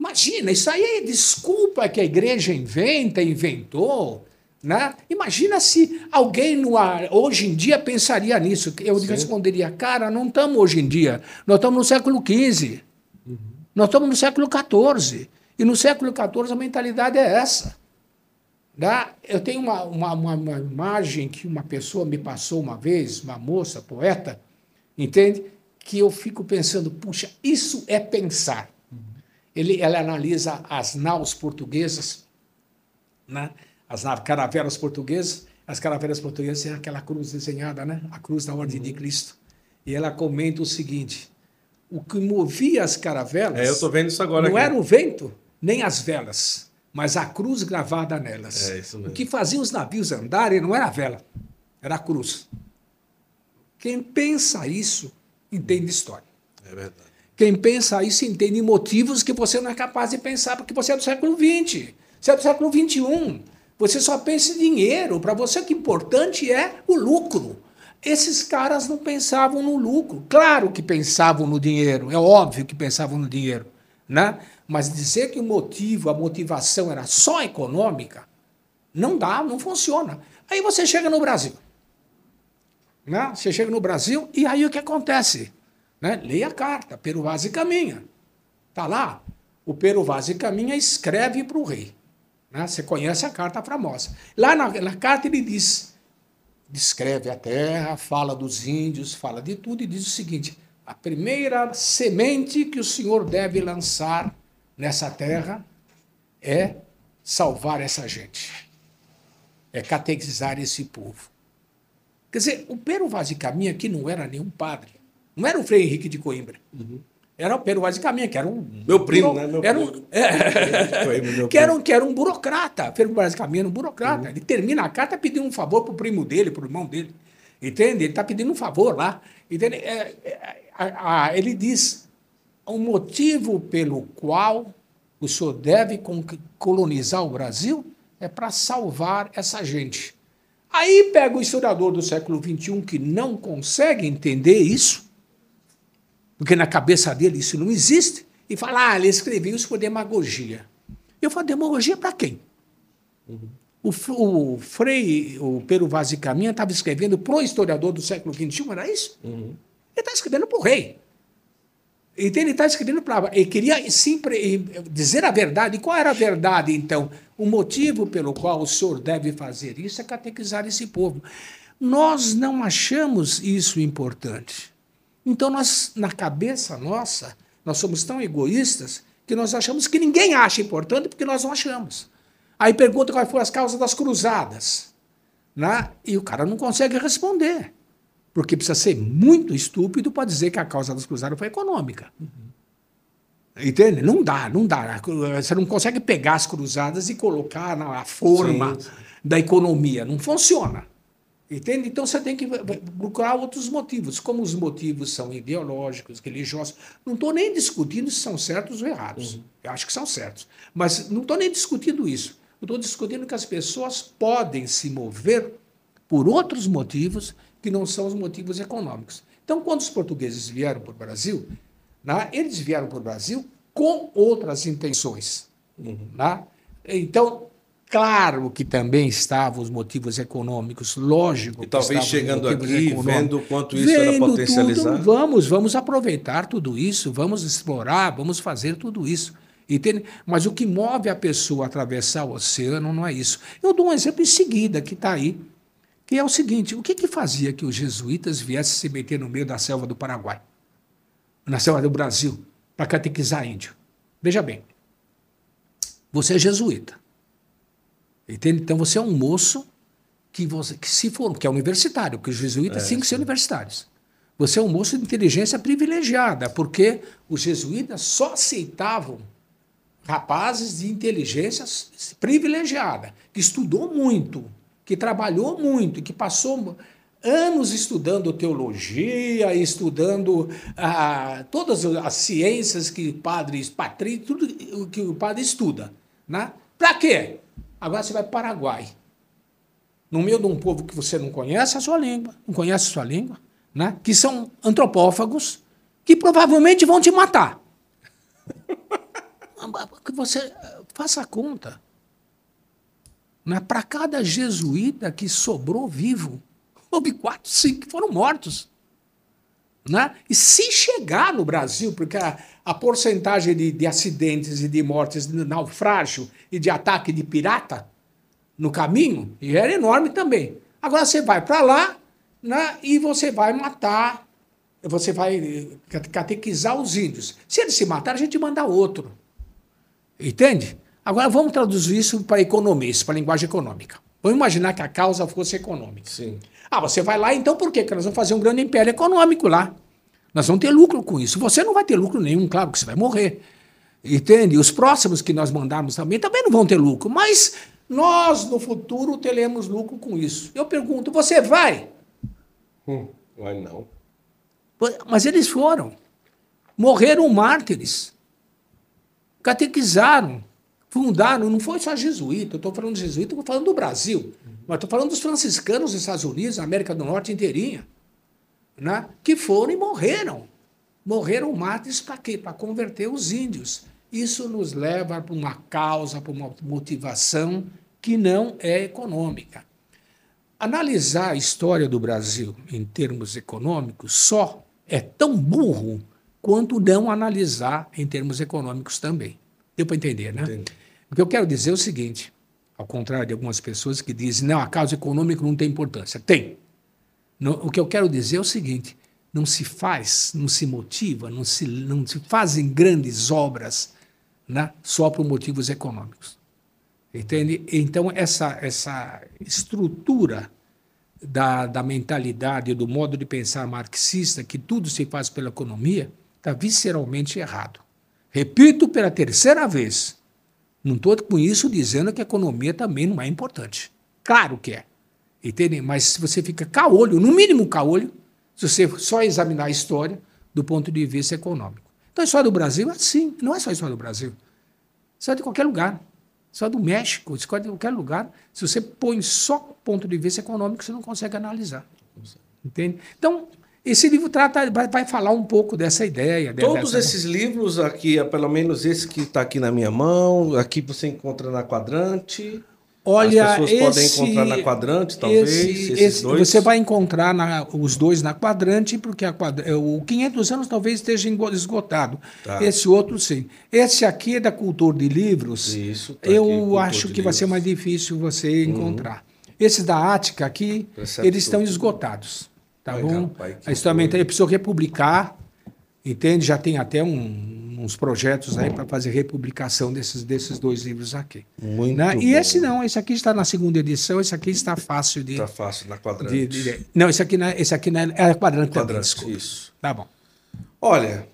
Imagina, isso aí é desculpa que a igreja inventa, inventou. Né? Imagina se alguém no ar, hoje em dia pensaria nisso. Eu Sim. responderia, cara, não estamos hoje em dia, nós estamos no século XV. Uhum. Nós estamos no século XIV. E no século XIV a mentalidade é essa. Né? Eu tenho uma, uma, uma, uma imagem que uma pessoa me passou uma vez, uma moça, poeta, entende? Que eu fico pensando, puxa, isso é pensar ele, ela analisa as naus portuguesas, né? as caravelas portuguesas. As caravelas portuguesas têm aquela cruz desenhada, né? a cruz da Ordem uhum. de Cristo. E ela comenta o seguinte: o que movia as caravelas. É, eu estou vendo isso agora. Não aqui. era o vento, nem as velas, mas a cruz gravada nelas. É isso mesmo. O que fazia os navios andarem não era a vela, era a cruz. Quem pensa isso entende história. É verdade. Quem pensa isso entende motivos que você não é capaz de pensar, porque você é do século XX, você é do século XXI. Você só pensa em dinheiro. Para você, o que é importante é o lucro. Esses caras não pensavam no lucro. Claro que pensavam no dinheiro, é óbvio que pensavam no dinheiro. Né? Mas dizer que o motivo, a motivação era só econômica, não dá, não funciona. Aí você chega no Brasil. Né? Você chega no Brasil e aí o que acontece? Né? Leia a carta, Pero Vaz e Caminha. Está lá. O Pero Vaz e Caminha escreve para o rei. Né? Você conhece a carta famosa. Lá na, na carta ele diz, descreve a terra, fala dos índios, fala de tudo e diz o seguinte: a primeira semente que o Senhor deve lançar nessa terra é salvar essa gente, é catequizar esse povo. Quer dizer, o Pero Vaz e Caminha aqui não era nenhum padre, não era o Frei Henrique de Coimbra. Uhum. Era o Pero Vaz e Caminha, que era um. Meu primo, né? Meu era um, é, que, era um, que era um burocrata. Pero Vaz e Caminha era um burocrata. Uhum. Ele termina a carta pedindo um favor para o primo dele, para o irmão dele. Entende? Ele está pedindo um favor lá. Entende? É, é, a, a, ele diz o motivo pelo qual o senhor deve colonizar o Brasil é para salvar essa gente. Aí pega o historiador do século XXI que não consegue entender isso, porque na cabeça dele isso não existe, e fala, ah, ele escreveu isso por demagogia. Eu falo, demagogia para quem? Uhum. O, o, Frei, o Pero Vaz de Caminha, estava escrevendo para o historiador do século XXI, era isso? Uhum. Ele está escrevendo para o rei. Então ele está escrevendo para. Ele queria sim dizer a verdade. E qual era a verdade, então? O motivo pelo qual o senhor deve fazer isso é catequizar esse povo. Nós não achamos isso importante. Então, nós, na cabeça nossa, nós somos tão egoístas que nós achamos que ninguém acha importante porque nós não achamos. Aí pergunta quais foram as causas das cruzadas. Né? E o cara não consegue responder. Porque precisa ser muito estúpido para dizer que a causa das cruzadas foi econômica. Uhum. Entende? Não dá, não dá. Você não consegue pegar as cruzadas e colocar na forma sim, sim. da economia. Não funciona. Entende? Então você tem que procurar outros motivos. Como os motivos são ideológicos, religiosos. Não estou nem discutindo se são certos ou errados. Uhum. Eu acho que são certos. Mas não estou nem discutindo isso. estou discutindo que as pessoas podem se mover por outros motivos que não são os motivos econômicos. Então, quando os portugueses vieram para o Brasil, né, eles vieram para o Brasil com outras intenções. Uhum. Né? Então, claro que também estavam os motivos econômicos, lógico. E talvez chegando aqui, vendo quanto isso vendo era potencializar. Tudo, vamos, vamos aproveitar tudo isso, vamos explorar, vamos fazer tudo isso. Entende? Mas o que move a pessoa a atravessar o oceano não é isso. Eu dou um exemplo em seguida, que está aí. Que é o seguinte: o que, que fazia que os jesuítas viessem se meter no meio da selva do Paraguai, na selva do Brasil, para catequizar índio? Veja bem, você é jesuíta. Entende? Então você é um moço que, você, que se for, que é universitário, porque os jesuítas é, têm que ser universitários. Você é um moço de inteligência privilegiada, porque os jesuítas só aceitavam rapazes de inteligência privilegiada, que estudou muito, que trabalhou muito, que passou anos estudando teologia, estudando ah, todas as ciências que padres, patrícios, tudo que o padre estuda. Né? Para quê? Agora você vai para o Paraguai. No meio de um povo que você não conhece a sua língua, não conhece a sua língua, né? que são antropófagos, que provavelmente vão te matar. você faça a conta. Né? Para cada jesuíta que sobrou vivo, houve quatro, cinco que foram mortos. Né? E se chegar no Brasil, porque a, a porcentagem de, de, acidentes e de mortes de naufrágio e de ataque de pirata no caminho era enorme também. Agora você vai para lá né, e você vai matar, você vai catequizar os índios. Se eles se matarem, a gente manda outro. Entende? Agora vamos traduzir isso para economia, para linguagem econômica. Vamos imaginar que a causa fosse econômica. Sim. Ah, você vai lá, então por quê? Porque nós vamos fazer um grande império econômico lá. Nós vamos ter lucro com isso. Você não vai ter lucro nenhum, claro que você vai morrer. Entende? Os próximos que nós mandarmos também, também não vão ter lucro, mas nós no futuro teremos lucro com isso. Eu pergunto, você vai? Hum, vai não. Mas eles foram. Morreram mártires. Catequizaram. Fundaram. Não foi só jesuíta. Eu estou falando de jesuíta, estou falando do Brasil. Mas estou falando dos franciscanos dos Estados Unidos, América do Norte inteirinha. Né? Que foram e morreram. Morreram mártires para quê? Para converter os índios. Isso nos leva para uma causa, para uma motivação que não é econômica. Analisar a história do Brasil em termos econômicos só é tão burro quanto não analisar em termos econômicos também. Deu para entender, né? Entendi. O que eu quero dizer é o seguinte: ao contrário de algumas pessoas que dizem, não, a causa econômica não tem importância. Tem. o que eu quero dizer é o seguinte: não se faz, não se motiva, não se, não se fazem grandes obras né, só por motivos econômicos. Entende? Então, essa, essa estrutura da, da mentalidade, do modo de pensar marxista, que tudo se faz pela economia, está visceralmente errado. Repito pela terceira vez, não estou com isso dizendo que a economia também não é importante. Claro que é. Entende? Mas se você fica caolho, no mínimo caolho, se você só examinar a história do ponto de vista econômico. Então a história do Brasil é assim, não é só a história do Brasil. História de qualquer lugar. Só do México, escolhe qualquer lugar. Se você põe só ponto de vista econômico, você não consegue analisar. Entende? Então, esse livro trata, vai, vai falar um pouco dessa ideia. Todos dessa... esses livros aqui, pelo menos esse que está aqui na minha mão, aqui você enquadra na quadrante. Olha, As pessoas esse, podem encontrar na quadrante, talvez, esse, esse, Você vai encontrar na, os dois na quadrante, porque a quadra, o 500 anos talvez esteja esgotado. Tá. Esse outro, sim. Esse aqui é da Cultura de Livros. Isso, tá eu aqui, acho que vai ser mais difícil você uhum. encontrar. Uhum. Esses da Ática aqui, Precepto eles estão esgotados. Tá bom? Rapaz, a história ele precisou republicar, entende? Já tem até um, uns projetos aí para fazer republicação desses, desses dois livros aqui. Muito né? E esse não, esse aqui está na segunda edição, esse aqui está fácil de. Está fácil na quadrante. De, de, não, esse aqui, não é, esse aqui não é, é quadrante, quadrante também, Isso. Tá bom. Olha,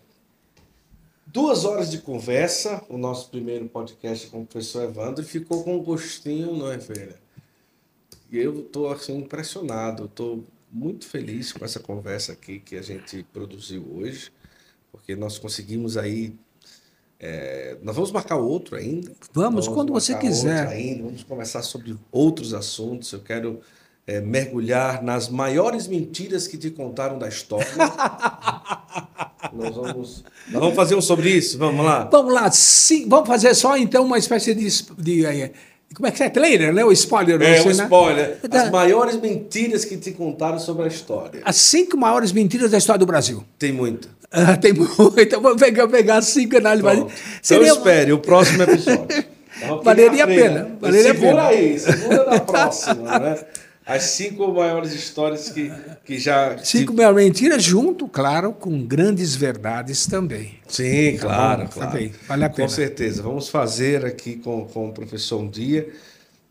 duas horas de conversa, o nosso primeiro podcast com o professor Evandro, ficou com um gostinho, não é, Feira? E eu estou assim, impressionado, estou muito feliz com essa conversa aqui que a gente produziu hoje porque nós conseguimos aí. É, nós vamos marcar outro ainda. Vamos, vamos quando você quiser. Ainda. Vamos conversar sobre outros assuntos. Eu quero é, mergulhar nas maiores mentiras que te contaram da história. nós, vamos, nós vamos fazer um sobre isso. Vamos lá. Vamos lá. Sim, vamos fazer só então uma espécie de, de, de como é que é? Trailer, né? O spoiler. É, o né? spoiler. As maiores mentiras que te contaram sobre a história. As cinco maiores mentiras da história do Brasil. Tem muita. Ah, tem muito. Então vou pegar, pegar cinco análises. Então Seria... espere o próximo episódio. Valeria a pena. Valeria segura pena. aí, segura na próxima, né? As cinco maiores histórias que, que já. Cinco maiores mentiras, junto, claro, com grandes verdades também. Sim, claro, tá claro. Também. Vale a pena. Com certeza. Vamos fazer aqui com, com o professor um dia.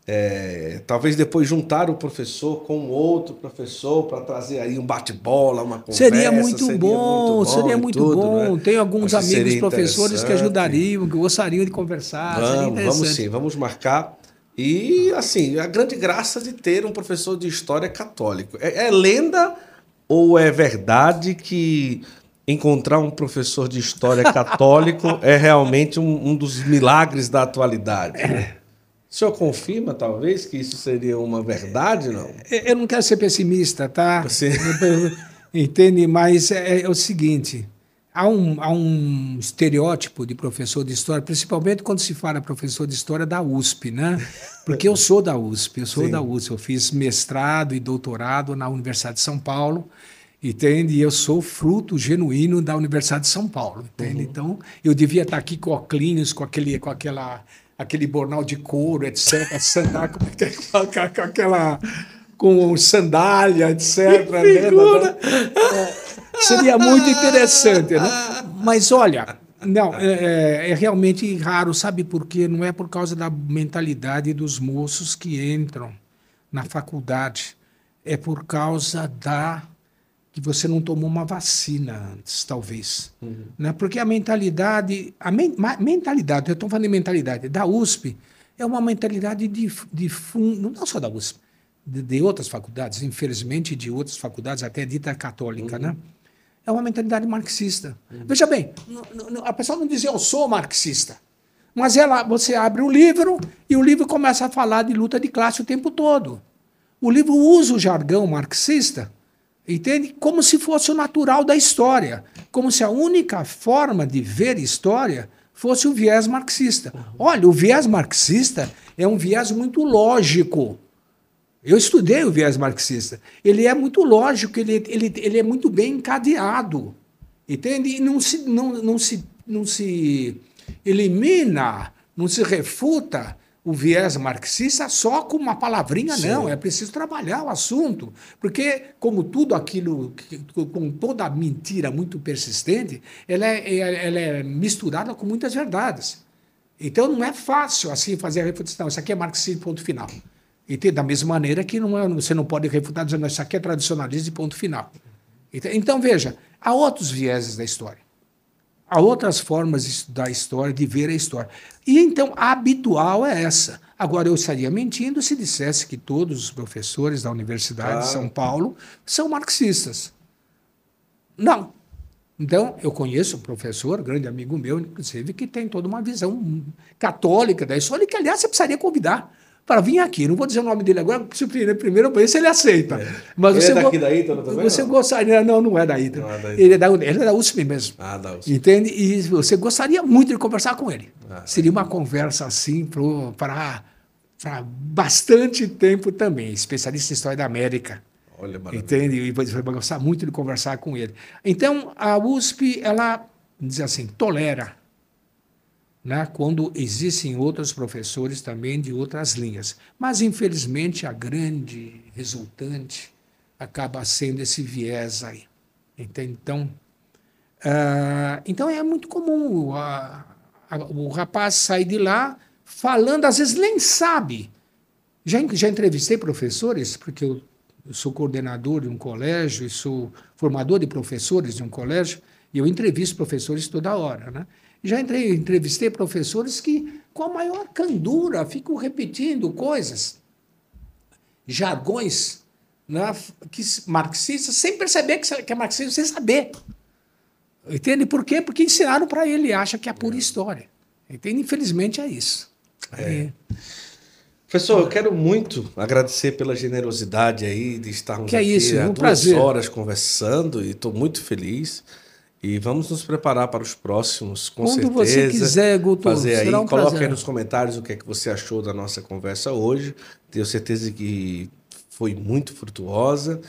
É, talvez depois juntar o professor com outro professor para trazer aí um bate-bola, uma conversa. Seria muito, seria bom, muito bom, seria muito tudo, bom. Né? Tem alguns Acho amigos professores que ajudariam, que gostariam de conversar. Vamos, vamos sim, vamos marcar. E, assim, a grande graça de ter um professor de história católico. É, é lenda ou é verdade que encontrar um professor de história católico é realmente um, um dos milagres da atualidade? É. O senhor confirma, talvez, que isso seria uma verdade, não? Eu não quero ser pessimista, tá? Você... Entende? Mas é, é o seguinte há um, há um estereótipo de professor de história, principalmente quando se fala professor de história da USP, né? Porque eu sou da USP, eu sou Sim. da USP, eu fiz mestrado e doutorado na Universidade de São Paulo, entende? E eu sou fruto genuíno da Universidade de São Paulo, entende? Uhum. Então, eu devia estar aqui com óculos, com aquele, com aquela, aquele bornal de couro, etc., sentar com, com aquela com sandália, etc. Né? Seria muito interessante, né? Mas olha, não, é, é, é, realmente raro, sabe por quê? Não é por causa da mentalidade dos moços que entram na faculdade, é por causa da que você não tomou uma vacina antes, talvez. Uhum. Né? Porque a mentalidade, a men mentalidade, eu estou falando de mentalidade, da USP é uma mentalidade de, de fundo, não só da USP, de, de, outras faculdades, infelizmente de outras faculdades, até dita católica, uhum. né? É uma mentalidade marxista. Uhum. Veja bem, a pessoa não diz eu sou marxista, mas ela, você abre o livro e o livro começa a falar de luta de classe o tempo todo. O livro usa o jargão marxista, entende? Como se fosse o natural da história, como se a única forma de ver história fosse o viés marxista. Olha, o viés marxista é um viés muito lógico. Eu estudei o viés marxista. Ele é muito lógico, ele, ele, ele é muito bem encadeado. Entende? E não se, não, não, se, não se elimina, não se refuta o viés marxista só com uma palavrinha, Sim. não. É preciso trabalhar o assunto. Porque, como tudo aquilo, com toda mentira muito persistente, ela é, é, ela é misturada com muitas verdades. Então, não é fácil assim fazer a refutação. Isso aqui é marxismo, ponto final. E da mesma maneira que não é, você não pode refutar dizendo isso aqui é tradicionalismo, ponto final. Então, então, veja, há outros vieses da história. Há outras formas de estudar a história, de ver a história. E então a habitual é essa. Agora, eu estaria mentindo se dissesse que todos os professores da Universidade claro. de São Paulo são marxistas. Não. Então, eu conheço um professor, grande amigo meu, inclusive, que tem toda uma visão católica da história, que, aliás, você precisaria convidar para vir aqui. Não vou dizer o nome dele agora, porque primeiro ver se ele aceita. É. Mas ele você é daqui da Ítalo também? Você não? gostaria. Não, não é da Ítalo. É Ítalo. Ele, é da, ele é da USP mesmo. Ah, da USP. Entende? E você gostaria muito de conversar com ele. Ah, Seria uma conversa assim para bastante tempo também. Especialista em História da América. Olha, Entende? E você vai gostar muito de conversar com ele. Então, a USP, ela diz assim, tolera né, quando existem outros professores também de outras linhas. Mas, infelizmente, a grande resultante acaba sendo esse viés aí. Então, uh, então é muito comum a, a, o rapaz sair de lá falando, às vezes nem sabe. Já, já entrevistei professores, porque eu, eu sou coordenador de um colégio e sou formador de professores de um colégio, e eu entrevisto professores toda hora, né? Já entrei, entrevistei professores que, com a maior candura, ficam repetindo coisas, jargões né, que, marxistas, sem perceber que é marxista, sem saber. Entende por quê? Porque ensinaram para ele, acha que é pura história. Entende? Infelizmente é isso. É. é. Professor, eu quero muito agradecer pela generosidade aí de estarmos que é aqui é isso, um duas prazer. horas conversando e estou muito feliz. E vamos nos preparar para os próximos, com Quando certeza. Quando você quiser, Guto, fazer aí. Um Coloque prazer. aí nos comentários o que é que você achou da nossa conversa hoje. Tenho certeza que foi muito frutuosa.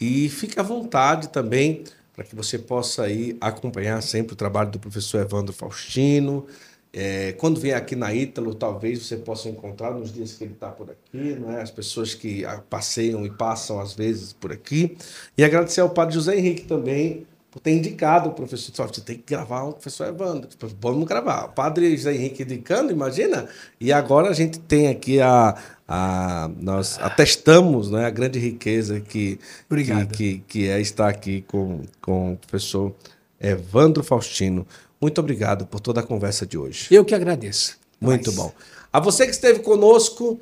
E fique à vontade também para que você possa aí acompanhar sempre o trabalho do professor Evandro Faustino. É, quando vier aqui na Ítalo, talvez você possa encontrar nos dias que ele está por aqui, não é? as pessoas que passeiam e passam às vezes por aqui. E agradecer ao padre José Henrique também por ter indicado o professor. Você tem que gravar o professor Evandro. Vamos gravar. O padre José Henrique indicando, imagina? E agora a gente tem aqui a. a nós atestamos né, a grande riqueza que, que, que, que é estar aqui com, com o professor Evandro Faustino. Muito obrigado por toda a conversa de hoje. Eu que agradeço. Muito bom. A você que esteve conosco,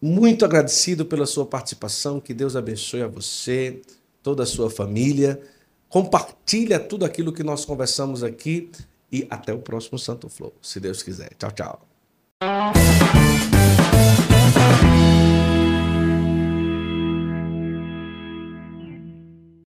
muito agradecido pela sua participação. Que Deus abençoe a você, toda a sua família. Compartilha tudo aquilo que nós conversamos aqui e até o próximo Santo Flow, se Deus quiser. Tchau, tchau.